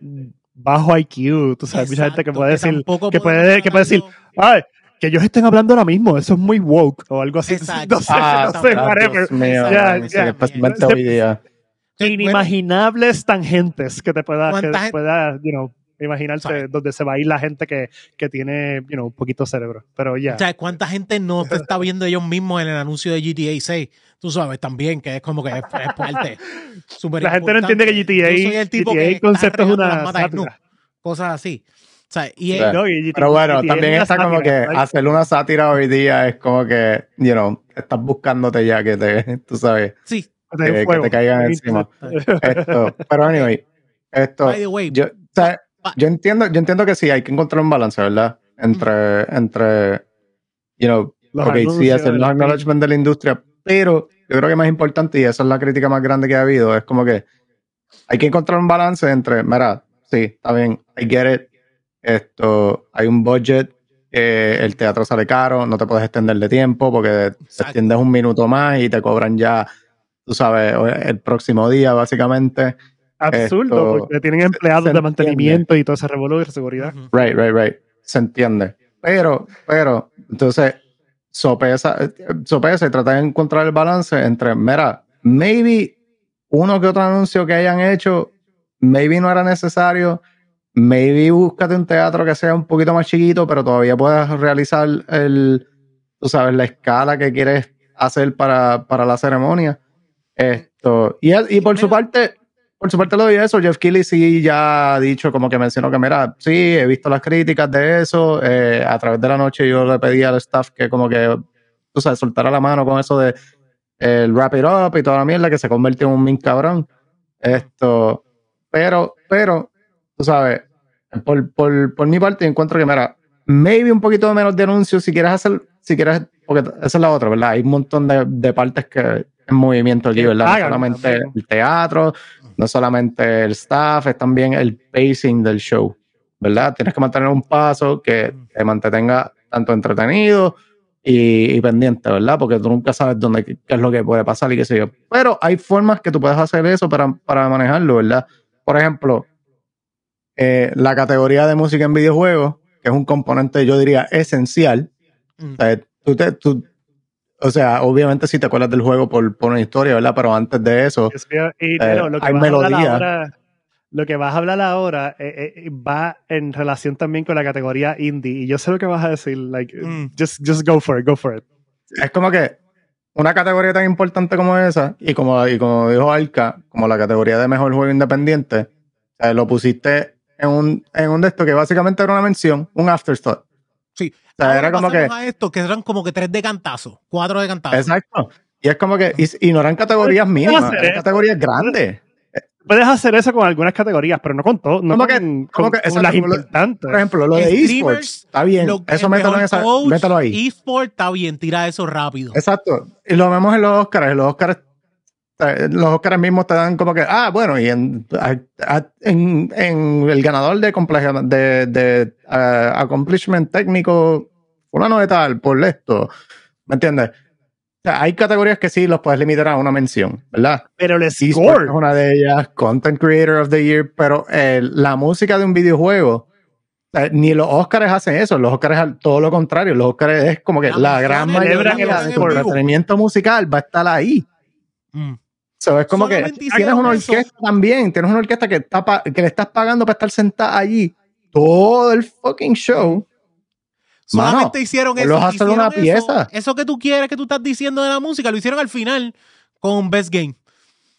bajo IQ, tú sabes, mucha gente que Exacto, puede decir, tampoco que puede, que puede decir, ay, que ellos estén hablando ahora mismo, eso es muy woke o algo así. *laughs* Exacto. No sé, Ah, no sé, whatever. Mío. Inimaginables tangentes que te pueda, que ¿Cuánta gente- pueda, you know, imaginarte ¿Sabes? donde se va a ir la gente que, que tiene, you know, un poquito cerebro. Pero ya. O sea, ¿cuánta gente no te está viendo ellos mismos en el anuncio de GTA 6? Tú sabes, también, que es como que es, es parte. *laughs* súper la gente no entiende que GTA, Yo soy el tipo GTA que concepto es una sátira. Cosas así. O sea, y No, y GTA Pero bueno, también está como que sátira, right? hacer una sátira hoy día es como que, you know, estás buscándote ya que te, *laughs* tú sabes, sí. Que- que te caigan En encima. esto. Pero anyway, esto, By the way, yo, o sea, yo entiendo, yo entiendo que sí, hay que encontrar un balance, ¿verdad? Entre, entre, you know, Los ok, sí, hacer los acknowledgement de la industria, pero yo creo que más importante, y esa es la crítica más grande que ha habido, es como que hay que encontrar un balance entre, mira, sí, está bien, I get it, esto, hay un budget, eh, el teatro sale caro, no te puedes extender de tiempo porque te extiendes un minuto más y te cobran ya, tú sabes, el próximo día, básicamente. Absurdo, Esto- porque tienen empleados de mantenimiento y todo ese revolú de seguridad. Right, right, right. Se entiende. Pero, pero, entonces, sopesa, sopesa y trata de encontrar el balance entre, mira, maybe uno que otro anuncio que hayan hecho, maybe no era necesario, maybe búscate un teatro que sea un poquito más chiquito, pero todavía puedas realizar el, tú sabes, la escala que quieres hacer para, para la ceremonia. Esto, y, y por su parte, por su parte lo doy eso, Jeff Keighley sí ya ha dicho, como que mencionó que, mira, sí, he visto las críticas de eso, eh, a través de la noche yo le pedí al staff que como que, tú sabes, soltara la mano con eso de el wrap it up y toda la mierda que se convirtió en un min cabrón. Esto, pero, pero, tú sabes, por, por, por mi parte encuentro que, mira, maybe un poquito menos de anuncios si quieres hacer, si quieres, porque esa es la otra, ¿verdad? Hay un montón de, de partes que en movimiento aquí, ¿verdad? no solamente el teatro, no solamente el staff, es también el pacing del show, ¿verdad? Tienes que mantener un paso que te mantenga tanto entretenido y, y pendiente, ¿verdad? Porque tú nunca sabes dónde, qué es lo que puede pasar y qué sé yo. Pero hay formas que tú puedes hacer eso para, para manejarlo, ¿verdad? Por ejemplo, eh, la categoría de música en videojuegos, que es un componente, yo diría, esencial. Mm. O sea, tú te- tú- o sea, obviamente si te acuerdas del juego por, por una historia, ¿verdad? Pero antes de eso, Eh, pero lo que hay vas a hablar melodía. ahora, lo que vas a hablar ahora eh, eh, va en relación también con la categoría indie. Y yo sé lo que vas a decir. Like, Mm. just, just go for it, go for it. es como que una categoría tan importante como esa, y como, y como dijo Alka, como la categoría de mejor juego independiente, lo pusiste en un, en un de esto que básicamente era una mención, un afterthought. Sí. O sea, era como que. a esto, que eran como que tres de cantazo, cuatro de cantazo. Exacto. Y es como que. Y, y no eran categorías mínimas, hacer eran categorías grandes. Puedes hacer eso con algunas categorías, pero no con todo. No ¿Cómo con, que- con- que- las importantes. Por ejemplo, lo de esports. Está bien. Lo- eso el mételo, en esa, coach, mételo ahí. eSport está bien, tira eso rápido. Exacto. Y lo vemos en los Oscars. Los Oscars, los Oscars mismos te dan como que, ah, bueno, y en, a- a- en, en el ganador de, compleja- de, de accomplishment técnico, fulano de tal, por esto. ¿Me entiendes? O sea, hay categorías que sí los puedes limitar a una mención, ¿verdad? Pero el score. es una de ellas, Content Creator of the Year, pero eh, la música de un videojuego, eh, ni los Oscars hacen eso, los Oscars todo lo contrario, los Oscars es como que La la, gran mayoría el de eSport. entretenimiento musical va a estar ahí. Mm. So, es como que tienes hicieron una eso. orquesta también, tienes una orquesta que, está pa- que le estás pagando para estar sentada allí todo el fucking show. Solamente Mano, hicieron eso. a hacer una hicieron eso- pieza. Eso, que tú quieres, que tú estás diciendo de la música, lo hicieron al final con Best Game.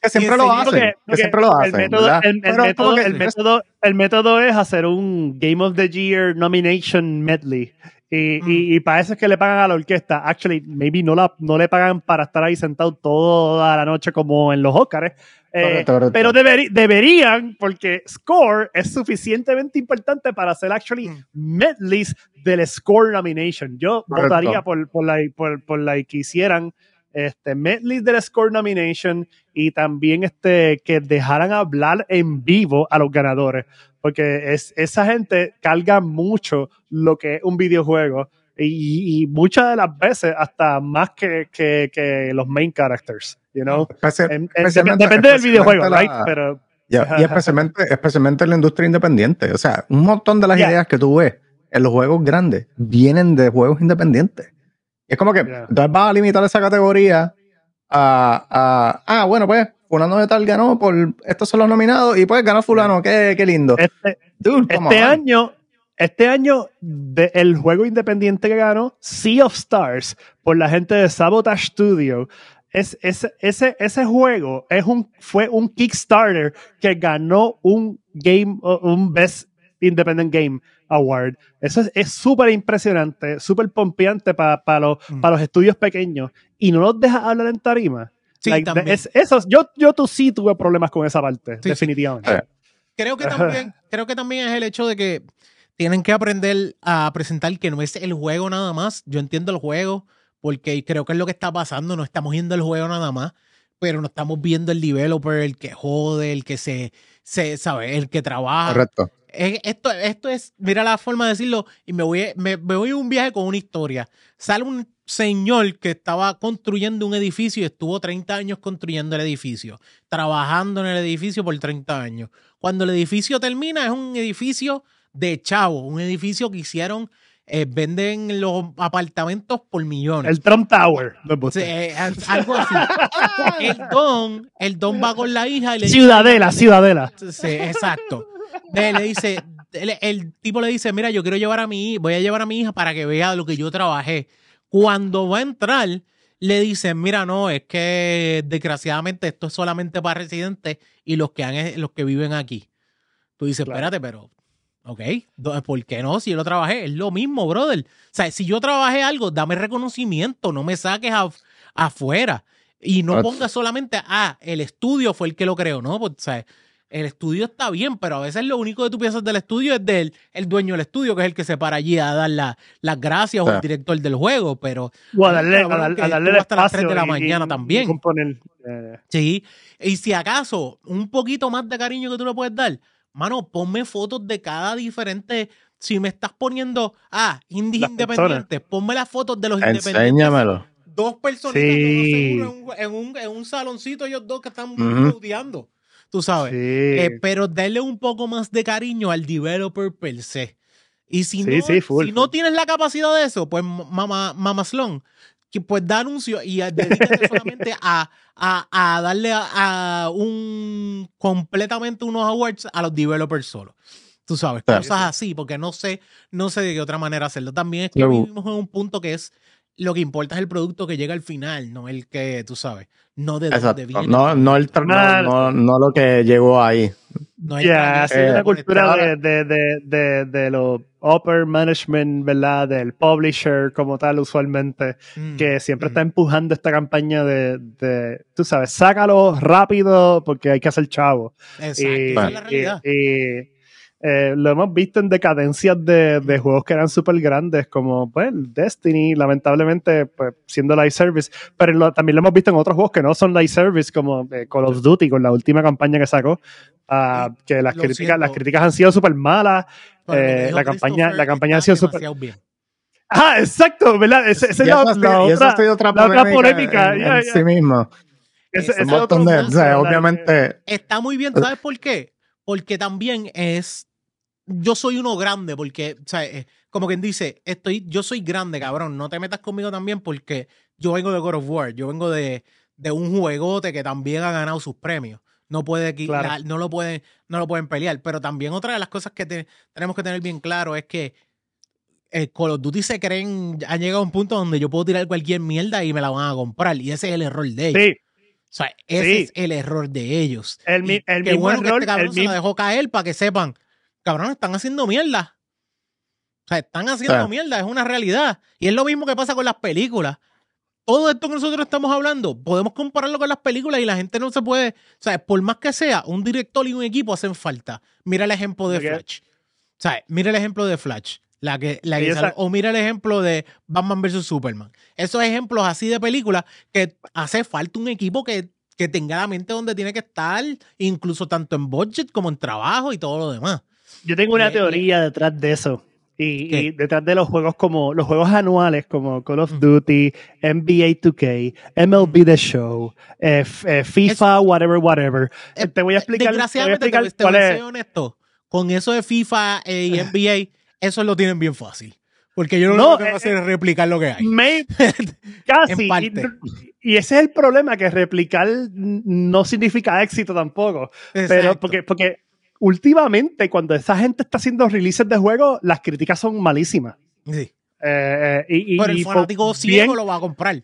Que siempre lo hacen, Porque- que porque siempre lo hacen, el método, ¿verdad? el, el Pero método, como que- el método- el método es hacer un Game of the Year nomination medley. Y, Mm. y, y para eso es que le pagan a la orquesta. Actually, maybe no, la, no le pagan para estar ahí sentado toda la noche como en los Óscares. Eh, pero deberi- deberían, porque score es suficientemente importante para hacer actually Mm. medleys del score nomination. Yo Correcto. votaría por, por, la, por, por la que hicieran este, medleys del score nomination y también este, que dejaran hablar en vivo a los ganadores. Porque es, esa gente carga mucho lo que es un videojuego. Y, y muchas de las veces hasta más que, que, que los main characters, you know? Especi- En- en- especialmente- depende del videojuego, especialmente right? la- Pero Ya, y especialmente, especialmente en la industria independiente. O sea, un montón de las Ya. ideas que tú ves en los juegos grandes vienen de juegos independientes. Es como que entonces vas a limitar esa categoría a, a- ah, bueno, pues fulano de tal ganó por estos son los nominados y pues ganó fulano, qué, qué lindo. este, Dude, Este año, este año, de- el juego independiente que ganó, Sea of Stars, por la gente de Sabotage Studio, es, es- ese, ese juego es un, fue un Kickstarter que ganó un game, un Best Independent Game Award. Eso es- es súper impresionante, súper pompeante para los, Mm. para los estudios pequeños. Y no los deja hablar en tarima. Sí, Like, también. es- esos- yo, yo tú sí tuve problemas con esa parte, sí. definitivamente. Sí. Creo que también, *laughs* creo que también es el hecho de que tienen que aprender a presentar que no es el juego nada más. Yo entiendo el juego, porque creo que es lo que está pasando. No estamos viendo el juego nada más, pero no estamos viendo el developer, el que jode, el que se, se sabe, el que trabaja. Correcto. Es- esto, esto es, mira la forma de decirlo, y me voy, me, me voy a un viaje con una historia. Sale un señor que estaba construyendo un edificio y estuvo 30 años construyendo el edificio, trabajando en el edificio por 30 años. Cuando el edificio termina, es un edificio de chavo, un edificio que hicieron, eh, venden los apartamentos por millones. El Trump Tower. Sí, eh, al- algo así. *laughs* el don, el don va con la hija y le dice, Ciudadela, Ciudadela. Sí, exacto. De- le dice, el, el tipo le dice, mira, yo quiero llevar a mi, voy a llevar a mi hija para que vea lo que yo trabajé. Cuando va a entrar, le dicen, mira, no, es que desgraciadamente esto es solamente para residentes y los que han, los que viven aquí. Tú dices, Claro. espérate, pero, ok, ¿por qué no? Si yo lo trabajé, es lo mismo, brother. O sea, si yo trabajé algo, dame reconocimiento, no me saques af- afuera. Y no Ah. pongas solamente, ah, el estudio fue el que lo creó, ¿no? Pues, o sea, el estudio está bien, pero a veces lo único que tú piensas del estudio es del el dueño del estudio, que es el que se para allí a dar la- las gracias o el Ah. director del juego, pero O a darle, a a darle hasta las espacio 3 de la y- mañana y- también. y componer. Eh, sí. Y si acaso un poquito más de cariño que tú le puedes dar, mano, ponme fotos de cada diferente. Si me estás poniendo, ah, indies Las independientes, ponme las fotos de los independientes. Enséñamelo. Dos personas Sí. en, un, en, un, en un saloncito, ellos dos que están Ujú. estudiando. Tú sabes. sí. Eh, pero darle un poco más de cariño al developer per se. Y si, Sí, no, sí, full, si no tienes la capacidad de eso, pues mamá, mamaslón, que pues da anuncio y a- dedícate solamente *laughs* a, a, a darle a, a un completamente unos awards a los developers solo. Tú sabes, cosas así, porque no sé, no sé de qué otra manera hacerlo. También es que Luego- vivimos en un punto que es lo que importa es el producto que llega al final, no el que, tú sabes, no de dónde Exacto. viene. No, no, el no, no, no lo que llegó ahí. No hay Ya, tradición sí, una cultura de, de, de, de, de los upper management, ¿verdad? Del publisher como tal, usualmente, Mm, que siempre mm. está empujando esta campaña de, de, tú sabes, sácalo rápido porque hay que hacer chavo. Exacto, Y, esa es la realidad. y- y, eh, lo hemos visto en decadencias de, de juegos que eran súper grandes, como pues, Destiny, lamentablemente, pues, siendo live service, pero lo- también lo hemos visto en otros juegos que no son live service, como eh, Call of Duty, con la última campaña que sacó, ah, que las Lo críticas, siento. las críticas han sido súper malas. Eh, la campaña- la campaña ha sido súper-. Ah, exacto, ¿verdad? Esa es la, la otra. otra la otra polémica, polémica, en, ya, en ya. sí mismo. Ese- ese es otro de, o obviamente, Está muy bien, ¿sabes por qué? Porque también es. Yo soy uno grande, porque, o sea, eh, como quien dice, estoy, yo soy grande, cabrón. No te metas conmigo también porque yo vengo de God of War. Yo vengo de, de un juegote que también ha ganado sus premios. No puede Claro. la- no lo pueden, no lo pueden pelear. Pero también otra de las cosas que te- tenemos que tener bien claro es que eh, Call of Duty se creen, han llegado a un punto donde yo puedo tirar cualquier mierda y me la van a comprar. Y ese es el error de ellos. Sí, O sea, ese Sí. es el error de ellos. El mi- Y el qué mismo bueno que este cabrón el se la mismo- dejó caer para que sepan, cabrón, están haciendo mierda. O sea, están haciendo Claro. mierda, es una realidad. Y es lo mismo que pasa con las películas. Todo esto que nosotros estamos hablando, podemos compararlo con las películas y la gente no se puede, o sea, por más que sea, un director y un equipo hacen falta. Mira el ejemplo de. Flash. O sea, mira el ejemplo de Flash. La que, la que Y esa- sale- o mira el ejemplo de Batman vs. Superman. Esos ejemplos así de películas que hace falta un equipo que, que tenga la mente donde tiene que estar, incluso tanto en budget como en trabajo y todo lo demás. Yo tengo una teoría detrás de eso. Y, detrás de los juegos como los juegos anuales como Call of. Duty, NBA 2K, MLB The Show, eh, eh, FIFA, whatever, whatever. Eh, te voy a explicar, te voy a Desgraciadamente, te, explicar te voy a ser honesto. Con eso de FIFA y NBA, eso lo tienen bien fácil. Porque yo no, No, lo que voy a hacer es replicar lo que hay. *laughs* Casi. En parte. Y, y ese es el problema, que replicar no significa éxito tampoco. Pero porque, porque últimamente, cuando esa gente está haciendo releases de juegos, las críticas son malísimas. Sí. Eh, eh, y, y- Pero el fanático bien- ciego lo va a comprar.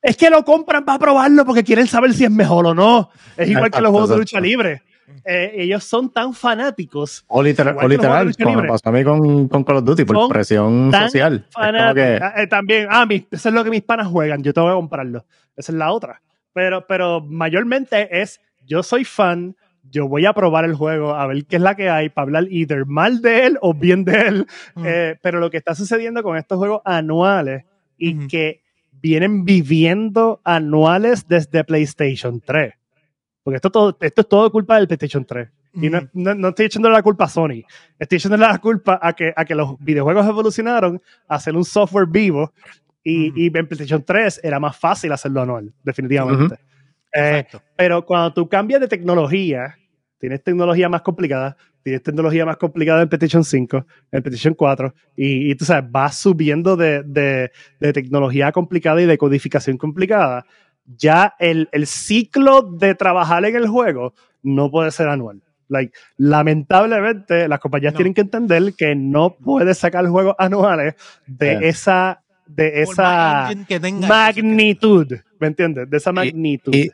Es que lo compran para probarlo porque quieren saber si es mejor o no. Es igual que los juegos de lucha libre. Eh, ellos son tan fanáticos, o literal, o literal como me pasó a mí con, con Call of Duty, por Son presión tan social. Que, Ah, eh, también, ah, mis- eso es lo que mis panas juegan, yo tengo que comprarlo. Esa es la otra. Pero, pero mayormente es, yo soy fan, yo voy a probar el juego, a ver qué es la que hay, para hablar either mal de él o bien de él. Mm. Eh, pero lo que está sucediendo con estos juegos anuales y que vienen viviendo anuales desde PlayStation 3. Porque esto, todo, esto es todo culpa del PlayStation 3. Y no, no, no estoy echándole la culpa a Sony. Estoy echándole la culpa a que, a que los videojuegos evolucionaron a hacer un software vivo. Y, y en PlayStation 3 era más fácil hacerlo anual, definitivamente. Eh, pero cuando tú cambias de tecnología, tienes tecnología más complicada, tienes tecnología más complicada en PlayStation 5, en PlayStation 4, y, y tú sabes, vas subiendo de, de- de tecnología complicada y de codificación complicada. Ya el, el ciclo de trabajar en el juego no puede ser anual. Like, lamentablemente, las compañías No. tienen que entender que no puedes sacar juegos anuales de Eh. esa, de esa magnitud, ¿me entiendes? De esa magnitud. y-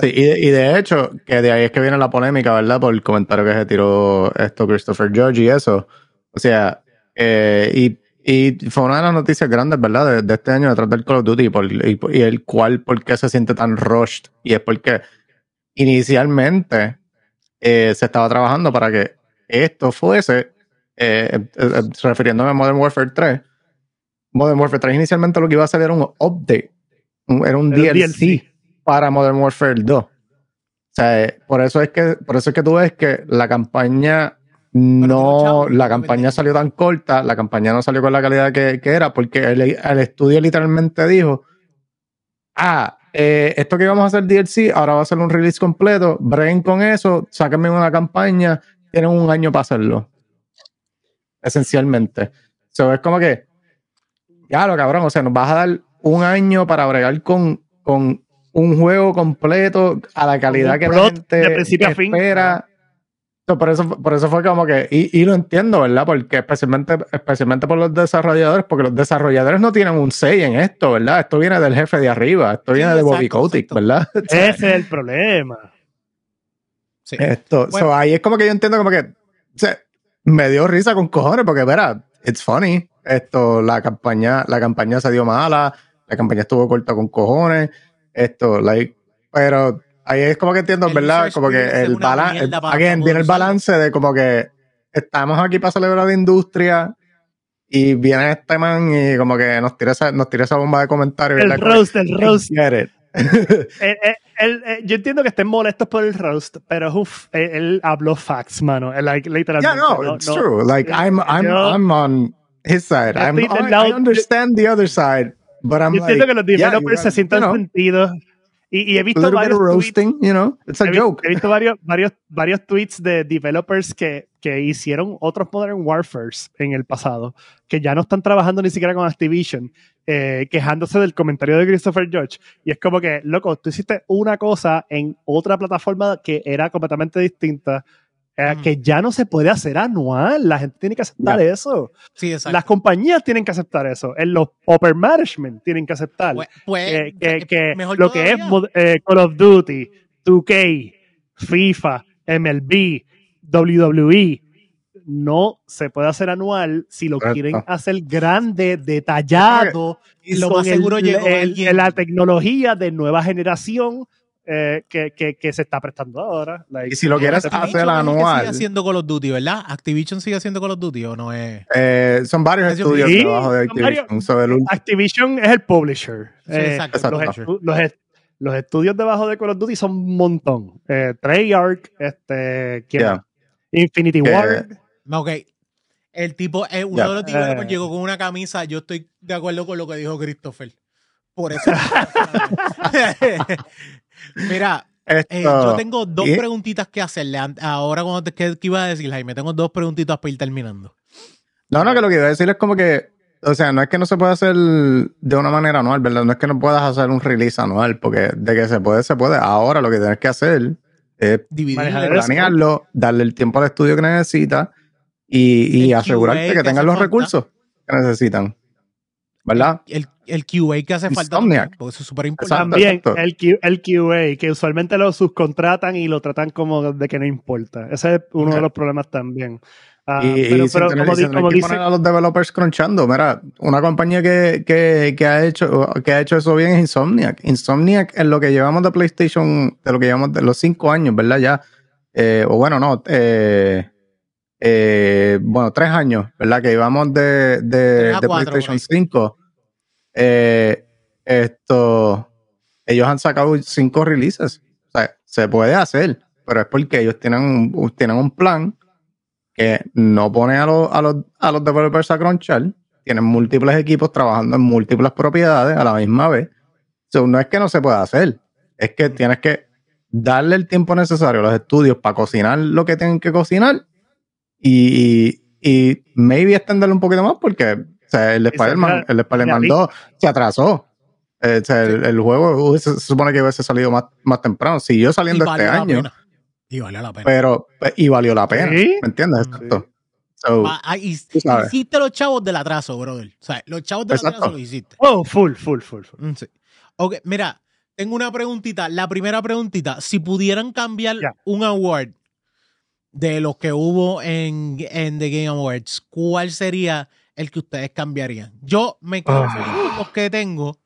sí, y, de, y de hecho, que de ahí es que viene la polémica, ¿verdad? Por el comentario que se tiró esto Christopher George y eso. O sea, eh, y, y fue una de las noticias grandes, ¿verdad? De, de este año detrás del Call of Duty y, por- y, y el cual, por qué se siente tan rushed. Y es porque inicialmente eh, se estaba trabajando para que esto fuese, eh, refiriéndome a Modern Warfare 3, Modern Warfare 3 inicialmente lo que iba a hacer era un update, era un Era un DLC, DLC. Para Modern Warfare 2. O sea, eh, por eso es que, por eso es que tú ves que la campaña no, la campaña salió tan corta, la campaña no salió con la calidad que, que era, porque el, el estudio literalmente dijo, ah, eh, esto que íbamos a hacer DLC, ahora va a ser un release completo, breguen con eso, sáquenme una campaña, tienen un año para hacerlo. Esencialmente. So, es como que, ya lo cabrón, o sea, nos vas a dar un año para bregar con, con un juego completo a la calidad un que la gente de principio a fin. espera. So, por, eso, por eso fue como que, y, y lo entiendo, ¿verdad? Porque especialmente, especialmente por los desarrolladores, porque los desarrolladores no tienen un say en esto, ¿verdad? Esto viene del jefe de arriba, esto Sí, viene de Bobby exacto, Kotick, exacto. ¿verdad? *laughs* Ese es el problema. Sí. Esto, Bueno. so, ahí es como que yo entiendo como que, o sea, me dio risa con cojones porque, verá, it's funny. Esto, la campaña, la campaña se dio mala, la campaña estuvo corta con cojones. Esto, like, pero ahí es como que entiendo, El ¿verdad? Como que el balance, poder viene el balance de como que estamos aquí para celebrar la industria y viene este man y como que nos tira esa, nos tira esa bomba de comentarios. El roast, el roast. I get it. *laughs* Eh, eh, él, eh, yo entiendo que estén molestos por el roast, pero uf, él, él habló facts, mano. Él, like, Yeah, literalmente. no, it's true. Like I'm, I'm, Yo- I'm on his side. I'm, I, I understand the other side, but I'm Yo like, entiendo que los yeah, developers you se sientan you know, sentidos. Y, y he visto varios of tweets roasting, you know, it's a he, joke. he visto varios, varios, varios tweets de developers que, que hicieron otros Modern Warfares en el pasado, que ya no están trabajando ni siquiera con Activision, eh, quejándose del comentario de Christopher Judge. Y es como que, loco, tú hiciste una cosa en otra plataforma que era completamente distinta, eh, que ya no se puede hacer anual. La gente tiene que aceptar eso. Sí, exacto. Las compañías tienen que aceptar eso. En los upper management tienen que aceptar Pues, pues, que, que- que mejor lo que es eh, Call of Duty, 2K, FIFA, MLB, WWE, no se puede hacer anual si lo Correcto. quieren hacer grande, detallado, Y lo más seguro el- llegó el- la tecnología de nueva generación eh, que, que- que se está prestando ahora. Like, Y si lo quieres Activision hacer que anual. sigue haciendo Call of Duty, ¿verdad? Activision sigue haciendo Call of Duty o no es. Eh, son varios Sí, estudios sí, debajo de son varios- Activision. So, el ul- Activision es el publisher. Sí, Eh, exacto, los, exacto. estu- los est- los estudios debajo de Call of Duty son un montón. Eh, Treyarch, este, ¿quién Yeah. Infinity Que- Ward. No, ok. El tipo, eh, uno de los developers Eh. llegó con una camisa. Yo estoy de acuerdo con lo que dijo Christopher. Por eso. *laughs* *laughs* Mira, eh, yo tengo dos preguntitas que hacerle. Ahora, cuando te, ¿qué, iba a decir, Jaime? Tengo dos preguntitas para ir terminando. No, no, que lo que iba a decir es como que, o sea, no es que no se pueda hacer de una manera anual, ¿verdad? No es que no puedas hacer un release anual, porque de que se puede, se puede. Ahora lo que tienes que hacer es Dividirle. Planearlo, darle el tiempo al estudio que necesita y, asegurarte que que tengan los falta. recursos que necesitan. ¿Verdad? El, el QA que hace falta Insomniac. porque eso es súper importante. También exacto. el, Q- el QA, que usualmente lo subcontratan y lo tratan como de que no importa. Ese es uno de los problemas también. Ah, y, pero y pero tener- como, como que dice, poner a los developers crunchando. Mira, una compañía que, que, que ha hecho, que ha hecho eso bien es Insomniac. Insomniac en lo que llevamos de PlayStation, de lo que llevamos de los cinco años, ¿verdad? Ya. eh, o bueno, no. Eh, eh, bueno, tres años, ¿verdad? Que llevamos de, de, Tres a de cuatro, PlayStation por ahí. 5. Eh, esto. Ellos han sacado cinco releases. O sea, se puede hacer, pero es porque ellos tienen un, tienen un plan que no pone a, los a, los, a los developers a crunchar. Tienen múltiples equipos trabajando en múltiples propiedades a la misma vez. So, no es que no se pueda hacer, es que tienes que darle el tiempo necesario a los estudios para cocinar lo que tienen que cocinar y, y, maybe extenderlo un poquito más porque o sea, el Spider-Man tra- el de Spider-Man 2 se atrasó. Eh, o sea, el, el juego hubiese- se supone que hubiese salido más, más temprano. Siguió Y saliendo este valió la año, pena. Y valió la pena. pero y valió la pena. Sí. ¿Me entiendes? Sí. Exacto. So, Va- ah, y- sabes. hiciste los chavos del atraso, brother. O sea, los chavos del Exacto. atraso lo hiciste. Oh, full, full, full, full. Mm, sí. Ok, mira, tengo una preguntita. La primera preguntita, si pudieran cambiar un award de los que hubo en, en The Game Awards, ¿cuál sería el que ustedes cambiarían? Yo me quedo Ah. feliz con los que tengo,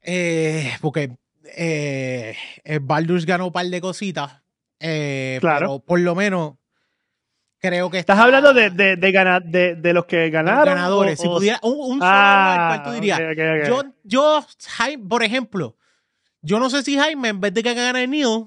eh, porque eh, eh, Baldur's ganó un par de cositas, eh, Claro. pero por lo menos creo que ¿Estás está- hablando de, de, de, gana- de, de los que ganaron? ganadores. o- si pudiera, un, un solo Ah, award, ¿cuál tú dirías? ok, ok, ok. Yo, yo, Jaime, por ejemplo, yo no sé si Jaime, en vez de que gane Neil,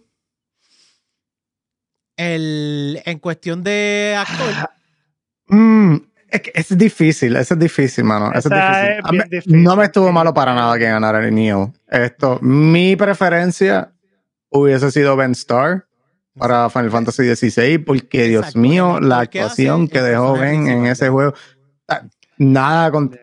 el, en cuestión de actor, *laughs* Mm, es, que es difícil, eso es difícil, mano. Eso es difícil. es A mí- bien difícil, no me estuvo malo para nada que ganara el Neo. Esto, mi preferencia hubiese sido Ben Starr para Final Fantasy XVI, porque Dios mío, la actuación que dejó Ben en ese juego. Nada con.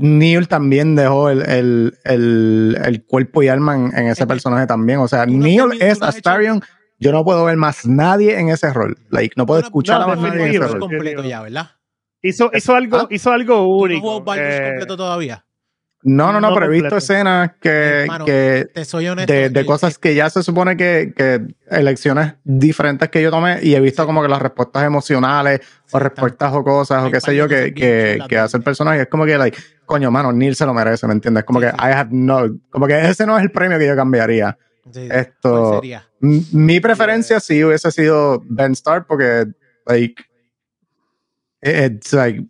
Neil también dejó el, el, el, el cuerpo y alma en, en ese personaje también. O sea, Neil es hecho- Astarion. Yo no puedo ver más nadie en ese rol. Like, no puedo Tú no- escuchar no, a más nadie en ese rol. completo ya, ¿verdad? Hizo, hizo algo, Ah. hizo algo ¿Tú no único. jugó Baldur's eh, completo todavía? No, no, no, No pero he visto escenas que, Hermano, que Te soy honesto. de, cosas que ya se supone que, que elecciones diferentes que yo tomé y he visto como que las respuestas emocionales o respuestas o cosas o qué sé yo que, que, que hace el personaje. Es como que, like, coño, mano, Neil se lo merece, ¿me entiendes? Como Sí, que sí. I have no, como que ese no es el premio que yo cambiaría. Sí, Esto, Mi preferencia sí hubiese sido Ben Starr porque, like, it's like,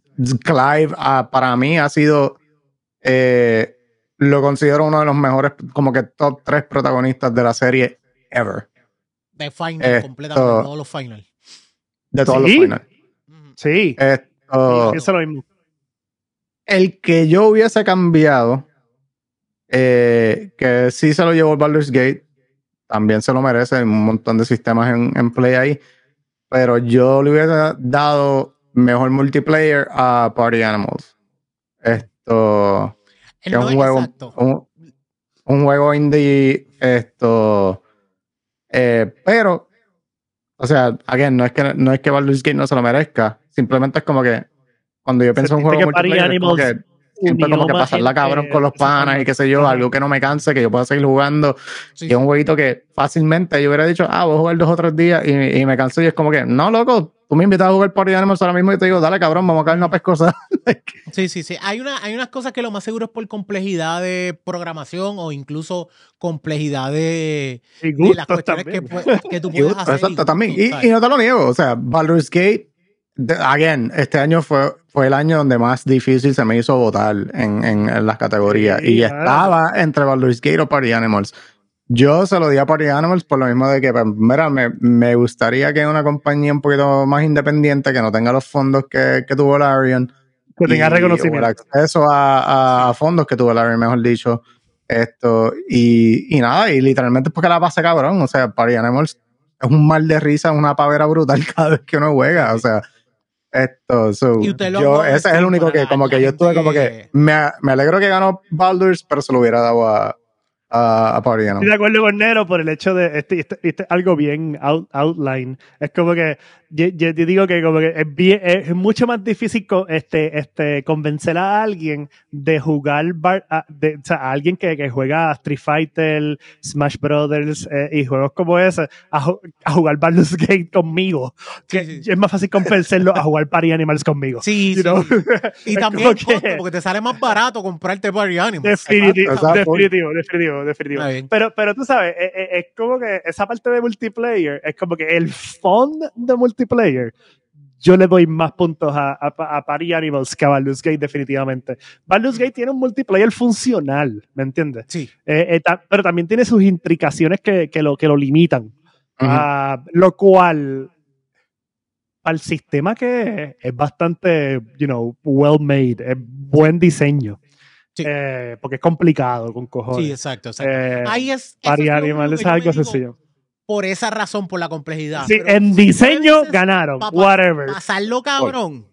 Clive ah, para mí ha sido, eh, lo considero uno de los mejores, como que top tres protagonistas de la serie ever, De final, esto- completamente, todos los final. de todos ¿Sí? los. Sí. Esto, lo mismo. el que yo hubiese cambiado, eh, que sí se lo llevó Baldur's Gate, también se lo merece, hay un montón de sistemas en, en play ahí, pero yo le hubiese dado mejor multiplayer a Party Animals. Esto, es un juego, un, un juego indie, esto, eh, pero, o sea, again, no es que no es que Baldur's Gate no se lo merezca, simplemente es como que cuando yo pienso en un juego que Party multiplayer, es como Animals que siempre como que pasarla gente cabrón con los panas y qué sé yo, algo que no me canse, que yo pueda seguir jugando. Sí, Y es un jueguito que fácilmente yo hubiera dicho, ah, voy a jugar dos o tres días y, y me canso y es como que, no, loco, tú me invitas a jugar Party Animals ahora mismo y te digo, dale cabrón, vamos a caer una pescosa. *laughs* Sí, sí, sí. Hay, una, hay unas cosas que lo más seguro es por complejidad de programación o incluso complejidad de, Y de las cuestiones que, que tú *laughs* puedes hacer. Exacto, y también. Y, y no te lo niego, o sea, Baldur's Gate, again, este año fue, fue el año donde más difícil se me hizo votar en, en- en las categorías. Sí, y claro. estaba entre Baldur's Gate o Party Animals. Yo se lo di a Party Animals por lo mismo de que, pues, mira, me, me gustaría que una compañía un poquito más independiente, que no tenga los fondos que, que tuvo Larian. Que tenga reconocimiento. el acceso a, a- fondos que tuvo Larry, mejor dicho. Esto, y, y nada, y literalmente es porque la pasa cabrón. O sea, Party Animals es un mal de risa, una pavera brutal *laughs* cada vez que uno juega. O sea, esto, so, Y usted lo yo, ese es el único que, como que yo estuve como que, me, me alegro que ganó Baldur's, pero se lo hubiera dado a, a, a Party Estoy de acuerdo con Nero por el hecho de este, este, este- algo bien out- outline. Es como que yo, yo te digo que como que es, bien- es mucho más difícil co- este, este, convencer a alguien de jugar bar- a, de- o sea, a alguien que, que juega Street Fighter, Smash Brothers eh, y juegos como ese a, a jugar Baldur's Gate conmigo. Que Sí, sí. Es más fácil convencerlo a jugar Party Animals conmigo. Sí, You sí, know? Y *laughs* también como que- costo, porque te sale más barato comprarte Party Animals. Definitivo, definitivo, definitivo, definitivo. Pero, pero tú sabes, es, es- es como que esa parte de multiplayer, es como que el fun de multiplayer, yo le doy más puntos a, a, a Party Animals que a Baldur's Gate, definitivamente. Baldur's Gate tiene un multiplayer funcional, ¿me entiendes? Sí. Eh, eh, ta- pero también tiene sus intricaciones que, que, lo, que lo limitan. Ah, lo cual, para el sistema que es, es bastante, you know, well made, es buen diseño. Sí. Eh, porque es complicado con cojones. Sí, exacto. exacto. Ahí es. eso Party Animals es algo digo, sencillo. Por esa razón, por la complejidad. Sí, Pero en diseño ganaron, pa- pa- whatever. Pasarlo cabrón.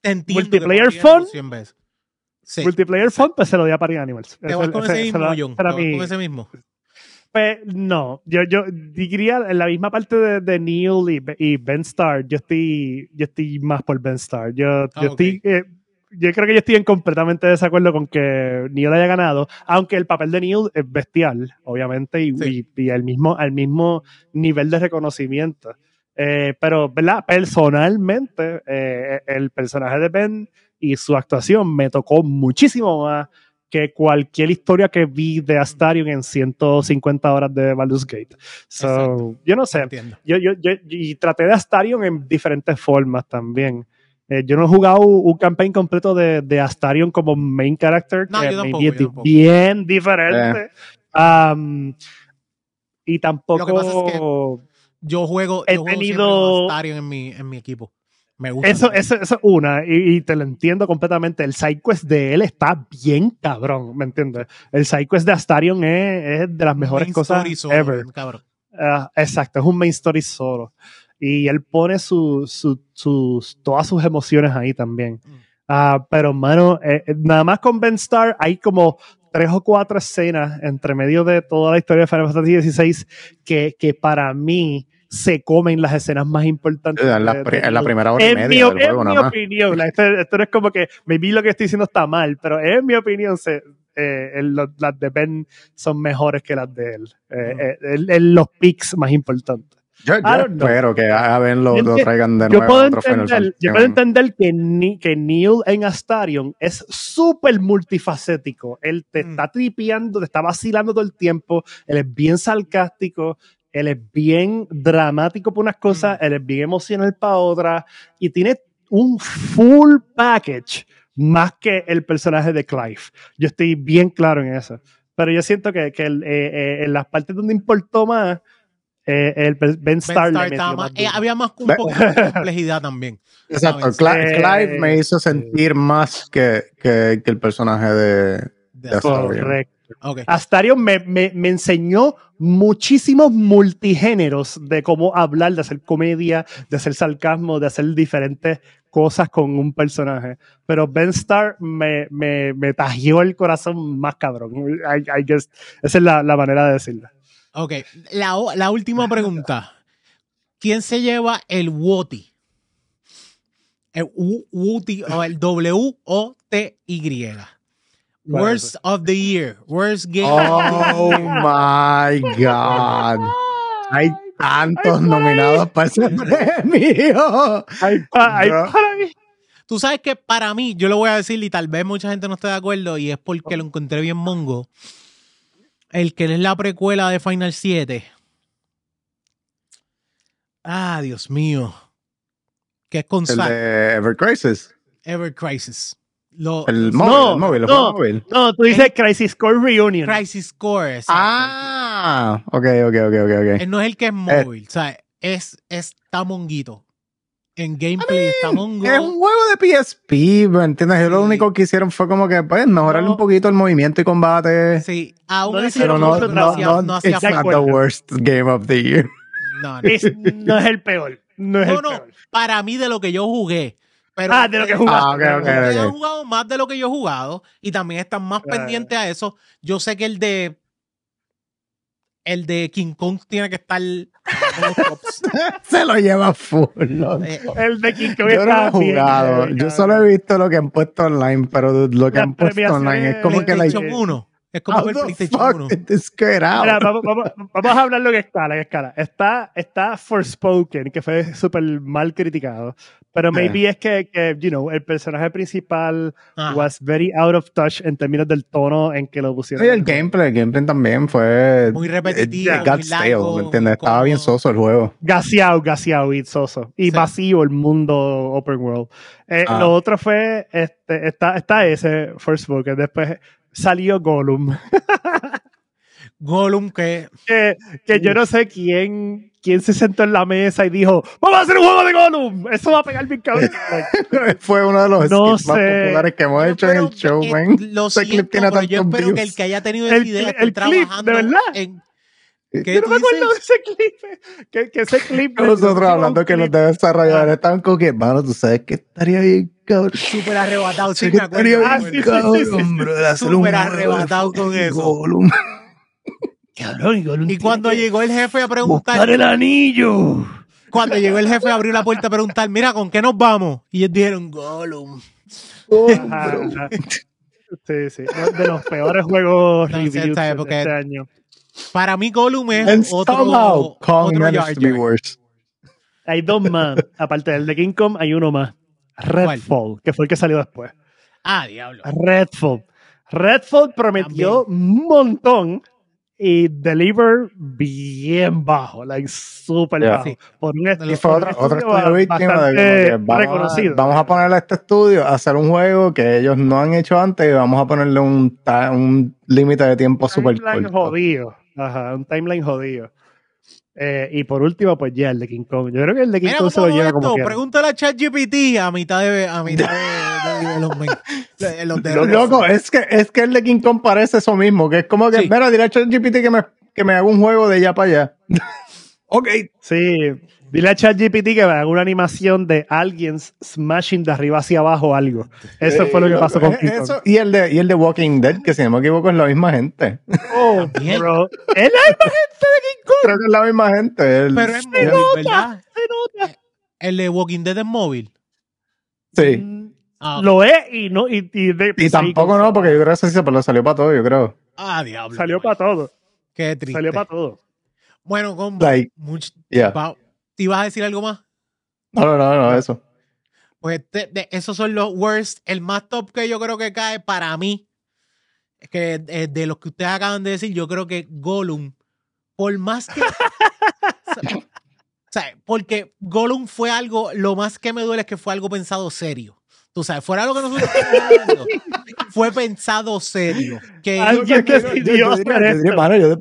Te entiendo. Multiplayer fun. 100 veces. Sí. Multiplayer fun, pues se lo di a Party Animals. Te vas con ese- mismo, John. Te vas mi- con ese mismo. Pues, no, yo, yo diría en la misma parte de, de Neil y, Be- y Ben Starr, yo estoy, yo estoy más por Ben Starr. Yo, Ah, yo estoy, eh, yo creo que yo estoy en completamente desacuerdo con que Neil haya ganado, aunque el papel de Neil es bestial, obviamente, y, Sí. y, y al mismo, al mismo nivel de reconocimiento. Eh, pero, ¿verdad? Personalmente, eh, el personaje de Ben y su actuación me tocó muchísimo más que cualquier historia que vi de Astarion en 150 horas de Baldur's Gate. So, Exacto. yo no sé. Entiendo. Yo, yo, yo, y traté de Astarion en diferentes formas también. Eh, yo no he jugado un campaign completo de, de Astarion como main character, No, que yo tampoco, es yo tampoco. bien diferente. Um, y tampoco... Lo que pasa es Yo juego, He yo juego tenido- Astarion en mi, en mi equipo. Me gusta. Eso, eso, eso es una, y, y te lo entiendo completamente. El sidequest de él está bien cabrón, ¿me entiendes? El sidequest de Astarion es, es de las mejores Main cosas story solo, ever. cabrón. Ah, exacto, es un main story solo. Y él pone su, su- sus, todas sus emociones ahí también. Mm. Ah, pero, mano, eh, eh, nada más con Ben Starr hay como tres o cuatro escenas entre medio de toda la historia de Final Fantasy XVI que, que para mí se comen las escenas más importantes. En la, de- en la primera hora y en media mi, del en juego, mi nada más. opinión, la- esto, esto no es como que maybe lo que estoy diciendo está mal, pero en mi opinión se, eh, el- las de Ben son mejores que las de él. Eh, eh, el- el- los picks más importantes. Yo, yo I don't know. espero que a ver lo, Yo lo traigan de Yo nuevo puedo, otro Final entender, yo puedo entender que, Ni- que Neil en Astarion es súper multifacético. Él te Mm. está tripeando, te está vacilando todo el tiempo. Él es bien sarcástico. Él es bien dramático por unas cosas. Mm. Él es bien emocional para otras. Y tiene un full package más que el personaje de Clive. Yo estoy bien claro en eso. Pero yo siento que, que el- eh, eh, en las partes donde importó más, eh, el Ben Ben Starr más- eh, había más un poquito *laughs* de complejidad también. Exacto, ¿sabes? Cli- Eh, Clive me hizo sentir más que, que, que el personaje de, De- Astarion. Correcto. Ok. Astarion me, me- me enseñó muchísimos multigéneros de cómo hablar, de hacer comedia, de hacer sarcasmo, de hacer diferentes cosas con un personaje. Pero Ben Starr me, me, me tajió el corazón más cabrón. I- I guess esa es la, la manera de decirlo. Ok, la, la última pregunta. ¿Quién se lleva el WOTI? El WOTI o el W-O-T-Y. ¿Cuál es Worst of the Year. Worst Game. Oh my God. Hay tantos nominados para ese premio. Ay, pa- ay, Bro. para mí. Tú sabes que para mí, yo lo voy a decir y tal vez mucha gente no esté de acuerdo y es porque lo encontré bien mongo. El que es la precuela de Final 7. Ah, Dios mío. Que es con El Zack. de Ever Crisis. Ever Crisis. Lo, El móvil, No, el móvil, el no. móvil. No, tú dices Crisis Core Reunion. Crisis Core. exacto. Ah, ok, ok, ok, ok. Él no es el que es móvil, o sea, es, está monguito. En gameplay está mongo. Es un juego de PSP, ¿me entiendes? Yo lo Sí. único que hicieron fue como que, pues, mejorarle No. un poquito el movimiento y combate. Sí, aún No así hicieron Pero no, no, no, hacía, no, hacía falta. the worst game of the year. No, *laughs* no. Es- no es el peor. No es No, el no, peor. para mí de lo que yo jugué. Pero Ah, de lo que jugaste. Ah, ok, ok, ustedes han jugado más de lo que yo he jugado y también están más Claro. pendientes a eso. Yo sé que el de el de King Kong tiene que estar. *laughs* Se lo lleva full. loco. Eh, El de King Kong Yo no he bien, jugado. eh, Yo solo he visto lo que han puesto online, pero lo que Las han puesto online es como que la. 1. Es como el the PlayStation fuck 1. did this get out? Mira, vamos, vamos- vamos a hablar lo que escala, que escala. Está, está Forspoken, que fue súper mal criticado. Pero maybe es que, que, you know, el personaje principal Ajá. was very out of touch en términos del tono en que lo pusieron. Y el gameplay, el gameplay también fue. Muy repetitivo, it got muy stale, largo, ¿me entiendes? Estaba incómodo. bien soso el juego. Gaseado, gaseado y soso. Y Sí. vacío el mundo open world. Eh, Ah. Lo otro fue, este, está, está ese Forspoken. Después salió Gollum. *laughs* Gollum que que, que yo no sé quién, quién se sentó en la mesa y dijo, vamos a hacer un juego de Gollum. Eso va a pegar bien cabrón. *laughs* fue uno de los No skits más populares que hemos Yo hecho en el show, man. Lo Ese clip siento, tiene pero yo espero que el que haya tenido El esa idea cli- esté el clip, de trabajando verdad. en ¿Qué Yo no me acuerdo de ese clip. Que, que ese clip. *laughs* Nosotros hablando que los de desarrolladores estaban como que, mano, tú sabes que estaría bien, cabrón. súper arrebatado, sí, me acuerdo. estaría Ah, bien, cabrón, bro, Súper arrebatado con eso. *laughs* Cabrón, Y cuando llegó el jefe a Buscar preguntar, el anillo. cuando llegó el jefe a abrir la puerta a preguntar, mira, ¿con qué nos vamos? Y ellos dijeron, Gollum. Ajá, ajá. Sí, sí. Uno De los peores juegos No, reviews esta de época- este año. Para mí Gollum es And otro, somehow, Kong otro Jar Jar. Hay dos más. Aparte del de King Kong, hay uno más. Redfall, que fue el que salió después. Ah, diablo. Redfall. Redfall prometió un montón y deliver bien bajo, like súper Yeah. bajo. Sí. Por un Y Y fue otro, estudio otro estudio víctima de vamos, a, reconocido. vamos a ponerle a este estudio a hacer un juego que ellos no han hecho antes y vamos a ponerle un, ta- un límite de tiempo súper timeline corto. jodido. Ajá, un timeline jodido. Eh, y por último, pues ya el de King Kong. Yo creo que el de King Mira Kong se lo lleva como que. Pregúntale a ChatGPT a mitad de, a mitad de, de development. *laughs* De- los de- Loco, es que, es que el de King Kong parece eso mismo, que es como que, Sí. mira, dile a ChatGPT que me, que me haga un juego de allá para allá. ok. Sí, dile a ChatGPT que me haga una animación de aliens smashing de arriba hacia abajo algo. Eso fue lo que pasó con Eh, eso, y, el de, y el de Walking Dead, que si no me equivoco es la misma gente. Oh, *laughs* bro. Es la misma gente de King Kong. Creo que es la misma gente. el- Pero es móvil, ¿verdad? Se nota. El de Walking Dead es móvil. sí. Mm, Ah, Lo es y no. Y, y, de- Y sí, tampoco con- no, porque yo creo que se lo salió para todo, yo creo. ah, diablo. Salió para todo. Qué triste. Salió para todo. Bueno, combo. Like, much- yeah. ¿Te ibas a decir algo más? No, no, no, no, eso. Pues te- de- esos son los worst. El más top que yo creo que cae para mí, es que eh, de los que ustedes acaban de decir, yo creo que Gollum, por más que. *laughs* o sea, porque Gollum fue algo, lo más que me duele es que fue algo pensado serio. Tú sabes, fuera lo que nosotros estamos hablando, *laughs* fue pensado serio. Que Alguien decidió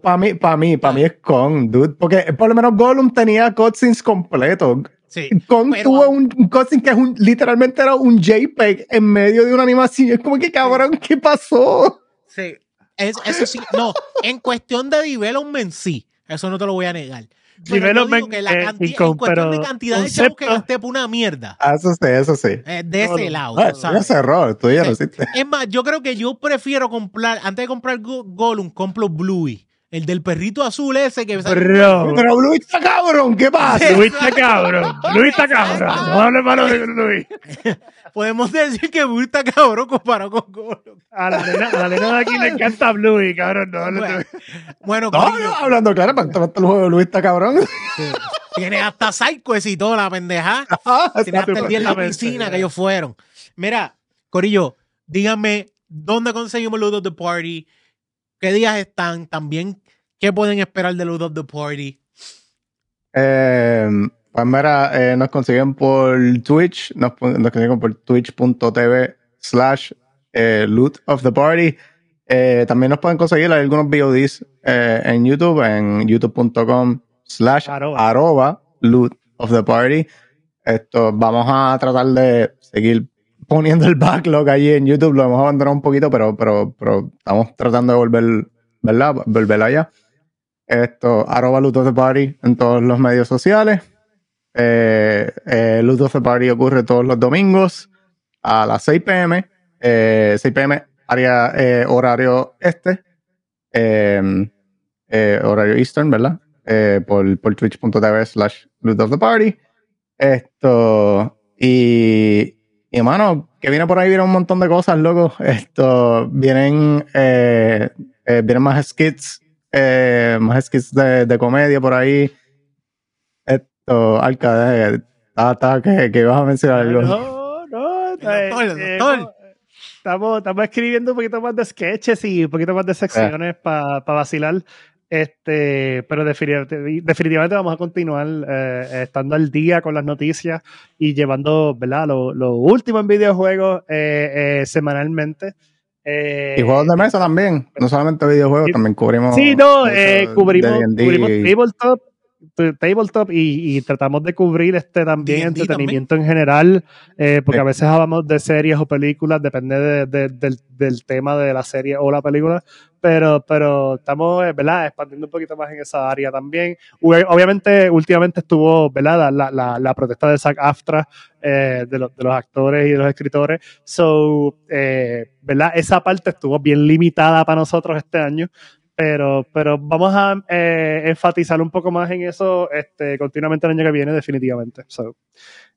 para mí, para mí, para mí es Kong, dude. Porque por lo menos Gollum tenía cutscenes completos. sí, Kong Pero- tuvo un, un cutscene que es un, literalmente era un JPEG en medio de una animación. Es como que cabrón, ¿qué pasó? Sí. Es- eso sí, no, en cuestión de development sí, eso no te lo voy a negar. Pero digo que la eh, canti- King en cuestión de cantidad de chavos que gasté por una mierda, Ah, Eso sí, eso sí. eh, de No, ese no. lado, Ah, tú ya ¿sabes? cerró, esto ya no Sí. existe. Es más, yo creo que yo prefiero comprar, antes de comprar Go- Gollum, compro Bluey, el del perrito azul ese que Bro. Pero Blue está cabrón, ¿qué pasa? *laughs* Luis está cabrón. Luis está cabrón. No hables malo de Luis. *laughs* Podemos decir que Bluey está cabrón comparado con Gollum. A la nena, a la nena de aquí le encanta Bluey, cabrón. No de Bueno, bueno, No, hablando claro, para el juego de Luis está cabrón. tiene hasta Psycho y todo, la pendeja. *laughs* Ah, Tiene hasta el día en la piscina que ellos fueron. Mira, Corillo, díganme dónde conseguimos Loot of the Party, qué días están, también qué pueden esperar de Loot of the Party. Eh, pues mira, eh, nos consiguen por Twitch, nos, nos consiguen por twitch.tv slash eh, loot of the party. Eh, también nos pueden conseguir hay algunos VODs eh, en YouTube, en youtube.com slash arroba loot of the party. Esto, vamos a tratar de seguir poniendo el backlog allí en YouTube, lo hemos abandonado un poquito, pero, pero, pero estamos tratando de volver, ¿verdad? Volver allá. Esto, arroba Loot of the Party en todos los medios sociales. Eh, eh, the Party ocurre todos los domingos a las 6 pm. Eh, 6 pm, área, eh, horario este. Eh, eh, horario Eastern, ¿verdad? Por, por twitch.tv slash Loot of the Party. Esto, y, y mano, que viene por ahí, viene un montón de cosas, loco. Esto, vienen, eh, eh, vienen más skits, eh, más skits de, de comedia por ahí. Esto, Alca, eh, ta, que, que ibas a mencionar algo. No, no. El doctor, eh. Estamos, estamos escribiendo un poquito más de sketches y un poquito más de secciones para vacilar. Este, pero definitivamente, definitivamente vamos a continuar eh, estando al día con las noticias y llevando ¿verdad? Lo, lo último en videojuegos eh, eh, semanalmente. Y juegos de mesa también, no solamente videojuegos, también cubrimos. Sí, no, eh, cubrimos, cubrimos tabletop, tabletop y, y tratamos de cubrir este también entretenimiento en general, eh, porque Sí. a veces hablamos de series o películas, depende de- de- del, del tema de la serie o la película, pero, pero estamos, eh, ¿verdad?, expandiendo un poquito más en esa área también. Obviamente, últimamente estuvo, ¿verdad?, la, la, la protesta de SAG-AFTRA eh, de, los, de los actores y de los escritores, so, eh, ¿verdad?, esa parte estuvo bien limitada para nosotros este año, pero, pero vamos a eh, enfatizar un poco más en eso este, continuamente el año que viene, definitivamente. So,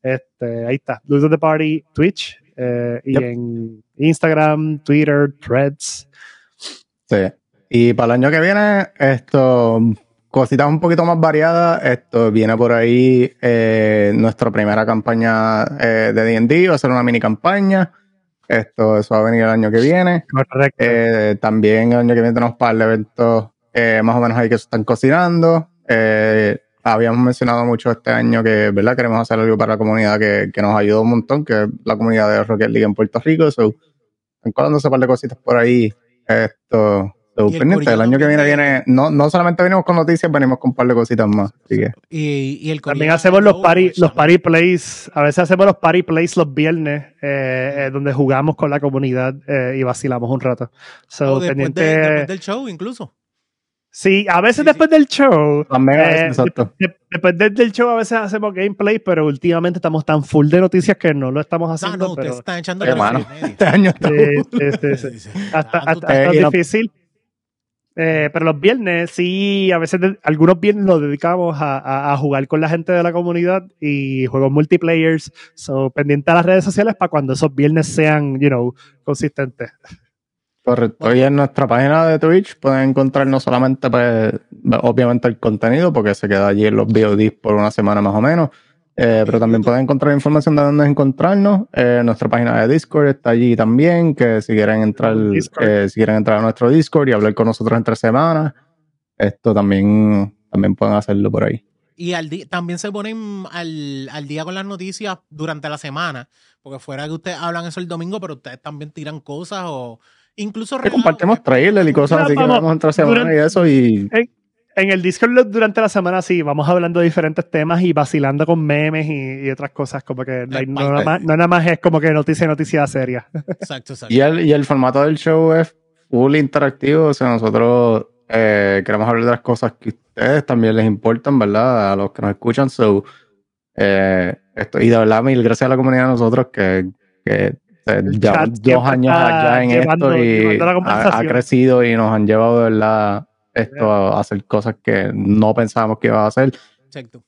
este, ahí está. Of the Party, Twitch, eh, y Yep. en Instagram, Twitter, Threads. Sí. Y para el año que viene, esto, cositas un poquito más variadas. Esto viene por ahí eh, nuestra primera campaña eh, de DD, va a ser una mini campaña. Esto, eso va a venir el año que viene. Correcto. Eh, también el año que viene tenemos par de eventos eh, más o menos ahí que se están cocinando. Eh, habíamos mencionado mucho este año que, ¿verdad? Queremos hacer algo para la comunidad que, que nos ayudó un montón, que es la comunidad de Rocket League en Puerto Rico. So, están colándose un par de cositas por ahí. Esto, so, pendiente. El, año que viene viene, no, no solamente venimos con noticias, venimos con un par de cositas más. Así que, Y, y el También hacemos los party, los party plays, a veces hacemos los party plays los viernes, eh, eh, donde jugamos con la comunidad eh, y vacilamos un rato. So, O después, de- después del show, incluso. Sí, a veces Sí, después del show. también, a veces, eh, exacto. de- después del, show a veces hacemos gameplay, pero últimamente estamos tan full de noticias que no lo estamos No, haciendo. no, ustedes pero, están echando mano, medio. *laughs* este año está- Sí, sí. hasta, *laughs* Ah, hasta- estás- hasta Eh, no- difícil. Eh, pero los viernes sí, a veces algunos viernes los dedicamos a, jugar con la gente de la comunidad y juegos multiplayers. So, pendiente a las redes sociales para cuando esos viernes sean, you know, consistentes. Correcto. Hoy en nuestra página de Twitch pueden encontrar no solamente, pues, obviamente el contenido, porque se queda allí en los VODs por una semana más o menos, eh, pero también pueden encontrar información de dónde encontrarnos. Eh, nuestra página de Discord está allí también, que si quieren entrar, eh, si quieren entrar a nuestro Discord y hablar con nosotros entre semanas, esto también, también pueden hacerlo por ahí. Y al también se ponen al, al, día con las noticias durante la semana, porque fuera que ustedes hablan eso el domingo, pero ustedes también tiran cosas o Incluso compartimos trailers y cosas así que vamos entre semana y eso y... En, el Discord durante la semana sí, vamos hablando de diferentes temas y vacilando con memes y, otras cosas, como que no, nada más, es como que noticia noticia seria. Exacto, exacto. Y el, y el formato del show es full interactivo, o sea, nosotros eh, queremos hablar de las cosas que a ustedes también les importan, ¿verdad? A los que nos escuchan, so, eh, esto, y de verdad, mil gracias a la comunidad de nosotros que, que ya dos años allá en esto y ha, crecido y nos han llevado de verdad esto a hacer cosas que no pensábamos que iba a hacer.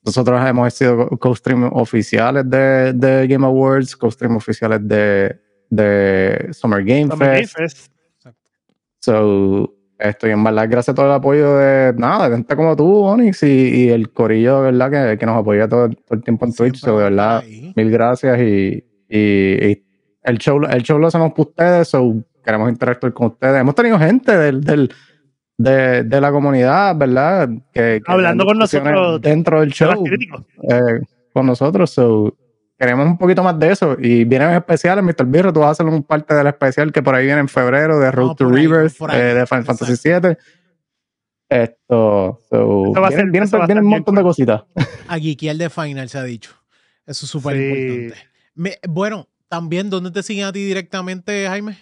Nosotros hemos sido co-stream oficiales de, de, Game Awards, co-stream oficiales de, de Summer Game Fest. So, estoy en verdad gracias a todo el apoyo de nada, de gente como tú, Onyx, y, el corillo, ¿verdad? Que, que nos apoya todo, el tiempo en Twitch. de verdad, mil gracias y, y el show, el show lo hacemos por ustedes, so queremos interactuar con ustedes. Hemos tenido gente del, del de, de, la comunidad, ¿verdad? Que, Hablando con nosotros dentro del show. Eh, con nosotros, so queremos un poquito más de eso. Y vienen especiales, Mr. Birro, tú vas a hacer un parte del especial que por ahí viene en febrero de Road to Rivers, eh, de Final Fantasy VII. Esto, so, vienen, vienen, un montón de cositas. Aquí, que el de Final se ha dicho. Eso es súper importante. bueno, también, ¿dónde te siguen a ti directamente, Jaime?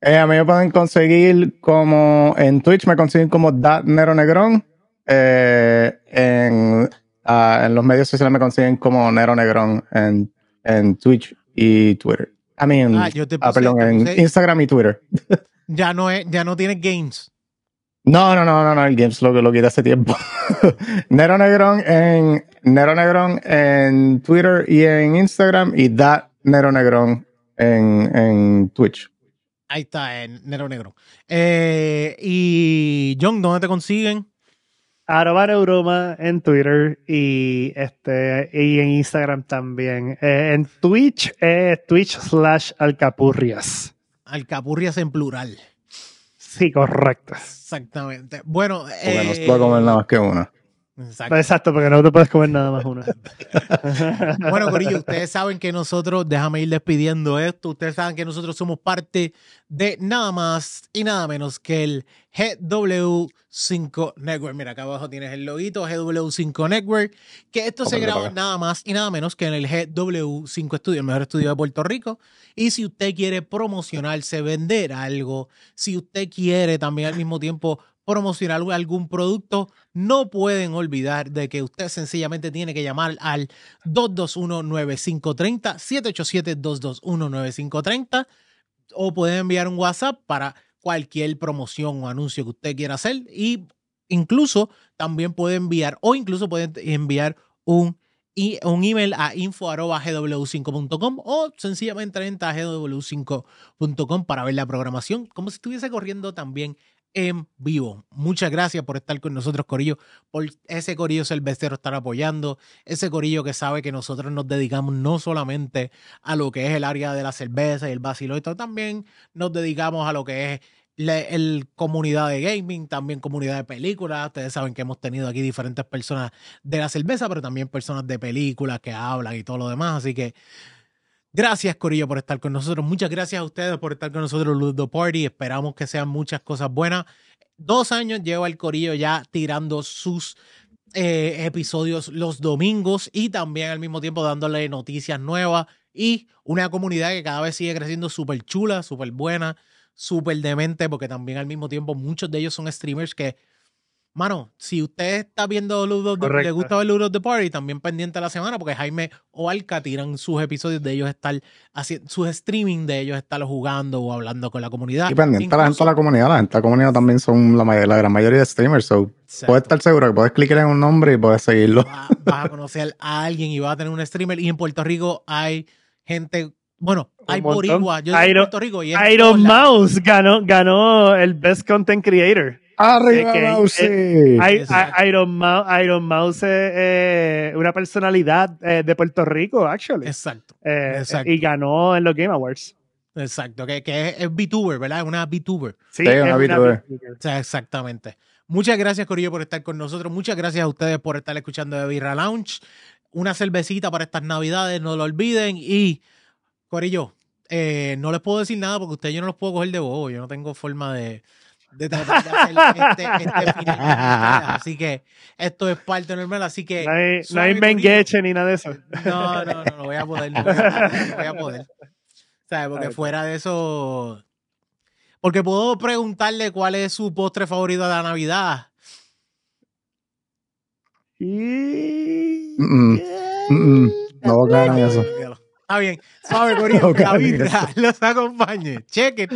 Eh, a mí me pueden conseguir como en Twitch, me consiguen como Nero Negrón. Eh, en, ah, en, los medios sociales me consiguen como Nero Negrón en, en Twitch y Twitter. I mean, ah, ah perdón, en Instagram y Twitter. *laughs* ya no es, ya no tienes games. No, no, no, no, no, el Games lo, lo quita hace tiempo. *laughs* Nero Negrón en Nero Negrón en Twitter y en Instagram y That Nero Negrón en, en Twitch. Ahí está, en Nero Negrón. Eh, y John, ¿dónde te consiguen? Arroba Neuroma en Twitter y este y en Instagram también. Eh, en Twitch es Twitch slash Alcapurrias. Alcapurrias en plural. Sí, correcto. Exactamente. Bueno, Porque no se puede comer nada más que una. Exacto. porque no te puedes comer nada más uno. *laughs* bueno, Corillo, ustedes saben que nosotros, déjame ir despidiendo esto, ustedes saben que nosotros somos parte de nada más y nada menos que el GW5 Network. Mira, acá abajo tienes el loguito GW5 Network, que esto se graba nada más y nada menos que en el GW5 Studio, el mejor estudio de Puerto Rico. Y si usted quiere promocionarse, vender algo, si usted quiere también al mismo tiempo promocionar algún producto, no pueden olvidar de que usted sencillamente tiene que llamar al 221-9530, 787-221-9530, o pueden enviar un WhatsApp para cualquier promoción o anuncio que usted quiera hacer. Y incluso también puede enviar, o incluso pueden enviar un, un email a info.gw5.com o sencillamente entra a gw5.com para ver la programación, como si estuviese corriendo también en vivo. Muchas gracias por estar con nosotros, Corillo, por ese Corillo cervecero estar apoyando, ese Corillo que sabe que nosotros nos dedicamos no solamente a lo que es el área de la cerveza y el vacilo, también nos dedicamos a lo que es la comunidad de gaming, también comunidad de películas. Ustedes saben que hemos tenido aquí diferentes personas de la cerveza, pero también personas de películas que hablan y todo lo demás. Así que Gracias, Corillo, por estar con nosotros. Muchas gracias a ustedes por estar con nosotros, Ludo Party. Esperamos que sean muchas cosas buenas. Dos años lleva el Corillo ya tirando sus eh, episodios los domingos y también al mismo tiempo dándole noticias nuevas y una comunidad que cada vez sigue creciendo súper chula, súper buena, súper demente, porque también al mismo tiempo muchos de ellos son streamers que Mano, si usted está viendo Ludo, le Correcto. gusta ver Ludo the Party, también pendiente la semana, porque Jaime o Alca tiran sus episodios de ellos estar haciendo sus streaming de ellos estar jugando o hablando con la comunidad. Y pendiente a la gente Incluso- de la comunidad. La gente de la comunidad también son la, may- la gran mayoría de streamers. So, Exacto. puedes estar seguro que puedes clicar en un nombre y puedes seguirlo. Va- vas a conocer a alguien y vas a tener un streamer. Y en Puerto Rico hay gente, bueno, hay montón. boricua. Yo soy de Iron- Puerto Rico y Iron. Mouse ganó, ganó el Best Content Creator. ¡Arriba, que- Mousy! I- Exacto. I- Iron, Mouse, Iron Mouse es eh, una personalidad eh, de Puerto Rico, actually. Exacto, Eh, exacto. y ganó en los Game Awards. exacto. Que, que es, es VTuber, ¿verdad? Es una VTuber. Sí, Sí, es una una VTuber. VTuber. O sea, exactamente. Muchas gracias, Corillo, por estar con nosotros. Muchas gracias a ustedes por estar escuchando de Birra Lounge. Una cervecita para estas navidades, no lo olviden. Y, Corillo, eh, no les puedo decir nada porque ustedes yo no los puedo coger de bobo. Yo no tengo forma de, de tratar de hacer este, este *laughs* final. Así que esto es parte normal. Así que. No hay, no hay mengueche ni nada de eso. No, no, no, no voy a poder. No voy a poder. no voy a poder. ¿Sabes? Porque fuera de eso. Porque puedo preguntarle cuál es su postre favorito de la Navidad. Y... Mm, mm, mm. No voy a caer en eso. Está bien. Suave, Corillo. No la vibra *laughs* los acompañe. Cheque.